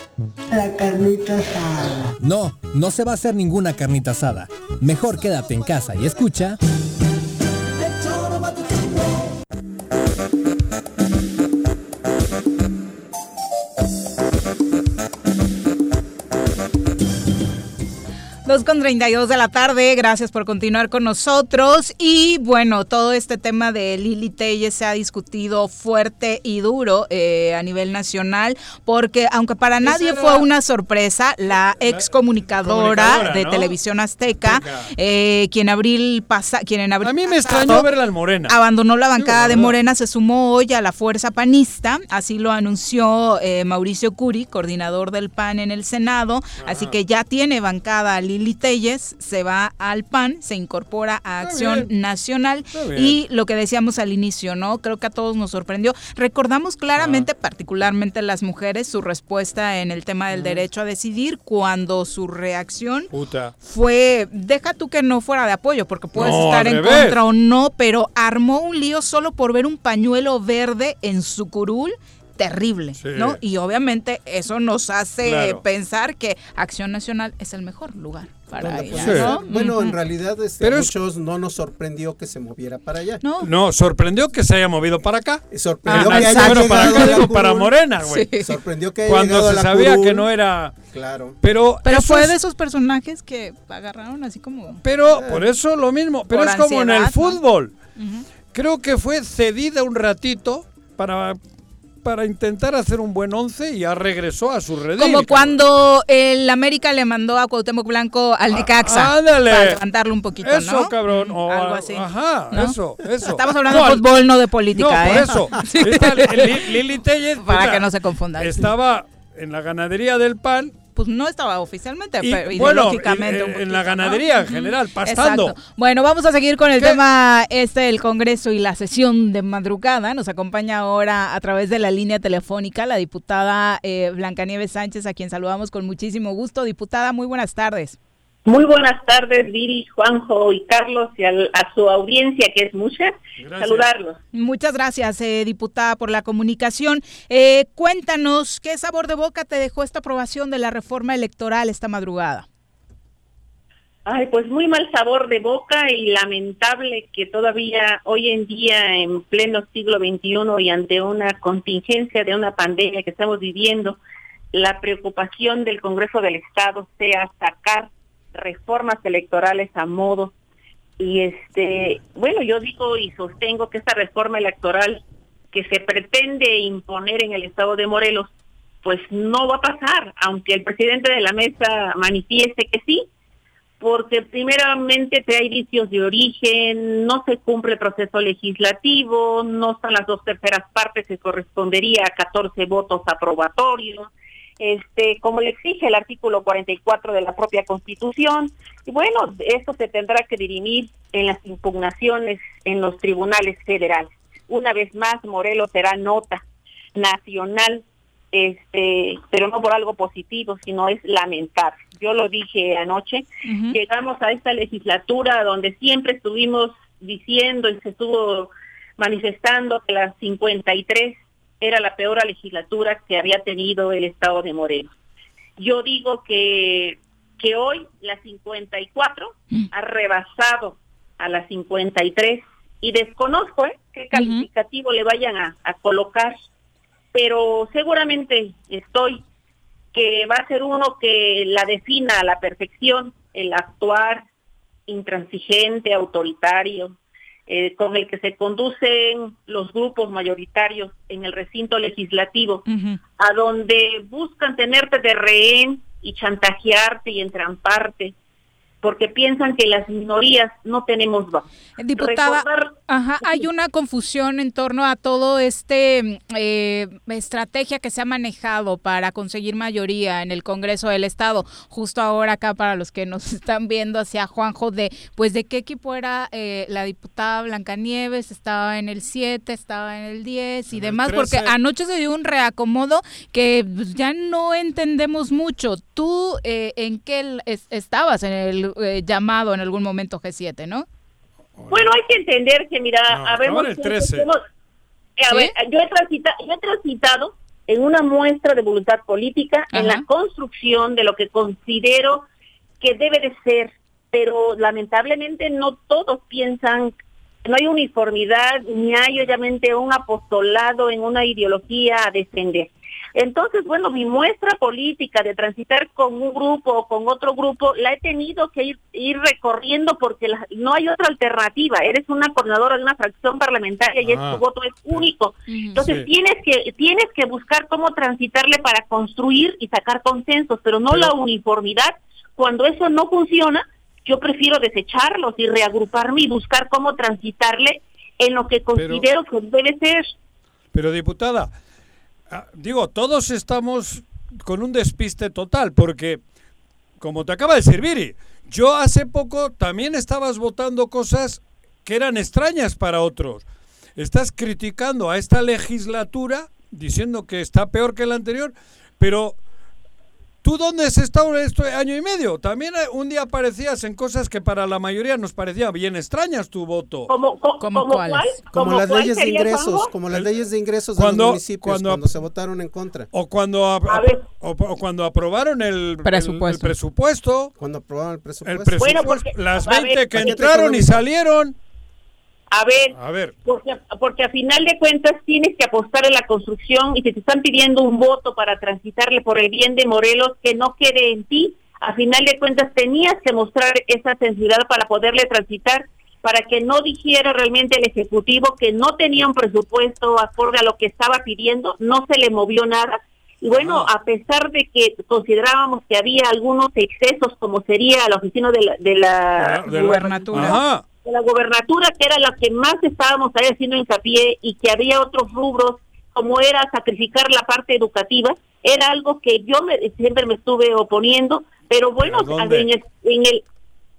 W: La carnita asada.
F: No, no se va a hacer ninguna carnita asada. Mejor quédate en casa y escucha.
A: 2 con 32 de la tarde, gracias por continuar con nosotros. Y bueno, todo este tema de Lili Telles se ha discutido fuerte y duro eh, a nivel nacional, porque aunque para nadie fue una sorpresa, la ex comunicadora, de
D: ¿no?
A: Televisión Azteca, eh, quien abril pasa, quien en abril
D: A mí me
A: pasado
D: extrañó verla en Morena.
A: Abandonó la bancada de. Morena, se sumó hoy a la fuerza panista, así lo anunció eh, Mauricio Curi, coordinador del PAN en el Senado, así que ya tiene bancada a Lili Telles, se va al PAN, se incorpora a Acción. Nacional y lo que decíamos al inicio, ¿no? Creo que a todos nos sorprendió. Recordamos claramente, particularmente las mujeres, su respuesta en el tema del derecho a decidir cuando su reacción
D: Puta.
A: fue, deja tú que no fuera de apoyo, porque puedes
D: No,
A: estar en contra o no, pero armó un lío solo por ver un pañuelo verde en su curul terrible,
C: Sí.
A: ¿no? Y obviamente eso nos hace
C: Claro.
A: pensar que Acción Nacional es el mejor lugar para
C: Donde
A: ella,
C: puede
A: ¿no?
C: Bueno, en realidad este,
D: Pero es-
C: muchos no nos sorprendió que se moviera para allá.
A: No.
D: No, sorprendió que se haya movido para acá.
C: Sorprendió
D: Ah,
C: que haya
D: bueno, para acá digo, para. Morena, güey.
C: Sí. Sorprendió que haya
D: Cuando se
C: la
D: sabía
C: curul.
D: que no era...
C: Claro.
D: Pero,
A: Pero fue de esos personajes que agarraron así como...
D: Pero por eso lo mismo. Pero
A: Por
D: es como en el fútbol. Creo que fue cedida un ratito para, para intentar hacer un buen once y ya regresó a su redil.
A: Como cuando el América le mandó a Cuauhtémoc Blanco al Necaxa
D: Ah, ándale.
A: para levantarlo un poquito,
D: Eso,
A: ¿no?
D: cabrón.
A: Mm,
D: o
A: algo así.
D: Ajá,
A: ¿no?
D: eso, eso.
A: Estamos hablando
D: No,
A: de fútbol, no de política,
D: No,
A: ¿eh?
D: eso. Esta Lili Tellez,
A: Para que no se confundan.
D: Estaba en la ganadería del PAN.
A: Pues no estaba oficialmente,
D: Y,
A: pero
D: bueno,
A: ideológicamente.
D: en-
A: un
D: en la ganadería en general, pastando.
A: Exacto. Bueno, vamos a seguir con el tema este del Congreso y la sesión de madrugada. Nos acompaña ahora a través de la línea telefónica la diputada eh, Blancanieves Sánchez, a quien saludamos con muchísimo gusto. Diputada, muy buenas tardes.
R: Muy buenas tardes, Viri, Juanjo y Carlos, y al- a su audiencia, que es mucha. Saludarlos.
A: Muchas gracias, eh, diputada, por la comunicación. Eh, cuéntanos, ¿qué sabor de boca te dejó esta aprobación de la reforma electoral esta madrugada?
R: Ay, pues muy mal sabor de boca y lamentable que todavía hoy en día, en pleno siglo XXI y ante una contingencia de una pandemia que estamos viviendo, la preocupación del Congreso del Estado sea sacar reformas electorales a modo. Y este, bueno, yo digo y sostengo que esta reforma electoral que se pretende imponer en el Estado de Morelos, pues no va a pasar, aunque el presidente de la mesa manifieste que sí, porque primeramente hay vicios de origen, no se cumple el proceso legislativo, no están las dos terceras partes que correspondería a 14 votos aprobatorios, este, como le exige el artículo 44 de la propia Constitución. Y bueno, esto se tendrá que dirimir en las impugnaciones en los tribunales federales. Una vez más, Morelos será nota nacional este, pero no por algo positivo, sino es lamentable. Yo lo dije anoche, llegamos a esta legislatura donde siempre estuvimos diciendo y se estuvo manifestando que la 53 era la peor legislatura que había tenido el estado de Morelos. Yo digo que, que hoy la 54 ha rebasado a la 53 y desconozco ¿eh? qué calificativo le vayan a, a colocar pero seguramente estoy que va a ser uno que la defina a la perfección, el actuar intransigente, autoritario, eh, con el que se conducen los grupos mayoritarios en el recinto legislativo, a donde buscan tenerte de rehén y chantajearte y entramparte, porque piensan que las minorías no tenemos voz.
A: Diputada,
R: Recordar-
A: ajá, hay una confusión en torno a todo este eh, estrategia que se ha manejado para conseguir mayoría en el Congreso del Estado. Justo ahora acá para los que nos están viendo hacia Juanjo de, pues de qué equipo era eh, la diputada Blancanieves, estaba en el 7, estaba en el 10 y demás, porque
X: 13.
A: anoche se dio un reacomodo que pues, ya no entendemos mucho. Tú eh, en qué estabas en el eh, llamado en algún momento G7, ¿no?
R: Bueno, hay que entender que, mira,
D: No,
R: habemos...
D: estaba en el 13.
R: hemos- eh, a
A: ¿Sí?
R: ver, yo he, transita- yo he transitado en una muestra de voluntad política en la construcción de lo que considero que debe de ser, pero lamentablemente no todos piensan, no hay uniformidad, ni hay obviamente un apostolado en una ideología a defender. Entonces, bueno, mi muestra política de transitar con un grupo o con otro grupo, la he tenido que ir, ir recorriendo porque la- no hay otra alternativa. Eres una coordinadora de una fracción parlamentaria y es,
X: Ah.
R: tu voto es único. Entonces,
X: Sí.
R: tienes que tienes que buscar cómo transitarle para construir y sacar consensos, pero no la uniformidad. Cuando eso no funciona, yo prefiero desecharlos y reagruparme y buscar cómo transitarle en lo que considero que debe ser.
D: Pero diputada, ah, digo, todos estamos con un despiste total, porque, como te acaba de decir Viri, yo hace poco también estabas votando cosas que eran extrañas para otros. Estás criticando a esta legislatura diciendo que está peor que la anterior, pero ¿tú dónde has estado este año y medio? También eh, un día aparecías en cosas que para la mayoría nos parecían bien extrañas tu voto.
R: ¿Cómo,
A: ¿Cómo cuáles?
C: Como las leyes de ingresos, como las leyes de ingresos de los municipios
D: cuando-
C: cuando, se votaron en contra.
D: O cuando,
R: A
D: o, o cuando aprobaron el
C: Presupuesto.
D: el- el presupuesto,
C: Cuando aprobaron el
D: el
C: presupuesto.
D: presupuesto,
R: Bueno, porque-
D: las
R: a ver,
D: 20 que entraron y salieron.
R: A ver,
D: A ver,
R: porque, porque a final de cuentas tienes que apostar en la construcción y si te están pidiendo un voto para transitarle por el bien de Morelos que no quede en ti, a final de cuentas tenías que mostrar esa sensibilidad para poderle transitar, para que no dijera realmente el Ejecutivo que no tenía un presupuesto acorde a lo que estaba pidiendo, no se le movió nada. Y bueno, a pesar de que considerábamos que había algunos excesos, como sería la oficina de la, de la
D: de la-
A: Gubernatura.
D: Ajá.
R: De la gobernatura, que era la que más estábamos ahí haciendo hincapié y que había otros rubros, como era sacrificar la parte educativa, era algo que yo me- siempre me estuve oponiendo, pero bueno, en el, en el-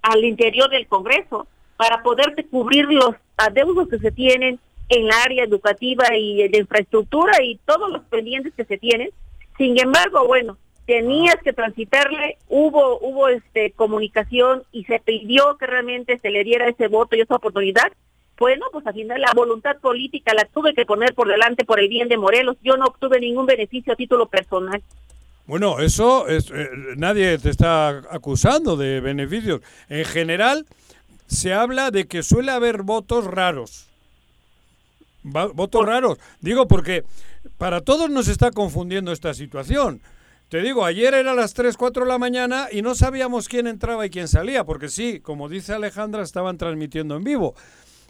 R: al interior del Congreso, para poderte cubrir los adeudos que se tienen en la área educativa y de infraestructura y todos los pendientes que se tienen. Sin embargo, bueno, tenías que transitarle, hubo hubo este comunicación y se pidió que realmente se le diera ese voto y esa oportunidad. Bueno, pues al final la voluntad política la tuve que poner por delante por el bien de Morelos. Yo no obtuve ningún beneficio a título personal.
D: Bueno, eso es, eh, nadie te está acusando de beneficios. En general, se habla de que suele haber votos raros. Va- votos raros. Digo porque para todos nos está confundiendo esta situación. Te digo, ayer era las 3, 4 de la mañana y no sabíamos quién entraba y quién salía, porque sí, como dice Alejandra, estaban transmitiendo en vivo.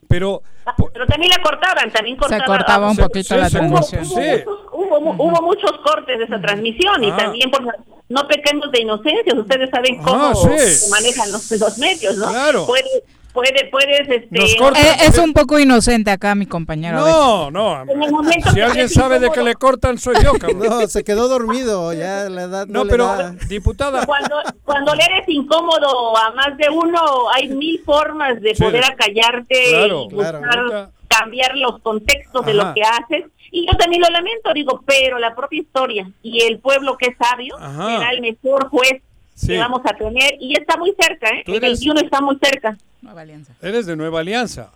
D: Pero
R: Pero también la cortaban, también cortaban.
A: cortaba un
D: Se-
A: poquito
D: sí,
A: la
D: se-
A: transmisión.
R: Hubo,
D: Sí.
R: muchos, hubo, mu- hubo muchos cortes de esa transmisión y
D: Ah.
R: también por no pequemos de inocencia, ustedes saben cómo
D: Ah, sí.
R: se manejan los, los medios, ¿no?
D: Claro.
R: Puede, puede, puedes, este,
D: Nos cortan.
A: Eh, es un poco inocente acá mi compañero.
D: no, no.
R: En el momento
D: Si alguien sabe de que le cortan, soy yo, cabrón.
C: No, se quedó dormido, ya la edad no,
D: No,
C: le
D: pero,
C: da.
D: diputada,
R: Cuando, cuando le eres incómodo a más de uno, hay mil formas de
D: Sí.
R: poder acallarte
D: Claro,
R: y buscar
C: claro.
R: cambiar los contextos de
D: Ajá.
R: lo que haces. Y yo también lo lamento, digo, pero la propia historia y el pueblo que es sabio
D: Ajá.
R: será el mejor juez
D: Sí.
R: que vamos a tener. Y está muy cerca, ¿eh? El
D: eres-
R: 21 está muy cerca.
A: Nueva Alianza.
D: eres de Nueva Alianza.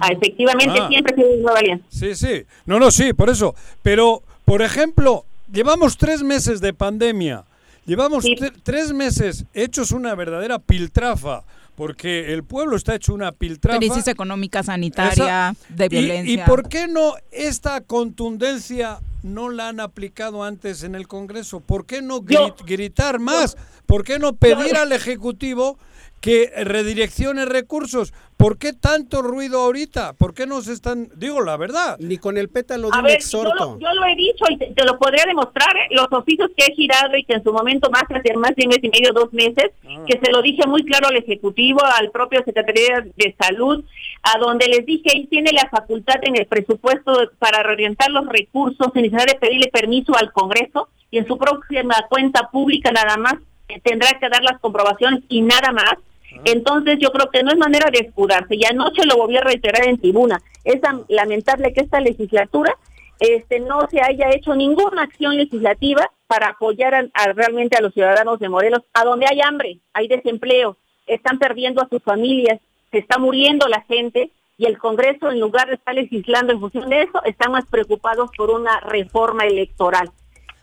R: Ah, efectivamente,
D: Ah.
R: siempre he sido de Nueva Alianza.
D: Sí, sí. No, no, sí, por eso. Pero, por ejemplo, llevamos tres meses de pandemia. Llevamos
R: Sí.
D: tre- tres meses hechos una verdadera piltrafa. Porque el pueblo está hecho una piltrafa.
A: Crisis económica, sanitaria,
D: Esa-
A: de
D: ¿Y-
A: violencia.
D: ¿Y, por qué no esta contundencia no la han aplicado antes en el Congreso? ¿Por qué no
R: Yo-
D: gritar más? ¿Por qué no pedir al Ejecutivo que redireccione recursos? ¿Por qué tanto ruido ahorita? ¿Por qué nos están...? Digo la verdad.
C: Ni con el pétalo de
R: A
C: un
R: ver, yo
C: exhorto.
R: lo, yo lo he dicho y te, te lo podría demostrar, ¿eh? los oficios que he girado y que en su momento más hace más de un mes y medio, dos meses,
D: Ah.
R: que se lo dije muy claro al Ejecutivo, al propio Secretaría de Salud, a donde les dije, él tiene la facultad en el presupuesto para reorientar los recursos sin necesidad de pedirle permiso al Congreso y en su próxima cuenta pública nada más eh, tendrá que dar las comprobaciones y nada más. Entonces yo creo que no es manera de escudarse y anoche lo volví a reiterar en tribuna. Es am- lamentable que esta legislatura este no se haya hecho ninguna acción legislativa para apoyar a- a realmente a los ciudadanos de Morelos, a donde hay hambre, hay desempleo, están perdiendo a sus familias, se está muriendo la gente y el Congreso en lugar de estar legislando en función de eso, están más preocupados por una reforma electoral.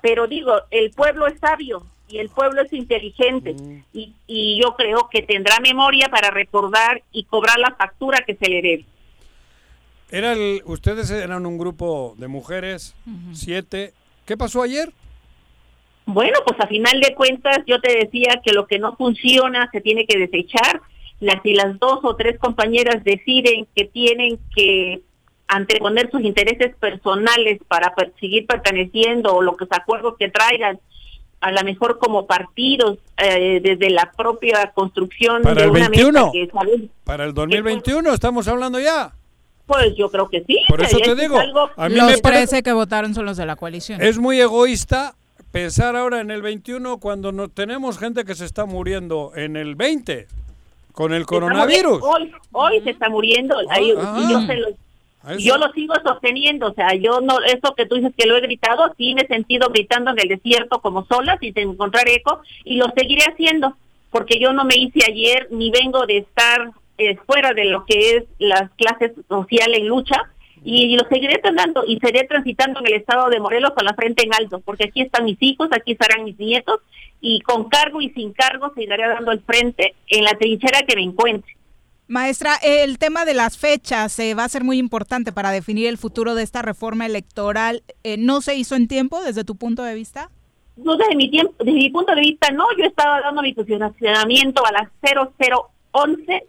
R: Pero digo, el pueblo es sabio y el pueblo es inteligente y, y yo creo que tendrá memoria para recordar y cobrar la factura que se le debe.
D: Era el, ustedes eran un grupo de mujeres, siete. ¿Qué pasó ayer?
R: Bueno, pues a final de cuentas yo te decía que lo que no funciona se tiene que desechar. Las, si las dos o tres compañeras deciden que tienen que anteponer sus intereses personales para per- seguir perteneciendo o lo que se acuerdos que traigan, a lo mejor como partidos, eh, desde la propia construcción
D: Para
R: de
D: el
R: una
D: 21.
R: mesa que
D: Para el 2021 estamos hablando ya.
R: pues yo creo que sí.
D: Por eso te
R: es
D: digo,
R: algo-
D: a mí
A: Los
D: me parece
A: 13 que votaron son los de la coalición.
D: es muy egoísta pensar ahora en el 21 cuando no tenemos gente que se está muriendo en el 20 con el coronavirus.
R: Hoy, hoy se está muriendo. ahí-
D: Ah.
R: y yo, se lo, yo lo sigo sosteniendo. O sea, yo no, eso que tú dices que lo he gritado, sí me he sentido gritando en el desierto como sola, sin encontrar eco, y lo seguiré haciendo, porque yo no me hice ayer, ni vengo de estar eh, fuera de lo que es las clases sociales en lucha. Y lo seguiré tratando y seré transitando en el estado de Morelos con la frente en alto, porque aquí están mis hijos, aquí estarán mis nietos, y con cargo y sin cargo seguiré dando el frente en la trinchera que me encuentre.
A: Maestra, el tema de las fechas eh, va a ser muy importante para definir el futuro de esta reforma electoral. Eh, ¿No se hizo en tiempo desde tu punto de vista?
R: No, desde mi tiempo, desde mi punto de vista, no, yo estaba dando mi posicionamiento a las 0011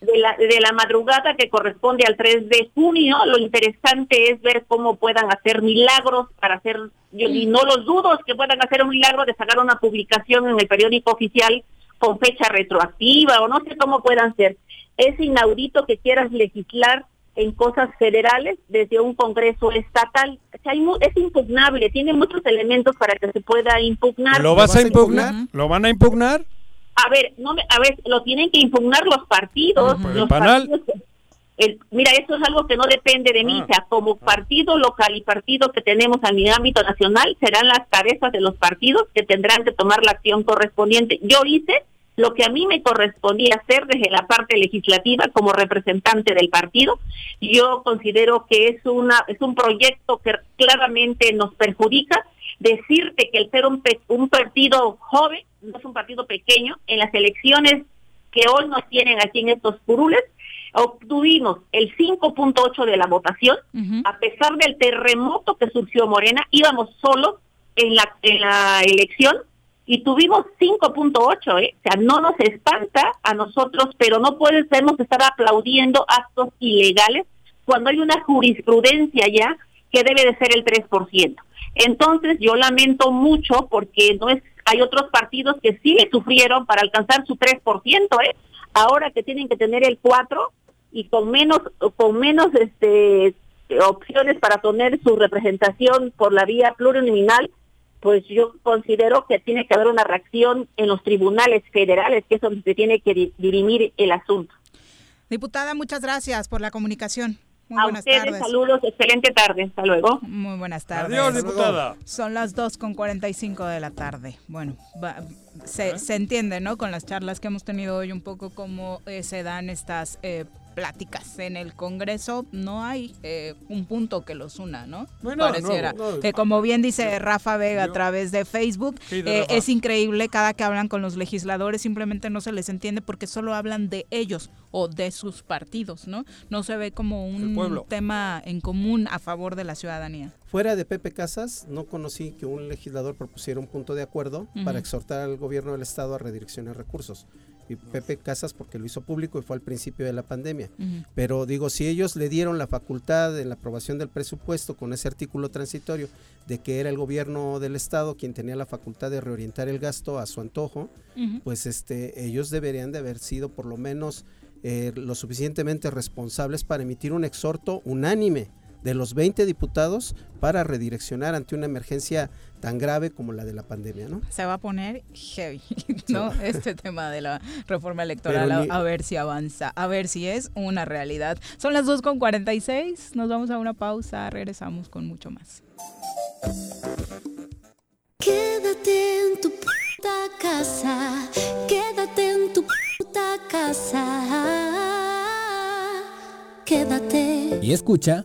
R: de la, de la madrugada que corresponde al 3 de junio. Lo interesante es ver cómo puedan hacer milagros para hacer, yo y no los dudo que puedan hacer un milagro de sacar una publicación en el periódico oficial con fecha retroactiva o no sé cómo puedan ser. Es inaudito que quieras legislar en cosas federales desde un Congreso estatal. O sea, hay mu- es impugnable, tiene muchos elementos para que se pueda impugnar.
D: ¿Lo vas a impugnar? ¿Lo van a impugnar?
R: A ver, no me- a ver, lo tienen que impugnar los partidos. Los partidos el- mira, eso es algo que no depende de
D: Ah.
R: mí. O sea, como partido local y partido que tenemos a mi ámbito nacional, serán las cabezas de los partidos que tendrán que tomar la acción correspondiente. Yo hice lo que a mí me correspondía hacer desde la parte legislativa como representante del partido. Yo considero que es una es un proyecto que claramente nos perjudica. Decirte que el ser un, pe- un partido joven, no es un partido pequeño, en las elecciones que hoy nos tienen aquí en estos curules, obtuvimos el 5.8 de la votación, a pesar del terremoto que surgió Morena, íbamos solos en la, en la elección y tuvimos 5.8, ¿eh? o sea, no nos espanta a nosotros, pero no podemos estar aplaudiendo actos ilegales cuando hay una jurisprudencia ya que debe de ser el 3%. Entonces, yo lamento mucho porque no es hay otros partidos que sí le sufrieron para alcanzar su 3%, ¿eh? Ahora que tienen que tener el 4 y con menos con menos este opciones para tener su representación por la vía plurinominal, pues yo considero que tiene que haber una reacción en los tribunales federales, que es donde se tiene que di- dirimir el asunto.
A: Diputada, muchas gracias por la comunicación. Muy
R: A
A: buenas
R: ustedes,
A: tardes.
R: saludos, excelente tarde, hasta luego.
A: Muy buenas tardes.
D: Adiós, diputada.
A: Son las 2 con 45 de la tarde. Bueno, va- se, se entiende, ¿no? Con las charlas que hemos tenido hoy un poco cómo eh, se dan estas eh, pláticas en el Congreso. No hay eh, un punto que los una, ¿no?
D: Bueno,
A: Pareciera.
D: no, no.
A: Que como bien dice Rafa Vega a través de Facebook,
D: Sí, de
A: eh, es increíble cada que hablan con los legisladores, simplemente no se les entiende porque solo hablan de ellos o de sus partidos, ¿no? No se ve como un tema en común a favor de la ciudadanía.
C: Fuera de Pepe Casas, no conocí que un legislador propusiera un punto de acuerdo para exhortar al gobierno del estado a redireccionar recursos. Y Pepe Casas porque lo hizo público y fue al principio de la pandemia. Pero digo, si ellos le dieron la facultad en la aprobación del presupuesto con ese artículo transitorio de que era el gobierno del estado quien tenía la facultad de reorientar el gasto a su antojo, pues este ellos deberían de haber sido por lo menos eh, lo suficientemente responsables para emitir un exhorto unánime de los 20 diputados para redireccionar ante una emergencia tan grave como la de la pandemia, ¿no?
A: se va a poner heavy, ¿no? Este tema de la reforma electoral, a,
C: ni-
A: a ver si avanza, a ver si es una realidad. Son las 2 con 46, nos vamos a una pausa, regresamos con mucho más.
Y: Quédate en tu puta casa, quédate en tu puta casa. Quédate.
F: Y escucha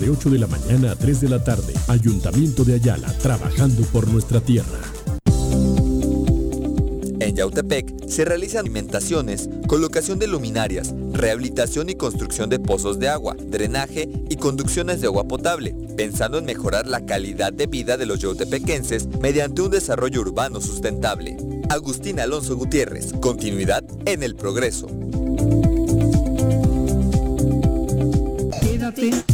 O: de 8 de la mañana a 3 de la tarde. Ayuntamiento de Ayala, trabajando por nuestra tierra.
N: En Yautepec se realizan alimentaciones, colocación de luminarias, rehabilitación y construcción de pozos de agua, drenaje y conducciones de agua potable, pensando en mejorar la calidad de vida de los yautepequenses mediante un desarrollo urbano sustentable. Agustín Alonso Gutiérrez, continuidad en el progreso.
Q: Quédate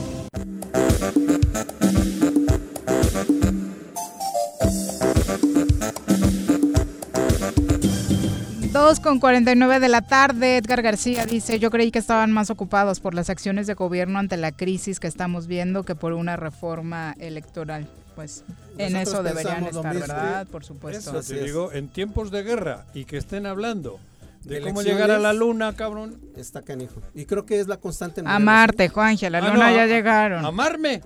A: Dos con 49 de la tarde, Edgar García dice, yo creí que estaban más ocupados por las acciones de gobierno ante la crisis que estamos viendo que por una reforma electoral. Pues en
C: Nosotros
A: eso deberían estar,
C: mismo.
A: ¿verdad? Por supuesto.
D: Eso te digo, en tiempos de guerra y que estén hablando de,
C: De
D: cómo llegar a la luna, cabrón.
C: Está canijo. Y creo que es la constante en
A: A
C: Morelos,
A: Marte, Juanje, a la
D: Ah,
A: luna
D: no,
A: ya
D: a-
A: llegaron.
D: Amarme.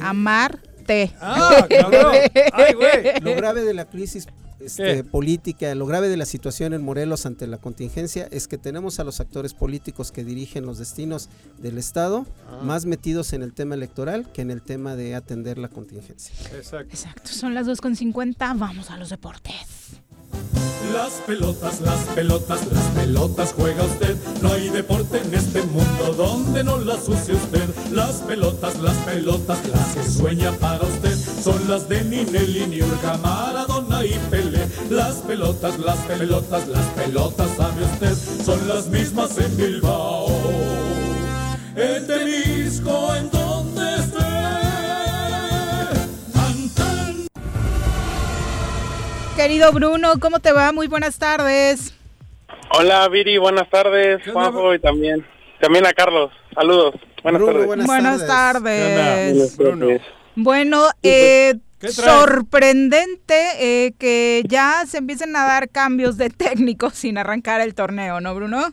A: A Marte.
D: Ah, cabrón. Ay, güey.
C: Lo grave de la crisis este, política, lo grave de la situación en Morelos ante la contingencia es que tenemos a los actores políticos que dirigen los destinos del Estado
D: Ah.
C: más metidos en el tema electoral que en el tema de atender la contingencia.
D: Exacto.
A: Exacto, son las 2.50, vamos a los deportes.
X: Las pelotas, las pelotas, las pelotas juega usted. No hay deporte en este mundo donde no las use usted. Las pelotas, las pelotas, las que sueña para usted. Son las de Ninelli, Niurka, Maradona y Pelé. Las pelotas, las pelotas, las pelotas, sabe usted. Son las mismas en Bilbao. En Temisco, en donde esté.
A: Querido Bruno, ¿cómo te va? Muy buenas tardes.
Z: Hola Viri, buenas tardes, Juanjo y también, también a Carlos, saludos, buenas tardes.
A: Buenas, tardes.
Z: Buenas tardes.
A: Bueno, eh,
Z: ¿Qué traes?
A: Sorprendente eh, que ya se empiecen a dar cambios de técnicos sin arrancar el torneo, ¿no, Bruno?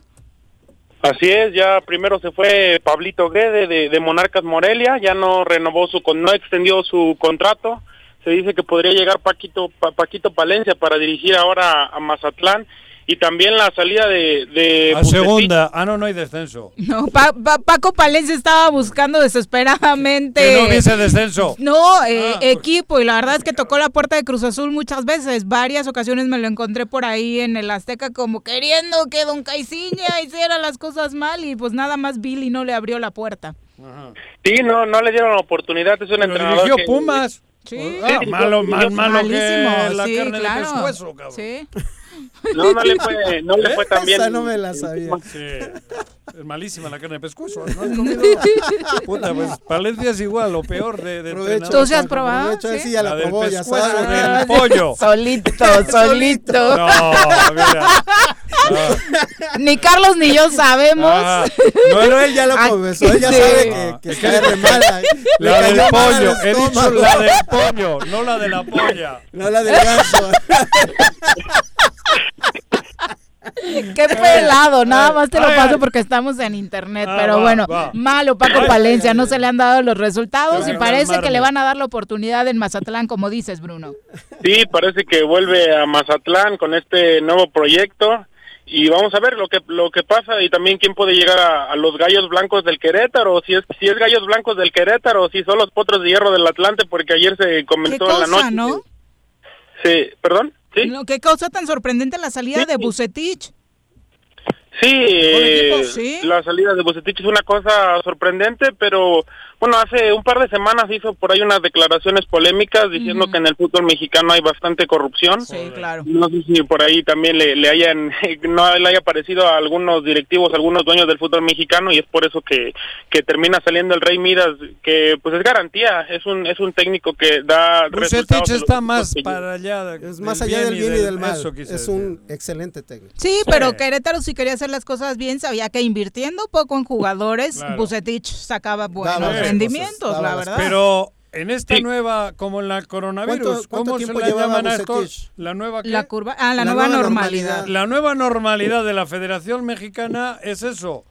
Z: Así es, ya primero se fue Pablito Guede de, de Monarcas Morelia, ya no renovó su, con- no extendió su contrato, se dice que podría llegar Paquito, Pa- Paquito Palencia para dirigir ahora a Mazatlán y también la salida de... de
D: A
Z: Bucetich.
D: segunda. Ah, no, no hay descenso.
A: No, Pa- Pa- Paco Palencia estaba buscando desesperadamente.
D: Que no hubiese descenso.
A: No, eh, equipo, y la verdad es que tocó la puerta de Cruz Azul muchas veces. Varias ocasiones me lo encontré por ahí en el Azteca como queriendo que Don Caiciña hiciera las cosas mal y pues nada más Billy no le abrió la puerta.
Z: Sí, no, no le dieron la oportunidad. Es un entrenador
D: dirigió
Z: que-
D: Pumas.
A: Sí.
D: Ah, malo, más malo que la
A: sí,
D: carne
A: claro.
D: de pescuezo, cabrón.
A: Sí.
Z: No, no le fue, no le fue tan bien.
C: Esa no me la sabía.
D: Sí. Es malísima la carne de pescuezo. ¿No has comido? Puta, pues Palencia es igual, lo peor de, de
C: Provecho.
A: ¿Tú sí has probado?
C: provecho, él
A: ¿Sí?
C: sí ya la, probó, ya
D: pescuezo
C: sabe.
D: del pollo.
A: Solito, solito.
D: No, mira. Ah,
A: Ni Carlos ni yo sabemos.
D: ah,
C: Pero él ya lo
A: Ay,
C: comenzó, él ya
A: sí.
C: sabe que, que cae re mala.
D: La del pollo. He dicho la del pollo, no la de la polla.
C: No la del ganso.
A: Qué pelado, nada más te lo paso porque estamos en internet,
D: Ah,
A: pero bueno, malo Paco Palencia, no se le han dado los resultados y parece que le van a dar la oportunidad en Mazatlán, como dices, Bruno.
Z: Sí, parece que vuelve a Mazatlán con este nuevo proyecto y vamos a ver lo que lo que pasa y también quién puede llegar a, a los gallos blancos del Querétaro, si es si es gallos blancos del Querétaro, o si son los potros de hierro del Atlante, porque ayer se
A: Qué
Z: comentó en la
A: cosa,
Z: noche.
A: ¿no?
Z: Sí, perdón. Sí.
A: Lo que causa tan sorprendente la salida de Bucetich.
Z: Sí, eh,
A: equipo, sí.
Z: la salida de Bucetich es una cosa sorprendente, pero bueno, hace un par de semanas hizo por ahí unas declaraciones polémicas diciendo
A: Ujú.
Z: que en el fútbol mexicano hay bastante corrupción.
A: Sí, claro.
Z: No sé si por ahí también le, le hayan, no le haya parecido a algunos directivos, a algunos dueños del fútbol mexicano y es por eso que, que termina saliendo el Rey Midas, que pues es garantía, es un es un técnico que da resultados.
D: está más para allá.
C: Es más allá del bien y del mal.
D: Eso quise
C: Es
D: decir.
C: un excelente técnico.
A: Sí, pero Querétaro si quería hacer las cosas bien, sabía que invirtiendo poco en jugadores,
D: Claro.
A: Bucetich sacaba buenos
C: las
A: rendimientos,
C: cosas,
A: la
C: daba las
A: verdad.
D: Pero en esta
Z: Sí.
D: nueva, como en la coronavirus,
C: ¿Cuánto- cuánto
D: ¿cómo se le llaman a esto? La nueva ¿qué?
A: la curva, ah, la,
C: La
A: nueva,
C: nueva
A: normalidad.
C: normalidad.
D: La nueva normalidad de la Federación Mexicana es eso.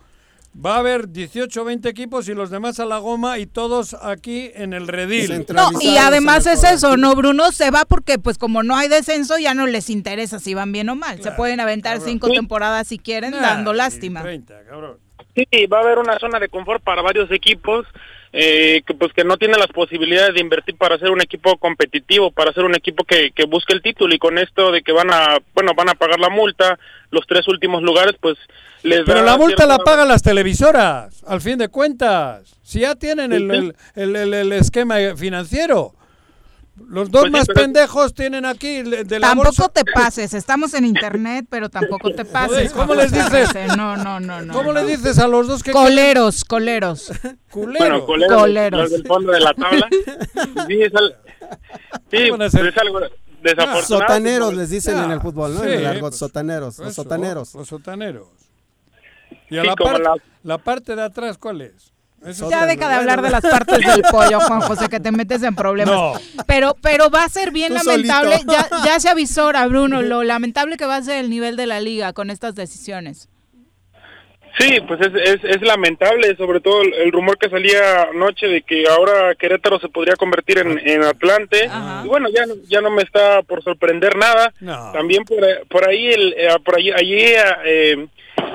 D: Va a haber 18 o 20 equipos y los demás a la goma y todos aquí en el redil.
A: No, y además es eso, ¿no, Bruno? Se va porque, pues, como no hay descenso, ya no les interesa si van bien o mal. Se pueden aventar
D: cabrón.
A: cinco temporadas si quieren,
D: Nah,
A: dando lástima.
D: 30, cabrón.
Z: Sí, va a haber una zona de confort para varios equipos eh, que pues que no tienen las posibilidades de invertir para ser un equipo competitivo, para ser un equipo que, que busque el título y con esto de que van a bueno van a pagar la multa los tres últimos lugares pues les
D: Pero
Z: da
D: la multa la pagan las televisoras, al fin de cuentas. Si ya tienen el- el- el esquema financiero. Los dos
Z: Pues sí,
D: más
Z: pero-
D: pendejos tienen aquí de la
A: Tampoco
D: bolsa.
A: te pases, estamos en internet, pero tampoco te pases.
D: ¿cómo les dices?
A: No, no, no, no.
D: ¿Cómo
A: no.
D: le dices a los dos que
A: Coleros, coleros.
D: Culero.
Z: bueno coleros,
A: Coleros.
Z: los del fondo de la tabla sí es, al- sí, es algo desafortunado
C: Sotaneros les dicen
D: Ah,
C: en el fútbol, ¿no?
D: sí,
C: en el argot,
D: pues,
C: sotaneros, los
D: Eso,
C: sotaneros.
D: Los sotaneros. ¿Y a
Z: Sí,
D: la, par-
Z: la-
D: la parte de atrás cuál es? Eso
A: Ya deja de hablar de las partes del pollo, Juan José, que te metes en problemas.
D: No.
A: Pero, pero va a ser bien
C: Tú
A: lamentable. Ya, ya se avisora, Bruno, lo lamentable que va a ser el nivel de la liga con estas decisiones.
Z: Sí, pues es, es, es lamentable, sobre todo el, el rumor que salía anoche de que ahora Querétaro se podría convertir en, en Atlante.
A: Ajá.
Z: Y bueno, ya, no- ya no me está por sorprender nada.
D: No.
Z: También por, ahí- por ahí, el, eh, por ahí, allí, eh,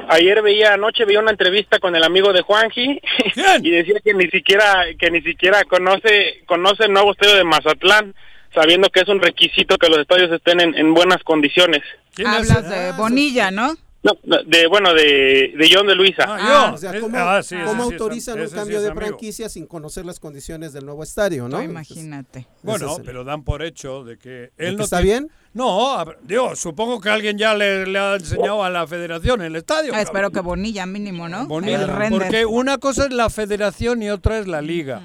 Z: ayer veía, anoche veía una entrevista con el amigo de Juanji y decía que ni siquiera, que ni siquiera conoce, conoce el nuevo estadio de Mazatlán, sabiendo que es un requisito que los estadios estén en, en buenas condiciones.
A: Hablas de Bonilla, ¿no?
Z: No, de, bueno, de, de John de Luisa.
D: Ah,
A: Ah,
D: yo.
C: O sea, ¿cómo,
D: ah, sí,
C: cómo
D: sí
C: autorizan un
D: sí
C: cambio de
D: amigo.
C: franquicia sin conocer las condiciones del nuevo estadio, no?
A: No, imagínate.
D: Bueno,
C: Ese es el-
D: pero dan por hecho de que él no
C: está
D: tiene-
C: bien?
D: No, digo, supongo que alguien ya le, le ha enseñado a la federación el estadio.
A: Ah, espero que. Bonilla mínimo, ¿no?
D: Bonilla, porque una cosa es la federación y otra es la liga.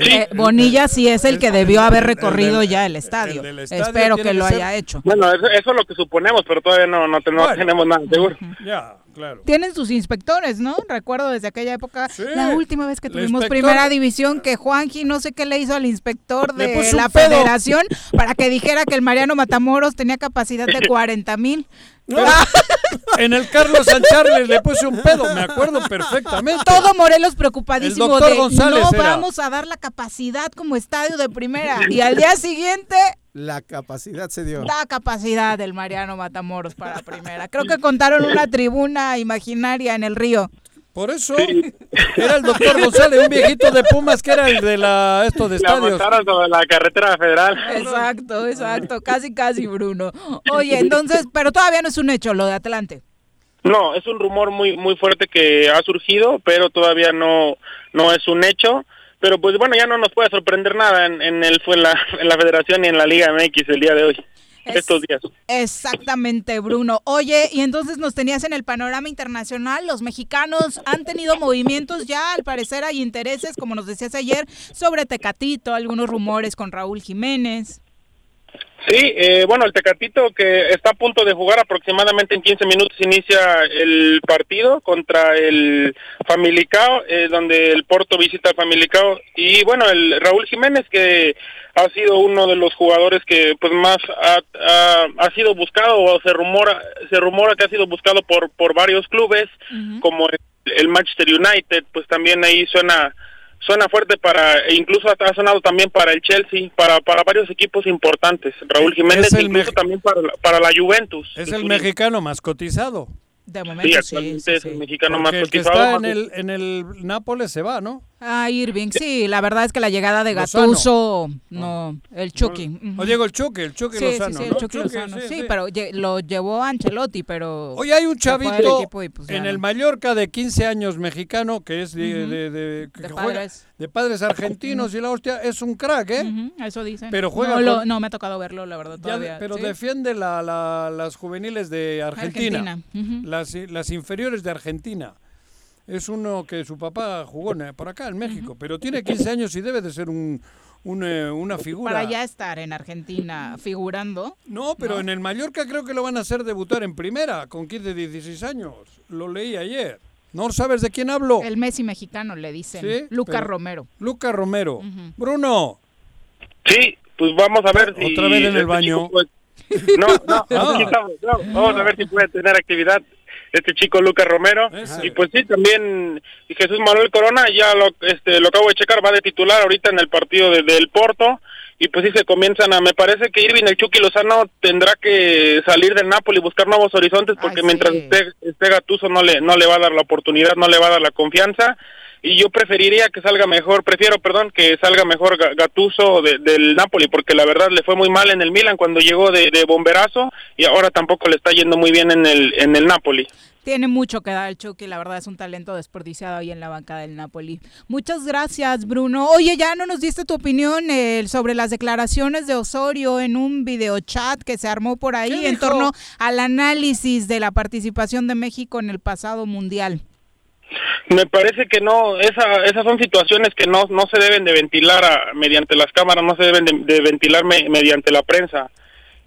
A: Eh, Bonilla sí es el que debió haber recorrido
D: del-
A: ya el estadio. Espero que
D: que
A: lo
D: ser-
A: haya hecho.
Z: Bueno, eso, eso es lo que suponemos, pero todavía no, no, te- no
D: Bueno.
Z: tenemos nada seguro.
D: Ya, claro.
A: Tienen sus inspectores, ¿no? Recuerdo desde aquella época,
D: Sí.
A: la última vez que tuvimos
D: inspector-
A: primera división, que Juanji no sé qué le hizo al inspector de la federación para que dijera que el Mariano Matamoros tenía capacidad de 40 mil.
D: En el Carlos Sancharles le puse un pedo, me acuerdo perfectamente.
A: Todo Morelos preocupadísimo
D: El doctor
A: de
D: González
A: no
D: era.
A: vamos a dar la capacidad como estadio de primera. Y al día siguiente,
C: La capacidad se dio.
A: la capacidad del Mariano Matamoros para primera. Creo que contaron una tribuna imaginaria en el río.
D: Por eso era el doctor González, un viejito de Pumas que era el de la esto de
Z: La
D: estadios.
Z: sobre la carretera federal.
A: Exacto, exacto, casi, casi, Bruno. Oye, entonces, pero todavía no es un hecho lo de Atlante.
Z: No, es un rumor muy muy fuerte que ha surgido, pero todavía no no es un hecho. Pero pues bueno, ya no nos puede sorprender nada en, en el fue en la, en la Federación ni en la Liga MX el día de hoy. Estos días.
A: Exactamente, Bruno. Oye, y entonces nos tenías en el panorama internacional. Los mexicanos han tenido movimientos ya, al parecer hay intereses, como nos decías ayer, sobre Tecatito, algunos rumores con Raúl Jiménez.
Z: Sí, eh, bueno, el Tecatito que está a punto de jugar aproximadamente en 15 minutos inicia el partido contra el Famalicao, eh, donde el Porto visita al Famalicao y bueno, el Raúl Jiménez que ha sido uno de los jugadores que pues más ha, ha, ha sido buscado o se rumora se rumora que ha sido buscado por por varios clubes como el, el Manchester United, pues también ahí suena suena fuerte para, e incluso ha ha sonado también para el Chelsea, para, para varios equipos importantes. Raúl Jiménez,
D: Es el
Z: incluso también para la, para la Juventus.
D: Es el mexicano más cotizado.
A: De
Z: Sí, actualmente es el mexicano más
D: Porque el que
Z: cotizado.
D: está en
Z: más-
D: el, en el Nápoles se va, ¿no?
A: Ah, Irving, sí, la verdad es que la llegada de. Gattuso, no, el Chucky.
D: O Diego el Chucky, el Chucky
A: Sí,
D: Lozano,
A: sí, sí,
D: ¿no?
A: el Chucky
D: Chucky,
A: Lozano.
D: sí,
A: Sí,
D: sí.
A: pero lo llevó Ancelotti, pero...
D: Oye, hay un chavito
A: equipo y, pues, ya
D: en
A: no.
D: el Mallorca de 15 años mexicano que es de,
A: Ujú.
D: de- de- que
A: De
D: juega-
A: padres.
D: de padres argentinos y la hostia es un crack, ¿eh?
A: Ujú, Eso dicen.
D: Pero juega
A: no, lo-
D: con-
A: no me ha tocado verlo, la verdad,
D: Ya
A: todavía.
D: pero
A: sí.
D: defiende la- la- las juveniles de Argentina,
A: Argentina,
D: las, las inferiores de Argentina. Es uno que su papá jugó en- por acá en México, pero tiene 15 años y debe de ser un, un, eh, una figura.
A: Para ya estar en Argentina figurando.
D: No, pero en el Mallorca creo que lo van a hacer debutar en primera con 15, 16 años. Lo leí ayer. ¿No sabes de quién hablo?
A: El Messi mexicano, le dicen.
D: Sí,
A: Lucas
D: pero-
A: Romero.
D: Lucas Romero. Bruno.
Z: Sí, pues vamos a ver si...
D: Otra vez en el
Z: este
D: baño.
Z: puede- No, no,
D: Ah.
Z: aquí estamos, no, vamos a ver si puede tener actividad este chico Lucas Romero. Y pues sí, también Jesús Manuel Corona, ya lo, este, lo acabo de checar, va de titular ahorita en el partido de- del Porto. Y pues sí se comienzan a, me parece que Irving el Chucky Lozano tendrá que salir del Napoli y buscar nuevos horizontes porque mientras esté, esté Gattuso no le, no le va a dar la oportunidad, no le va a dar la confianza y yo preferiría que salga mejor, prefiero, perdón, que salga mejor Ga- Gattuso de- del Napoli, porque la verdad le fue muy mal en el Milan cuando llegó de, de bomberazo y ahora tampoco le está yendo muy bien en el en el Napoli.
A: Tiene mucho que dar el Chucky, la verdad es un talento desperdiciado ahí en la banca del Napoli. Muchas gracias, Bruno. Oye, ya no nos diste tu opinión eh, sobre las declaraciones de Osorio en un videochat que se armó por ahí
Z: ¿Qué
A: en
Z: dijo?
A: torno al análisis de la participación de México en el pasado mundial.
Z: Me parece que no, esa, esas son situaciones que no, no se deben de ventilar a- mediante las cámaras, no se deben de, ventilar me- mediante la prensa.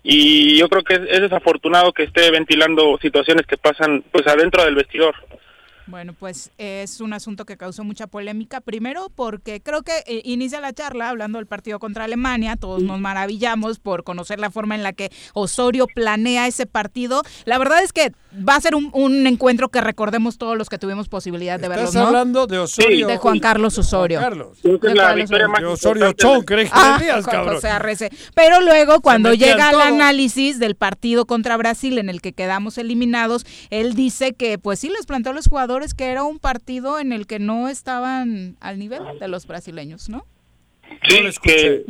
Z: Y yo creo que es, es desafortunado que esté ventilando situaciones que pasan pues adentro del vestidor.
A: Bueno, pues es un asunto que causó mucha polémica. Primero porque creo que eh, inicia la charla hablando del partido contra Alemania. Todos nos maravillamos por conocer la forma en la que Osorio planea ese partido. La verdad es que va a ser un, un encuentro que recordemos todos los que tuvimos posibilidad de verlos,
D: Estás
A: ¿no?
D: hablando de Osorio.
A: de Juan Carlos Osorio.
D: Juan Carlos.
Z: Creo que es
A: De
Z: la
A: Carlos
Z: victoria más
D: De Osorio creí que
A: Ah, Jo-
D: cabrón.
A: José Arrece. Pero luego, cuando llega al
D: todo.
A: análisis del partido contra Brasil en el que quedamos eliminados, él dice que, pues sí, les planteó a los jugadores que era un partido en el que no estaban al nivel de los brasileños, ¿no?
Z: Sí, que,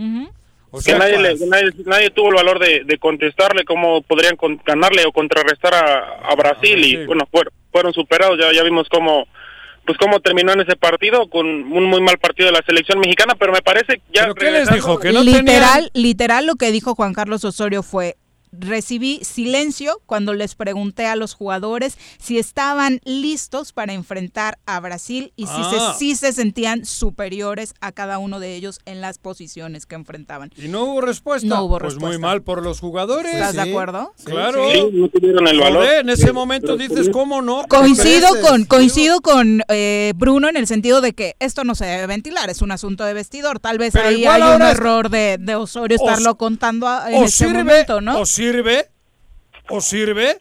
Z: Que nadie, le- que nadie, nadie tuvo el valor de, de contestarle cómo podrían con- ganarle o contrarrestar a, a Brasil y bueno, fueron, fueron superados, ya, ya vimos cómo pues cómo terminó en ese partido con un muy mal partido de la selección mexicana, pero me parece ya
D: ¿Pero qué les
Z: regresando-
D: dijo? Que no
A: literal, literal lo que dijo Juan Carlos Osorio fue recibí silencio cuando les pregunté a los jugadores si estaban listos para enfrentar a Brasil y si,
D: Ah.
A: se, si se sentían superiores a cada uno de ellos en las posiciones que enfrentaban.
D: ¿Y no hubo respuesta?
A: No hubo
D: pues
A: respuesta.
D: muy mal por los jugadores.
A: ¿Estás de acuerdo?
D: Claro.
Z: Sí, no tuvieron el valor.
D: Joder, en ese momento dices, ¿cómo no?
A: Coincido con coincido con eh, Bruno en el sentido de que esto no se debe ventilar, es un asunto de vestidor. Tal vez
D: Pero
A: ahí hay un error de, de Osorio estarlo contando a- en
D: sirve,
A: momento, ¿no?
D: o sirve, o sirve,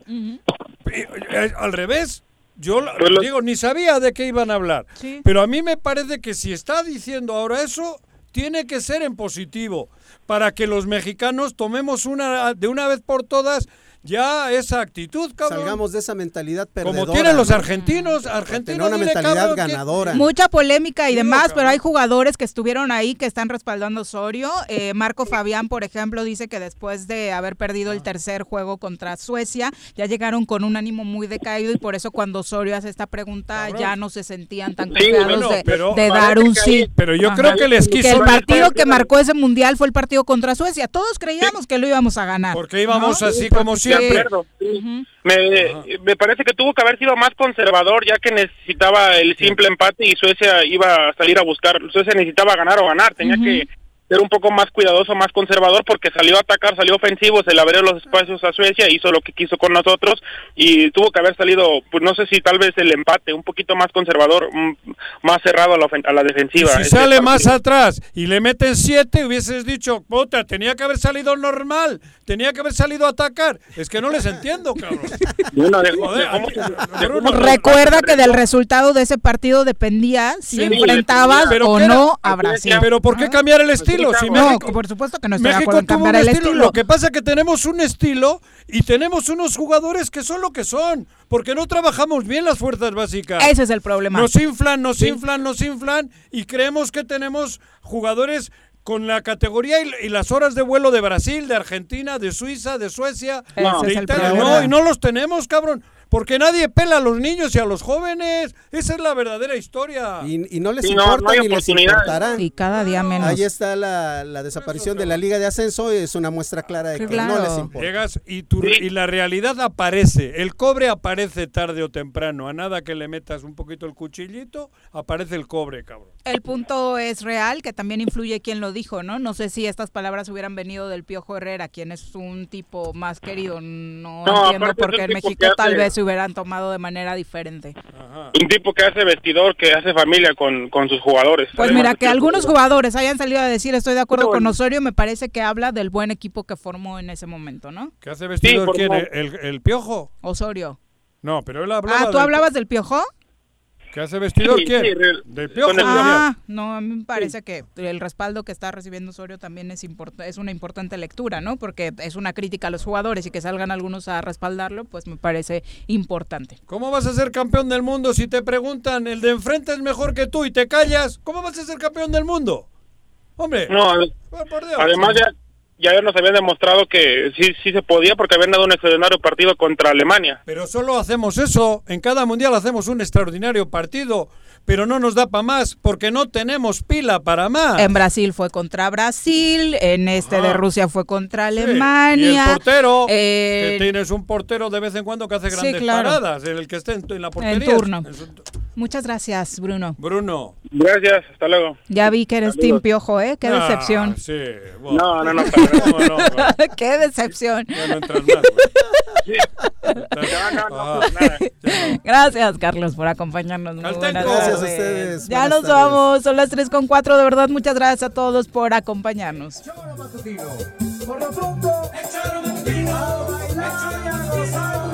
D: eh, al revés. Yo
Z: Pues lo-
D: digo, ni sabía de qué iban a hablar.
A: Sí.
D: Pero a mí me parece que si está diciendo ahora eso, tiene que ser en positivo, para que los mexicanos tomemos una de una vez por todas ya esa actitud, cabrón.
C: Salgamos de esa mentalidad perdedora.
D: Como tienen los
C: ¿no?
D: argentinos, argentinos.
C: Una
D: dile,
C: mentalidad
D: cabrón, que-
C: ganadora.
A: Mucha polémica y demás, pero hay jugadores que estuvieron ahí que están respaldando a Osorio. Eh, Marco Fabián, por ejemplo, dice que después de haber perdido el tercer juego contra Suecia, ya llegaron con un ánimo muy decaído y por eso cuando Osorio hace esta pregunta ya no se sentían tan
D: Sí,
A: confiados
D: bueno,
A: de,
D: pero
A: de
D: parece
A: dar un sí.
D: pero yo creo que les quiso
A: Que el partido que marcó ese mundial fue el partido contra Suecia. Todos creíamos que lo íbamos a ganar.
D: Porque íbamos
A: ¿no?
D: así como
Z: De
D: siempre.
Z: acuerdo, sí. me, me parece que tuvo que haber sido más conservador ya que necesitaba el simple empate y Suecia iba a salir a buscar. Suecia necesitaba ganar o ganar, tenía que ser un poco más cuidadoso, más conservador porque salió a atacar, salió ofensivo, se le abrieron los espacios a Suecia, hizo lo que quiso con nosotros y tuvo que haber salido, pues no sé si tal vez el empate, un poquito más conservador, mm, más cerrado a la, ofen- a la defensiva.
D: Si
Z: Este
D: sale más atrás y le meten siete, hubieses dicho, puta, tenía que haber salido normal, tenía que haber salido a atacar. Es que no les entiendo, cabrón.
Z: Bueno, de-
D: Joder,
Z: de cómo-
D: aquí- Bruno,
A: Recuerda que del resultado de ese partido dependía si
D: Sí,
A: enfrentabas o no a Brasil.
D: Pero ¿por qué cambiar el estilo?
A: No,
D: México,
A: por supuesto que no estoy de
D: México
A: acuerdo en cambiar el
D: estilo.
A: estilo.
D: Lo que pasa es que tenemos un estilo y tenemos unos jugadores que son lo que son, porque no trabajamos bien las fuerzas básicas.
A: Ese es el problema.
D: Nos inflan, nos inflan, nos inflan y creemos que tenemos jugadores con la categoría y, y las horas de vuelo de Brasil, de Argentina, de Suiza, de Suecia,
A: Ese
D: de Italia. No, y no los tenemos, cabrón. Porque nadie pela a los niños y a los jóvenes. Esa es la verdadera historia.
C: Y, y no les
D: Sí,
C: importa
D: no
C: ni les importará.
A: Y cada día menos.
C: Ahí está la, la desaparición de la Liga de Ascenso, es una muestra clara de que no les importa.
D: Llegas y, tu- y la realidad aparece. El cobre aparece tarde o temprano. A nada que le metas un poquito el cuchillito, aparece el cobre, cabrón.
A: El punto es real, que también influye quien lo dijo, ¿no? No sé si estas palabras hubieran venido del Piojo Herrera, quien es un tipo más querido. No,
Z: No,
A: entiendo por qué en México tal vez se hubieran tomado de manera diferente.
Z: Un tipo que hace vestidor, que hace familia con, con sus jugadores.
A: Pues
Z: Además,
A: mira, que algunos jugadores hayan salido a decir estoy de acuerdo con. Osorio, me parece que habla del buen equipo que formó en ese momento, ¿no?
D: ¿Qué hace vestidor
Z: por
D: quién? ¿El, el piojo?
A: Osorio.
D: No, pero él hablaba.
A: Ah, ¿tú
D: del-
A: hablabas del Piojo?
D: ¿Qué hace vestidor
Z: Sí,
D: quién?
Z: sí,
D: del piojo.
A: Ah, no, a mí me parece que el respaldo que está recibiendo Osorio también es import- es una importante lectura, ¿no? Porque es una crítica a los jugadores y que salgan algunos a respaldarlo, pues me parece importante.
D: ¿Cómo vas a ser campeón del mundo si te preguntan el de enfrente es mejor que tú y te callas? ¿Cómo vas a ser campeón del mundo? Hombre.
Z: No,
D: por Dios.
Z: además ya, ya nos habían demostrado que sí, sí se podía porque habían dado un extraordinario partido contra Alemania.
D: Pero solo hacemos eso. En cada mundial hacemos un extraordinario partido. Pero no nos da para más porque no tenemos pila para más.
A: En Brasil fue contra Brasil, en este de. Rusia fue contra
D: Sí,
A: Alemania.
D: Y el portero,
A: eh,
D: que tienes un portero de vez en cuando que hace
A: Sí,
D: grandes
A: claro.
D: paradas, el que esté en, en la
A: en
D: portería.
A: turno.
D: En su-
A: Muchas gracias, Bruno.
D: Bruno.
Z: Gracias, hasta luego.
A: Ya vi que eres Team Piojo, ¿eh? Qué
D: Ah,
A: decepción.
D: sí,
Z: No, no, no.
D: ¿Cómo no, güey?
A: Qué decepción.
D: Ya no entras más, güey.
Z: No, no,
D: Ah,
Z: no.
A: Gracias, Carlos, por acompañarnos. Muy buenas
C: Gracias a ustedes.
A: Ya
C: Buenas
A: nos
C: tardes.
A: vamos, son las 3 con 4. De verdad, muchas gracias a todos por acompañarnos.
X: Por lo pronto, a bailar y a gozar,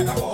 X: acabó.